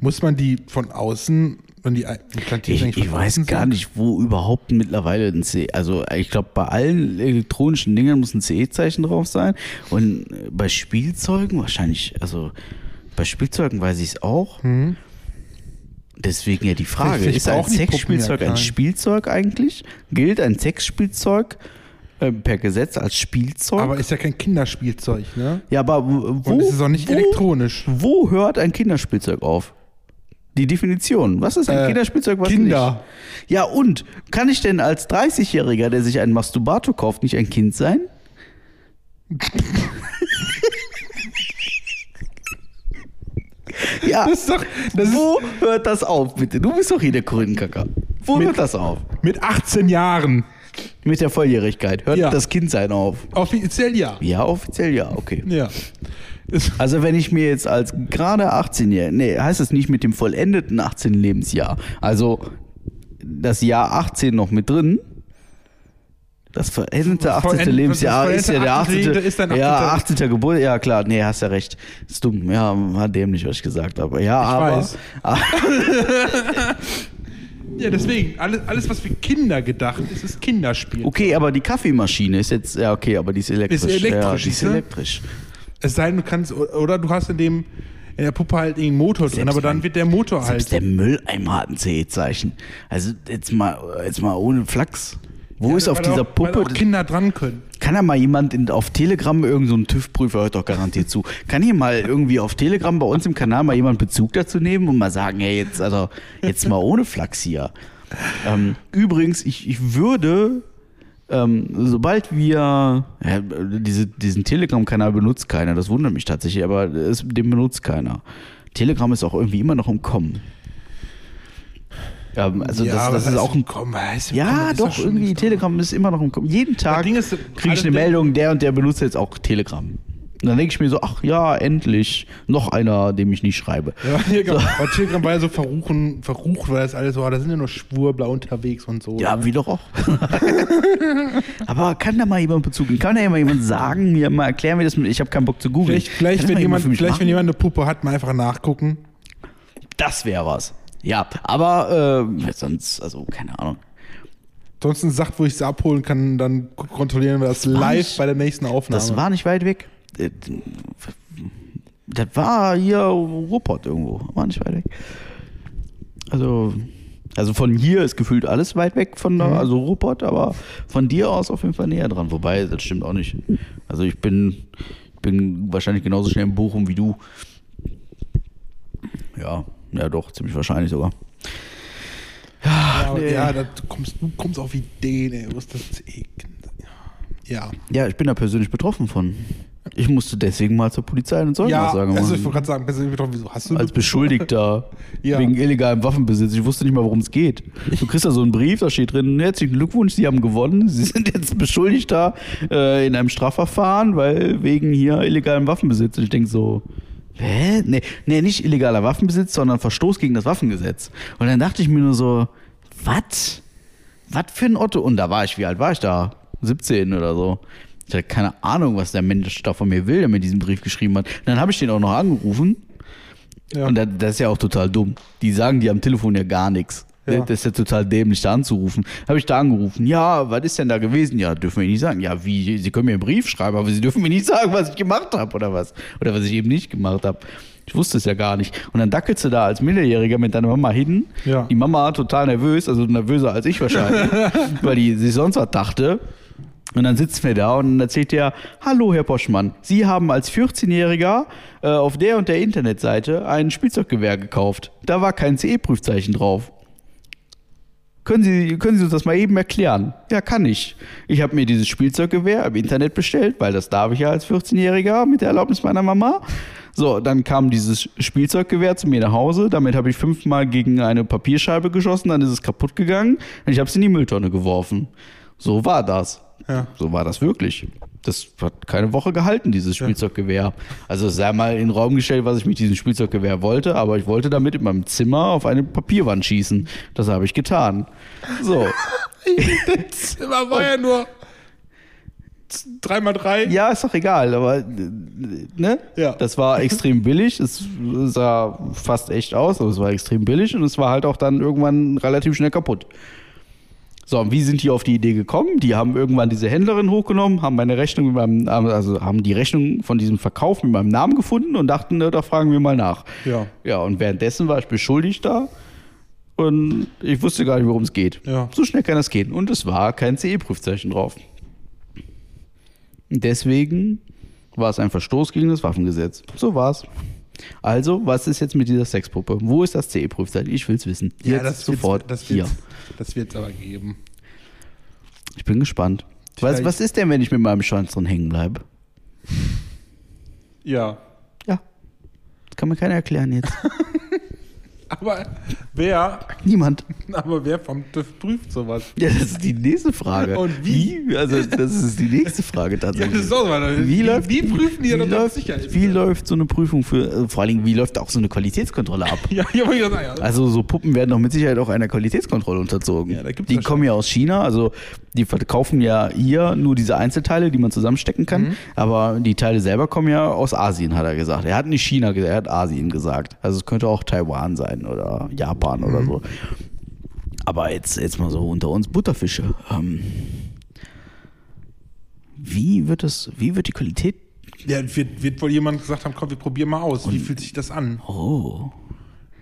Muss man die von außen, wenn die implantiert Ich, eigentlich von ich weiß gar nicht, wo überhaupt mittlerweile ein CE, also ich glaube, bei allen elektronischen Dingen muss ein CE-Zeichen drauf sein. Und bei Spielzeugen wahrscheinlich, also bei Spielzeugen weiß ich es auch. Deswegen ja die Frage, ist ein die Sexspielzeug ein. Spielzeug eigentlich? Gilt ein Sexspielzeug äh, per Gesetz als Spielzeug? Aber ist ja kein Kinderspielzeug, ne? ja, aber wo, Und es ist auch nicht wo, elektronisch. Wo hört ein Kinderspielzeug auf? Die Definition. Was ist ein Äh, Kinderspielzeug, was Kinder. nicht? Ja, und kann ich denn als 30-Jähriger, der sich einen Masturbator kauft, nicht ein Kind sein? ja. Das ist doch, das ist Wo hört das auf, bitte? Du bist doch hier der Korinthenkacker. Wo Mit- hört das auf? mit 18 Jahren. Mit der Volljährigkeit. Hört Ja. das Kindsein auf? Offiziell ja. Ja, offiziell ja, okay. Ja. Also wenn ich mir jetzt als gerade 18-Jähriger, nee, heißt es nicht mit dem vollendeten 18. Lebensjahr, also das Jahr 18 noch mit drin, das vollendete Das 18. vollend- Lebensjahr das ist ja der 18. vollendete ist dein ja, 18. 18. Geburt, ja klar, nee, hast ja recht. Ist dumm, ja, war dämlich, was ich gesagt habe. Ja, aber, weiß. ja, deswegen, alles, alles, was für Kinder gedacht ist, ist Kinderspiel. okay, aber die Kaffeemaschine ist jetzt, ja okay, aber die ist elektrisch. Ist elektrisch, ja, die ist elektrisch. Es sei denn, du kannst, oder du hast in dem, in der Puppe halt irgendeinen Motor drin, Selbst aber dann wird der Motor halt. Selbst der Mülleimer hat ein CE-Zeichen. Also jetzt mal, jetzt mal ohne Flachs. Wo ist auf weil dieser auch, Weil Puppe? auch Kinder dran können. Kann da mal jemand in, auf Telegram, irgend so ein TÜV-Prüfer hört doch garantiert zu, kann hier mal irgendwie auf Telegram bei uns im Kanal mal jemand Bezug dazu nehmen und mal sagen, hey, jetzt, also, jetzt mal ohne Flachs hier. Ähm, übrigens, ich, ich würde, ähm, sobald wir, ja, diese, diesen Telegram-Kanal benutzt keiner, das wundert mich tatsächlich, aber es, den benutzt keiner. Telegram ist auch irgendwie immer noch im Kommen. Ja, also das, aber das ist auch ein Komm, ja, doch, irgendwie Telegram ist immer noch Kommen. Jeden Tag kriege ich eine Meldung, der und der benutzt jetzt auch Telegram. Und dann denke ich mir so, ach ja, endlich, noch einer, dem ich nicht schreibe. Ja, ja, genau. Aber Telegram war ja so verruchen, verrucht, weil das alles so, da sind ja nur Schwurbler unterwegs und so. Ja, ne? wie doch auch. Aber kann da mal jemand Bezug nehmen? Kann da mal jemand sagen, mir mal erklären, wie das mit, ich habe keinen Bock zu googeln. Vielleicht, vielleicht, das wenn jemand, mich vielleicht wenn jemand eine Puppe hat, mal einfach nachgucken. Das wäre was. Ja, aber äh, sonst, also keine Ahnung. Ansonsten sagt, wo ich sie abholen kann, dann kontrollieren wir das war live nicht- bei der nächsten Aufnahme. Das war nicht weit weg. Äh, Das war hier Ruhrpott irgendwo. War nicht weit weg. Also, also von hier ist gefühlt alles weit weg von da, also Ruhrpott, aber von dir aus auf jeden Fall näher dran. Wobei, das stimmt auch nicht. Also ich bin, bin wahrscheinlich genauso schnell in Bochum wie du. Ja, ja doch, ziemlich wahrscheinlich sogar. ja, nee. ja, da kommst, du kommst auf Ideen, ey. Was das? Ja. Ja, ich bin da persönlich betroffen von. Ich musste deswegen mal zur Polizei und Ja, Zeugenaussage also ich wollte gerade sagen, persönlich betroffen, wieso hast du als Beschuldigter Ja. wegen illegalem Waffenbesitz. Ich wusste nicht mal, worum es geht. Du kriegst da so einen Brief, da steht drin, herzlichen Glückwunsch, Sie haben gewonnen. Sie sind jetzt Beschuldigter äh, in einem Strafverfahren, weil wegen hier illegalem Waffenbesitz. Und ich denke so, hä? Nee, nee, nicht illegaler Waffenbesitz, sondern Verstoß gegen das Waffengesetz. Und dann dachte ich mir nur so, was? Was für ein Otto? Und da war ich, wie alt war ich da? 17 oder so. Ich hatte keine Ahnung, was der Mensch da von mir will, der mir diesen Brief geschrieben hat. Und dann habe ich den auch noch angerufen. Ja. Und das, das ist ja auch total dumm. Die sagen dir am Telefon ja gar nichts. Ja. Das ist ja total dämlich, da anzurufen. Habe ich da angerufen. Ja, was ist denn da gewesen? Ja, dürfen wir nicht sagen. Ja, wie? Sie können mir einen Brief schreiben, aber Sie dürfen mir nicht sagen, was ich gemacht habe oder was. Oder was ich eben nicht gemacht habe. Ich wusste es ja gar nicht. Und dann dackelst du da als Minderjähriger mit deiner Mama hin. Ja. Die Mama total nervös, also nervöser als ich wahrscheinlich, weil die sich sonst was dachte. Und dann sitzen wir da und dann erzählt der, hallo Herr Poschmann, Sie haben als 14-Jähriger äh, auf der und der Internetseite ein Spielzeuggewehr gekauft. Da war kein CE-Prüfzeichen drauf. Können Sie, können Sie uns das mal eben erklären? Ja, kann ich. Ich habe mir dieses Spielzeuggewehr im Internet bestellt, weil das darf ich ja als 14-Jähriger mit der Erlaubnis meiner Mama. So, dann kam dieses Spielzeuggewehr zu mir nach Hause. Damit habe ich fünfmal gegen eine Papierscheibe geschossen, dann ist es kaputt gegangen und ich habe es in die Mülltonne geworfen. So war das. Ja. So war das wirklich. Das hat keine Woche gehalten, dieses Spielzeuggewehr. Also es sei mal in den Raum gestellt, was ich mit diesem Spielzeuggewehr wollte, aber ich wollte damit in meinem Zimmer auf eine Papierwand schießen. Das habe ich getan. So. Zimmer war ja nur 3x3. Ja, ist doch egal, aber ne? Ja. Das war extrem billig. Es sah fast echt aus, aber es war extrem billig und es war halt auch dann irgendwann relativ schnell kaputt. So, und wie sind die auf die Idee gekommen? Die haben irgendwann diese Händlerin hochgenommen, haben meine Rechnung mit meinem, also haben die Rechnung von diesem Verkauf mit meinem Namen gefunden und dachten, ne, da fragen wir mal nach. Ja. Ja, und währenddessen war ich beschuldigt da und ich wusste gar nicht, worum es geht. Ja. So schnell kann das gehen. Und es war kein CE-Prüfzeichen drauf. Deswegen war es ein Verstoß gegen das Waffengesetz. So war's. Also, was ist jetzt mit dieser Sexpuppe? Wo ist das CE-Prüfzeichen? Ich will's wissen. Jetzt ja, das sofort das hier. das wird's aber geben. Ich bin gespannt. Was, was ist denn, wenn ich mit meinem Schwanz drin hängen bleibe? Ja. Ja. Das kann mir keiner erklären jetzt. Aber wer, Niemand. aber wer vom TÜV prüft sowas? Ja, das ist die nächste Frage. Und wie? Also, das ist die nächste Frage Ja, tatsächlich. das ist auch mal. Wie, läuft, wie prüfen die wie das läuft, Sicherheit? Wie läuft so eine Prüfung für, äh, vor allen Dingen, wie läuft auch so eine Qualitätskontrolle ab? Ja, ja, ja. Also so Puppen werden doch mit Sicherheit auch einer Qualitätskontrolle unterzogen. Ja, da gibt's die ja kommen ja aus China, also die verkaufen ja hier nur diese Einzelteile, die man zusammenstecken kann, Mhm. aber die Teile selber kommen ja aus Asien, hat er gesagt. Er hat nicht China gesagt, er hat Asien gesagt. Also es könnte auch Taiwan sein oder Japan Mhm. oder so. Aber jetzt, jetzt mal so unter uns Butterfische. Ähm, wie wird das, wie wird die Qualität? Ja, wird, wird wohl jemand gesagt haben, komm, wir probieren mal aus. Wie fühlt sich das an? Oh,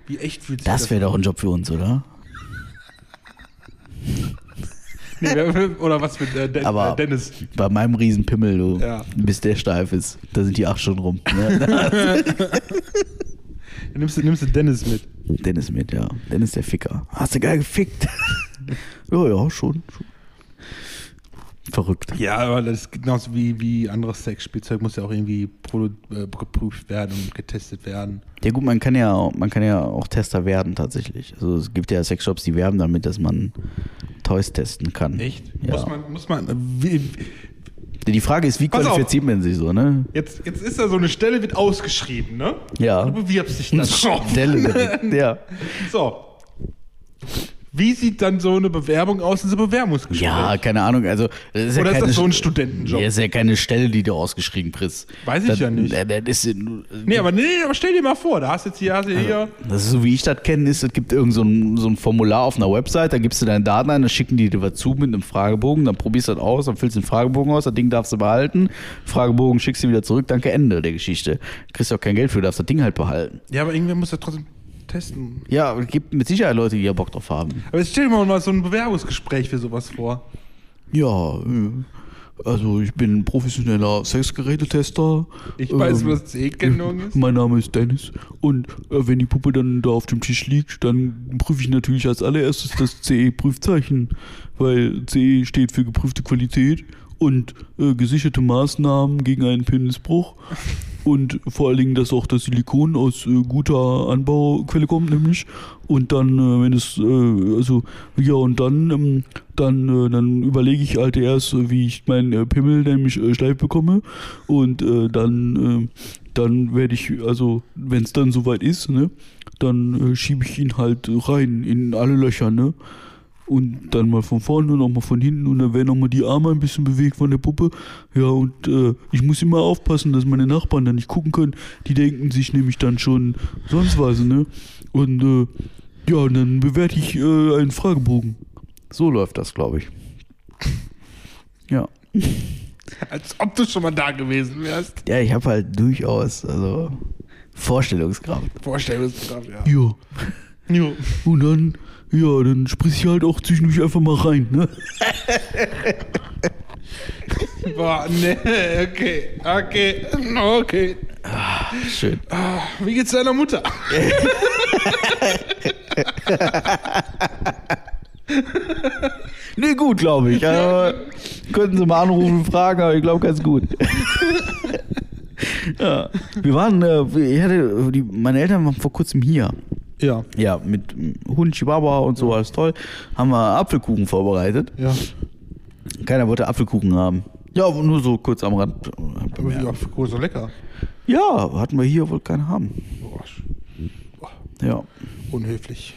Wie echt fühlt sich das das wäre doch ein Job für uns, oder? Nee, oder was mit äh, Den- Aber- äh, Dennis? Bei meinem Riesenpimmel, du, Ja. bis der steif ist. Da sind die acht Stunden rum. Ne? Dann nimmst du, nimmst du Dennis mit. Dennis mit, ja. Dennis der Ficker. Hast du geil gefickt? ja, ja, schon. schon. Verrückt. Ja, aber das ist genauso wie, wie anderes Sexspielzeug muss ja auch irgendwie äh, geprüft werden und getestet werden. Ja gut, man kann ja, auch- man kann ja auch Tester werden tatsächlich. Also es gibt ja Sexshops, die werben damit, dass man Toys testen kann. Echt? Ja. Muss man, muss man, wie, Die Frage ist, wie Pass auf. qualifiziert man sich so, ne? jetzt, jetzt ist da so eine Stelle, wird ausgeschrieben, ne? Ja. Du bewirbst dich dann drauf. Stelle. Ja. So. Wie sieht dann so eine Bewerbung aus einem Bewerbungsgespräch? ja, keine Ahnung. Also, das ist ja Oder ist keine das so ein Studentenjob? Ja, ist ja keine Stelle, die du ausgeschrieben kriegst. Weiß ich das, ja nicht. Das, das, ist, Nee, aber nee, aber stell dir mal vor, da hast jetzt hier, hast du hier. Das ist so wie ich das kenne, ist, es gibt irgend so ein, so ein Formular auf einer Website, da gibst du deine Daten ein, dann schicken die dir was zu mit einem Fragebogen, dann probierst du das aus, dann füllst du den Fragebogen aus, das Ding darfst du behalten, Fragebogen schickst du wieder zurück, danke, Ende der Geschichte. Kriegst du auch kein Geld für, darfst das Ding halt behalten. Ja, aber irgendwer muss das trotzdem testen. Ja, es gibt mit Sicherheit Leute, die ja Bock drauf haben. Aber jetzt stell dir mal so ein Bewerbungsgespräch für sowas vor. Ja, äh, also ich bin professioneller Sexgerätetester. Ich weiß, Ähm, was CE-Kennung ist. Mein Name ist Dennis und äh, wenn die Puppe dann da auf dem Tisch liegt, dann prüfe ich natürlich als allererstes das CE-Prüfzeichen, weil CE steht für geprüfte Qualität und äh, gesicherte Maßnahmen gegen einen Penisbruch und vor allen Dingen, dass auch das Silikon aus äh, guter Anbauquelle kommt, nämlich und dann, äh, wenn es, äh, also ja und dann, ähm, dann, äh, dann überlege ich halt erst, wie ich meinen äh, Pimmel nämlich äh, steif bekomme und dann äh, dann werde ich, also wenn es dann soweit ist, ne, dann schiebe ich ihn halt rein in alle Löcher, ne? Und dann mal von vorne und auch mal von hinten und dann werden auch mal die Arme ein bisschen bewegt von der Puppe. Ja, und äh, ich muss immer aufpassen, dass meine Nachbarn dann nicht gucken können. Die denken sich nämlich dann schon sonst was, ne? Und äh, ja, und dann bewerte ich äh, einen Fragebogen. So läuft das, glaube ich. Ja. Als ob du schon mal da gewesen wärst. Ja, ich habe halt durchaus, also Vorstellungskraft. Vorstellungskraft, ja. Ja. Jo. Und dann, ja, dann sprich ich halt auch zwischendurch einfach mal rein, ne? Boah, ne, okay, okay, okay. Schön. Ah, Wie geht's deiner Mutter? Nee, gut, glaube ich. Also, könnten Sie mal anrufen und fragen, aber ich glaube ganz gut. ja. Wir waren, äh, ich hatte, die, meine Eltern waren vor kurzem hier. Ja, Ja, mit Hund, Chihuahua und so, alles toll. Haben wir Apfelkuchen vorbereitet. ja. Keiner wollte Apfelkuchen haben. Ja, nur so kurz am Rand. Aber auch für so lecker. Ja, hatten wir hier, wollte keiner haben. Boah, boah, Ja. unhöflich.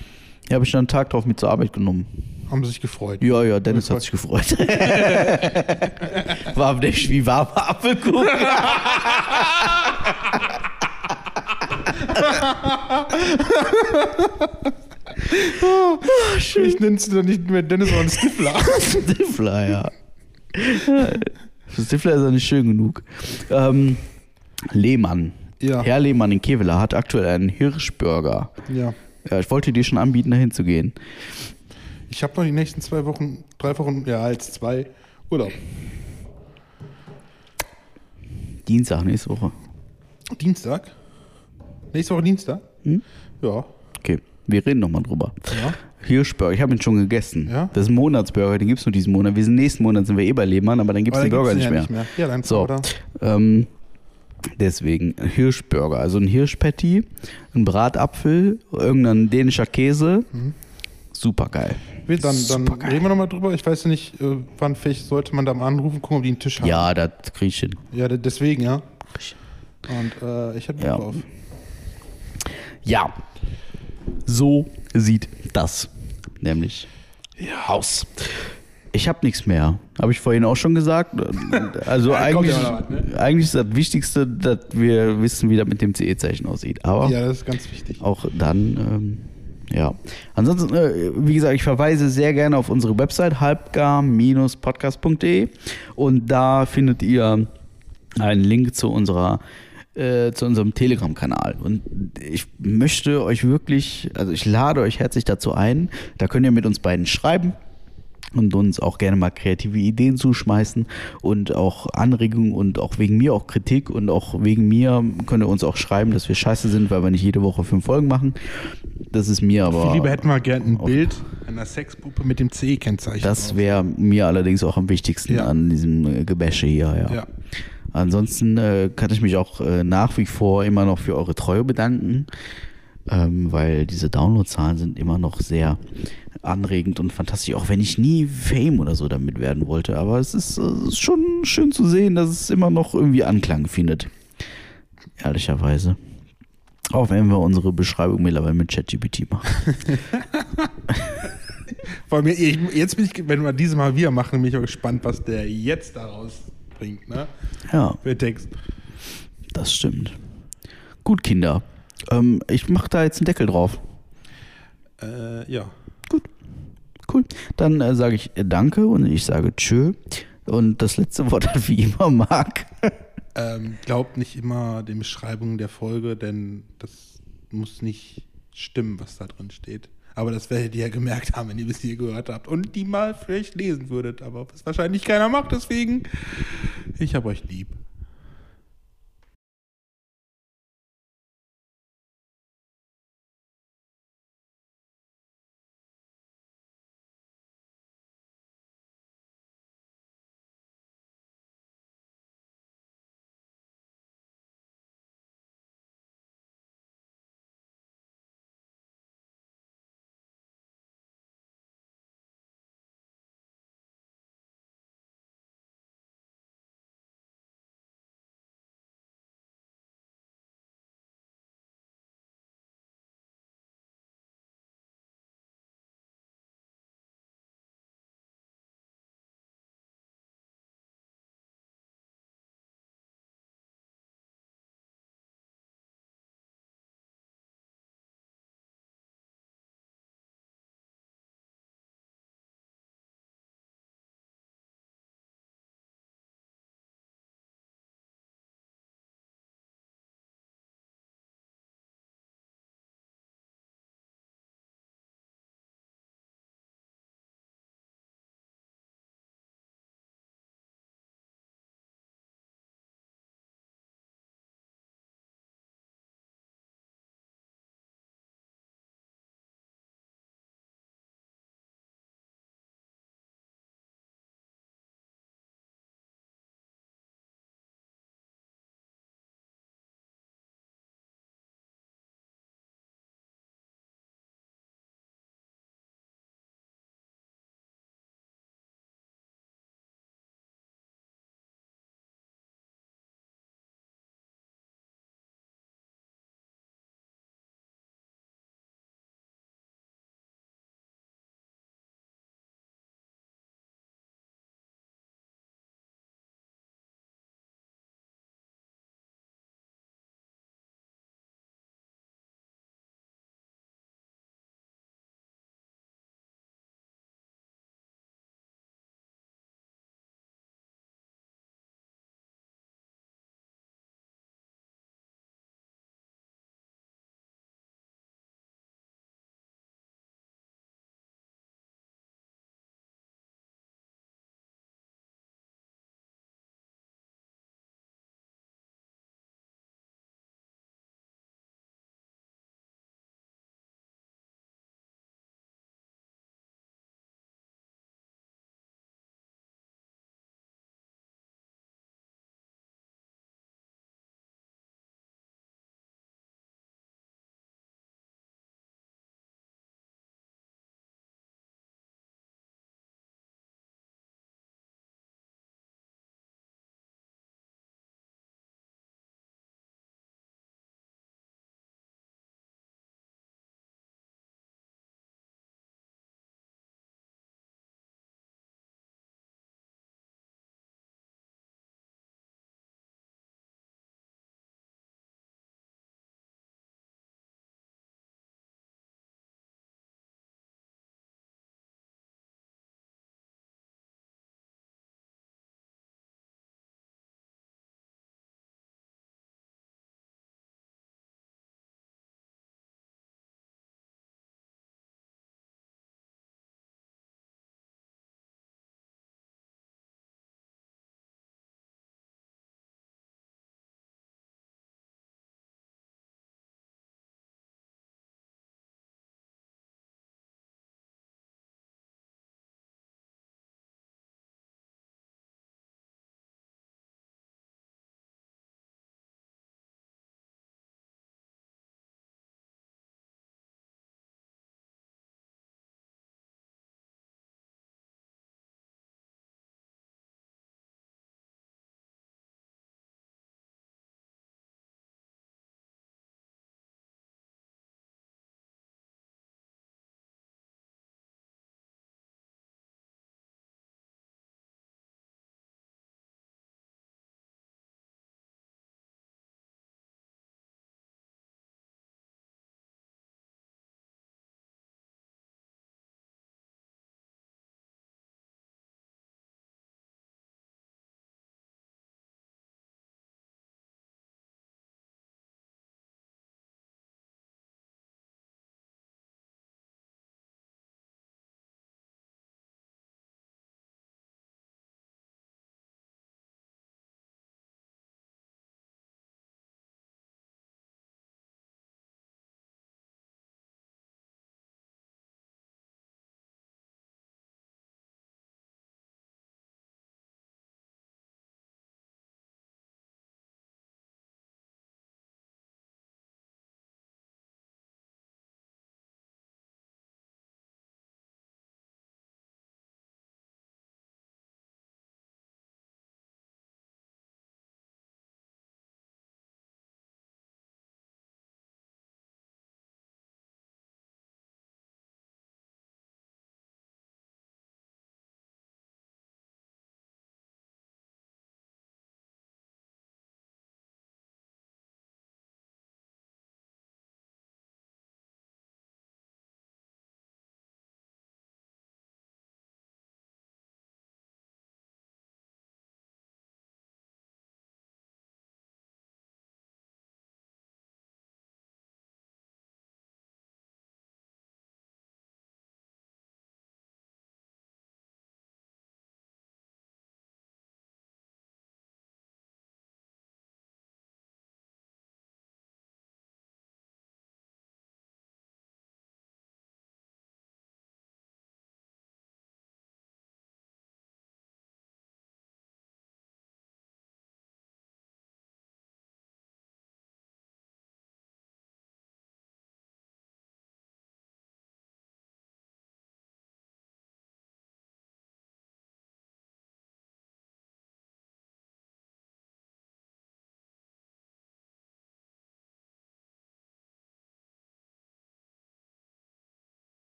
Ja, habe ich dann einen Tag drauf mit zur Arbeit genommen. Haben sie sich gefreut. Ja, ja, Dennis hat sich gefreut. War nicht wie warmer Apfelkuchen. Ich nenne es doch nicht mehr Dennis, sondern Stifler. Stifler, ja. Für Stifler ist er nicht schön genug. Ähm, Lehmann. Ja. Herr Lehmann in Kevela hat aktuell einen Hirschburger. ja. Ja, ich wollte dir schon anbieten, dahin zu gehen. Ich habe noch die nächsten zwei Wochen, drei Wochen, ja, als zwei Urlaub. Dienstag, nächste Woche. Dienstag? Nächste Woche Dienstag? Hm? Ja. Okay, wir reden nochmal drüber. Ja. Hirschburger, ich habe ihn schon gegessen. Ja? Das ist ein Monatsburger, den gibt es nur diesen Monat. Wir sind nächsten Monat sind wir eh bei Lehmann, aber dann gibt es den Burger nicht, den mehr. Ja, dann So, ähm, deswegen Hirschburger, also ein Hirschpatty, ein Bratapfel, irgendein dänischer Käse. Super geil. Wir- Dann, dann Supergeil. reden wir nochmal drüber. Ich weiß ja nicht, äh, wann vielleicht sollte man da mal anrufen, gucken, ob die einen Tisch haben. Ja, das krieg ich hin. Ja, de- deswegen, ja. Und äh, ich hätte Bock Ja. drauf. Ja, so sieht das nämlich aus. Ich habe nichts mehr. Habe ich vorhin auch schon gesagt. Also Ja, eigentlich, ja was, ne? eigentlich ist das Wichtigste, dass wir wissen, wie das mit dem CE-Zeichen aussieht. Aber Ja, das ist ganz wichtig. auch dann, ähm, ja. Ansonsten, äh, wie gesagt, ich verweise sehr gerne auf unsere Website halbgar-podcast.de und da findet ihr einen Link zu unserer äh, zu unserem Telegram-Kanal. Und ich möchte euch wirklich, also ich lade euch herzlich dazu ein. Da könnt ihr mit uns beiden schreiben und uns auch gerne mal kreative Ideen zuschmeißen und auch Anregungen und auch wegen mir auch Kritik und auch wegen mir könnt ihr uns auch schreiben, dass wir scheiße sind, weil wir nicht jede Woche fünf Folgen machen. Das ist mir aber. Viel lieber hätten wir gern ein Bild einer Sexpuppe mit dem CE-Kennzeichen. Das wäre mir allerdings auch am wichtigsten Ja. an diesem Gebäsche hier, ja. Ja. Ansonsten äh, kann ich mich auch äh, nach wie vor immer noch für eure Treue bedanken, ähm, weil diese Downloadzahlen sind immer noch sehr anregend und fantastisch, auch wenn ich nie Fame oder so damit werden wollte. Aber es ist, äh, es ist schon schön zu sehen, dass es immer noch irgendwie Anklang findet. Ehrlicherweise. Auch wenn wir unsere Beschreibung mittlerweile mit ChatGPT machen. Vor allem, jetzt bin ich, wenn wir dieses Mal wieder machen, bin ich auch gespannt, was der jetzt daraus bringt, ne? Ja. Für Text. Das stimmt. Gut, Kinder. Ähm, ich mache da jetzt einen Deckel drauf. Äh, ja. Cool. Dann äh, sage ich äh, Danke und ich sage Tschö. Und das letzte Wort hat wie immer Marc. Ähm, glaubt nicht immer den Beschreibungen der Folge, denn das muss nicht stimmen, was da drin steht. Aber das werdet ihr ja gemerkt haben, wenn ihr bis hier gehört habt und die mal vielleicht lesen würdet. Aber was wahrscheinlich keiner macht, deswegen, ich hab euch lieb.